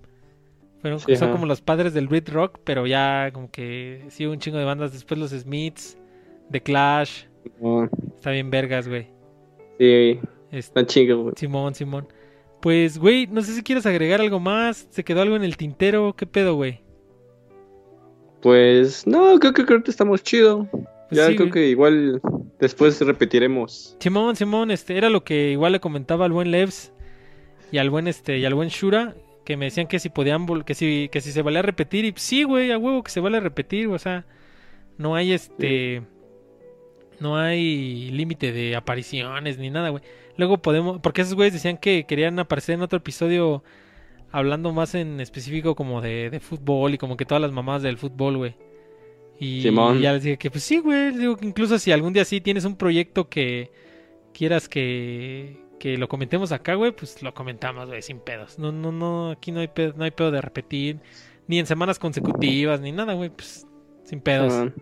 Fueron, Sí, son ajá. como los padres del Brit Rock, pero ya como que sí un chingo de bandas. Después los Smiths, The Clash. No, Está bien vergas, güey. sí, Este, está chido, güey. Simón, Simón. Pues, güey, no sé si quieres agregar algo más. ¿Se quedó algo en el tintero? ¿Qué pedo, güey? Pues no, creo que creo que estamos chido. Pues ya sí, creo güey. que igual después repetiremos. Simón, Simón, este, era lo que igual le comentaba al buen Levs y al buen este y al buen Shura, que me decían que si podían que si que si se valía repetir y sí, güey, a huevo que se vale repetir, o sea, no hay este no hay límite de apariciones ni nada, güey. Luego podemos, porque esos güeyes decían que querían aparecer en otro episodio hablando más en específico como de, de fútbol y como que todas las mamás del fútbol, güey. Y Simón. ya les dije que pues sí, güey, digo que incluso si algún día sí tienes un proyecto que quieras que, que lo comentemos acá, güey, pues lo comentamos, güey, sin pedos. No, no, no, aquí no hay pedo, no hay pedo de repetir, ni en semanas consecutivas, ni nada, güey, pues sin pedos. Simón.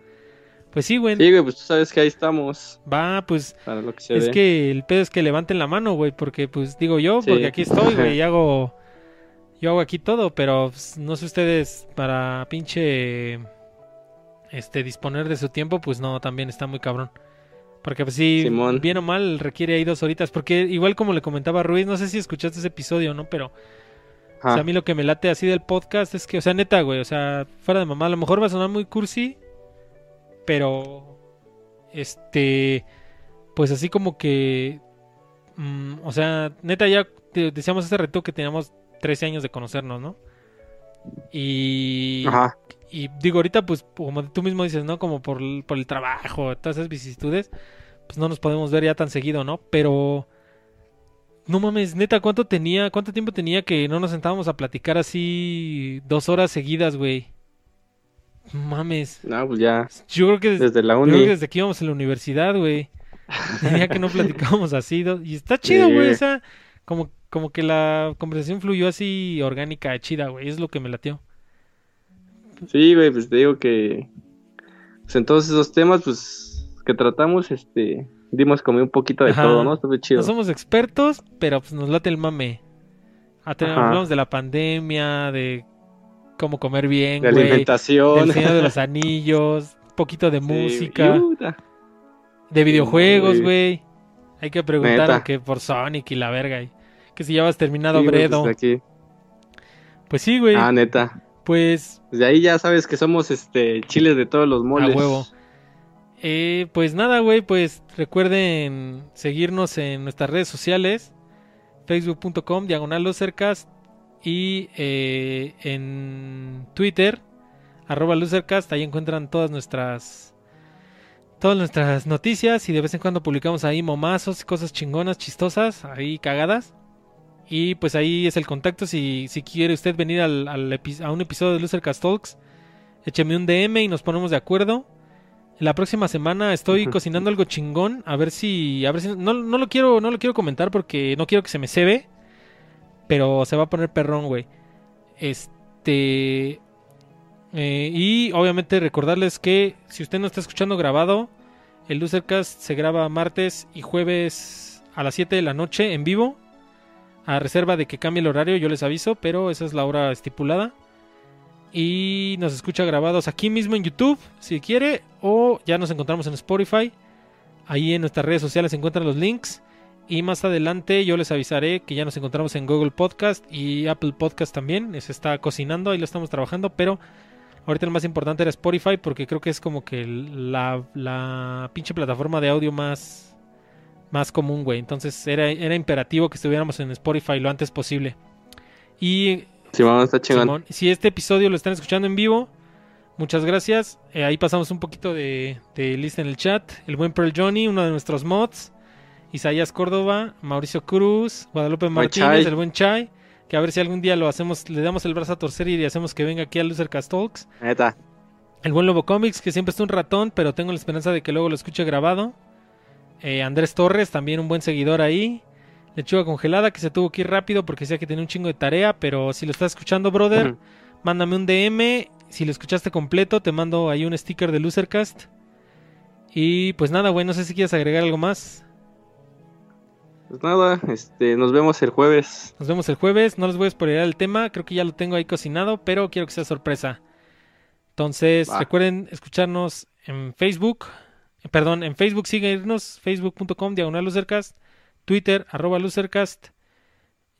Pues sí, güey. Sí, güey, pues tú sabes que ahí estamos Va, pues para lo que se es que el pedo es que levanten la mano, güey, porque pues digo yo, Sí. porque aquí estoy, güey, y hago yo hago aquí todo, pero pues, no sé ustedes para pinche este disponer de su tiempo, pues no, también está muy cabrón. Porque pues sí, Simón. bien o mal requiere ahí dos horitas, porque igual como le comentaba Ruiz, no sé si escuchaste ese episodio, ¿no? Pero o sea, a mí lo que me late así del podcast es que, o sea, neta, güey, o sea, fuera de mamá, a lo mejor va a sonar muy cursi, pero, este, pues así como que, mm, o sea, neta, ya decíamos hace reto que teníamos 13 años de conocernos, ¿no? Y, Ajá. Y digo, ahorita, pues, como tú mismo dices, ¿no? Como por, el- por el trabajo, todas esas vicisitudes, pues no nos podemos ver ya tan seguido, ¿no? Pero, no mames, neta, ¿cuánto tenía, cuánto tiempo tenía que no nos sentábamos a platicar así dos horas seguidas, güey? Mames. No, pues ya Yo creo que desde, desde la yo creo que desde que íbamos a la universidad, güey. Tenía que no platicábamos así. Y está chido, Sí. güey. O sea, como, como que la conversación fluyó así orgánica, chida, güey. Es lo que me latió. Sí, güey, pues te digo que pues en todos esos temas pues que tratamos, este, dimos como un poquito de Ajá. todo, ¿no? Estuvo chido. No somos expertos, pero pues nos late el mame. Ah. Hablamos de la pandemia, de cómo comer bien, de güey. alimentación. Del Señor de los Anillos, un poquito de Sí, música, de videojuegos, güey. Hay que preguntar que por Sonic y la verga. que si ya vas terminado sí, güey, Bredo. pues. Pues sí, güey. Ah, neta. Pues Pues de ahí ya sabes que somos este chiles de todos los moles. a huevo. Eh, pues nada, güey, pues recuerden seguirnos en nuestras redes sociales, facebook.com, diagonal losercast y eh, en Twitter, arroba losercast, ahí encuentran todas nuestras todas nuestras noticias y de vez en cuando publicamos ahí momazos, cosas chingonas, chistosas, ahí cagadas. Y pues ahí es el contacto. Si, si quiere usted venir al, al a un episodio de Losercast Talks, écheme un DM y nos ponemos de acuerdo. La próxima semana estoy cocinando algo chingón. A ver si. A ver si. No, no lo quiero. No lo quiero comentar porque no quiero que se me cebe. Pero se va a poner perrón, güey. Este. Eh, y obviamente recordarles que si usted no está escuchando grabado, el Losercast se graba martes y jueves a las 7 de la noche en vivo. A reserva de que cambie el horario, yo les aviso, pero esa es la hora estipulada. Y nos escucha grabados aquí mismo en YouTube, si quiere, o ya nos encontramos en Spotify. Ahí en nuestras redes sociales se encuentran los links. Y más adelante yo les avisaré que ya nos encontramos en Google Podcast y Apple Podcast también. Se está cocinando, ahí lo estamos trabajando, pero ahorita lo más importante era Spotify porque creo que es como que la, la pinche plataforma de audio más, más común, güey. Entonces era, era imperativo que estuviéramos en Spotify lo antes posible. Y Simón está chingón. Simón, si este episodio lo están escuchando en vivo, muchas gracias. Eh, ahí pasamos un poquito de, de lista en el chat. El buen Pearl Johnny, uno de nuestros mods. Isaías Córdoba, Mauricio Cruz, Guadalupe Martínez, el buen Chai. Que a ver si algún día lo hacemos, le damos el brazo a torcer y le hacemos que venga aquí a Losercast Talks. Neta. El buen Lobo Comics, que siempre está un ratón, pero tengo la esperanza de que luego lo escuche grabado. Eh, Andrés Torres, también un buen seguidor ahí. Lechuga congelada, que se tuvo que ir rápido porque decía que tenía un chingo de tarea, pero si lo estás escuchando, brother, mándame un DM. Si lo escuchaste completo, te mando ahí un sticker de Losercast. Y pues nada, güey, no sé si quieres agregar algo más. Pues nada, este, nos vemos el jueves. Nos vemos el jueves. No les voy a spoilear el tema. Creo que ya lo tengo ahí cocinado, pero quiero que sea sorpresa. Entonces, Va. recuerden escucharnos en Facebook. Perdón, en Facebook síguenos. Facebook.com, diagonal Lucercast. Twitter, arroba Lucercast.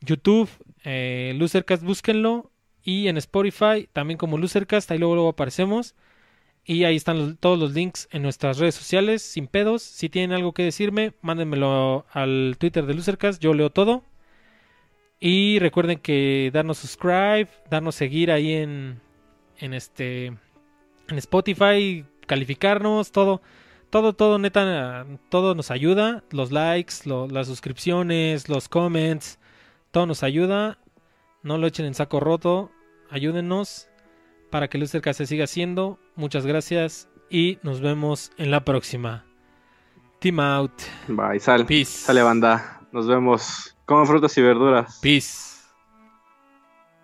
YouTube, eh, Lucercast, búsquenlo. Y en Spotify, también como Lucercast. Ahí luego, luego aparecemos. Y ahí están todos los links en nuestras redes sociales, sin pedos. Si tienen algo que decirme, mándenmelo al Twitter de Lucercast. Yo leo todo. Y recuerden que darnos subscribe, darnos seguir ahí en, en este en Spotify, calificarnos, todo, todo, todo, neta, todo nos ayuda. Los likes, lo- las suscripciones, los comments, todo nos ayuda. No lo echen en saco roto, ayúdenos para que Lucercast se siga haciendo. Muchas gracias y nos vemos en la próxima. Team out. Bye, sal. Peace. Sale banda. Nos vemos. Coman frutas y verduras. Peace.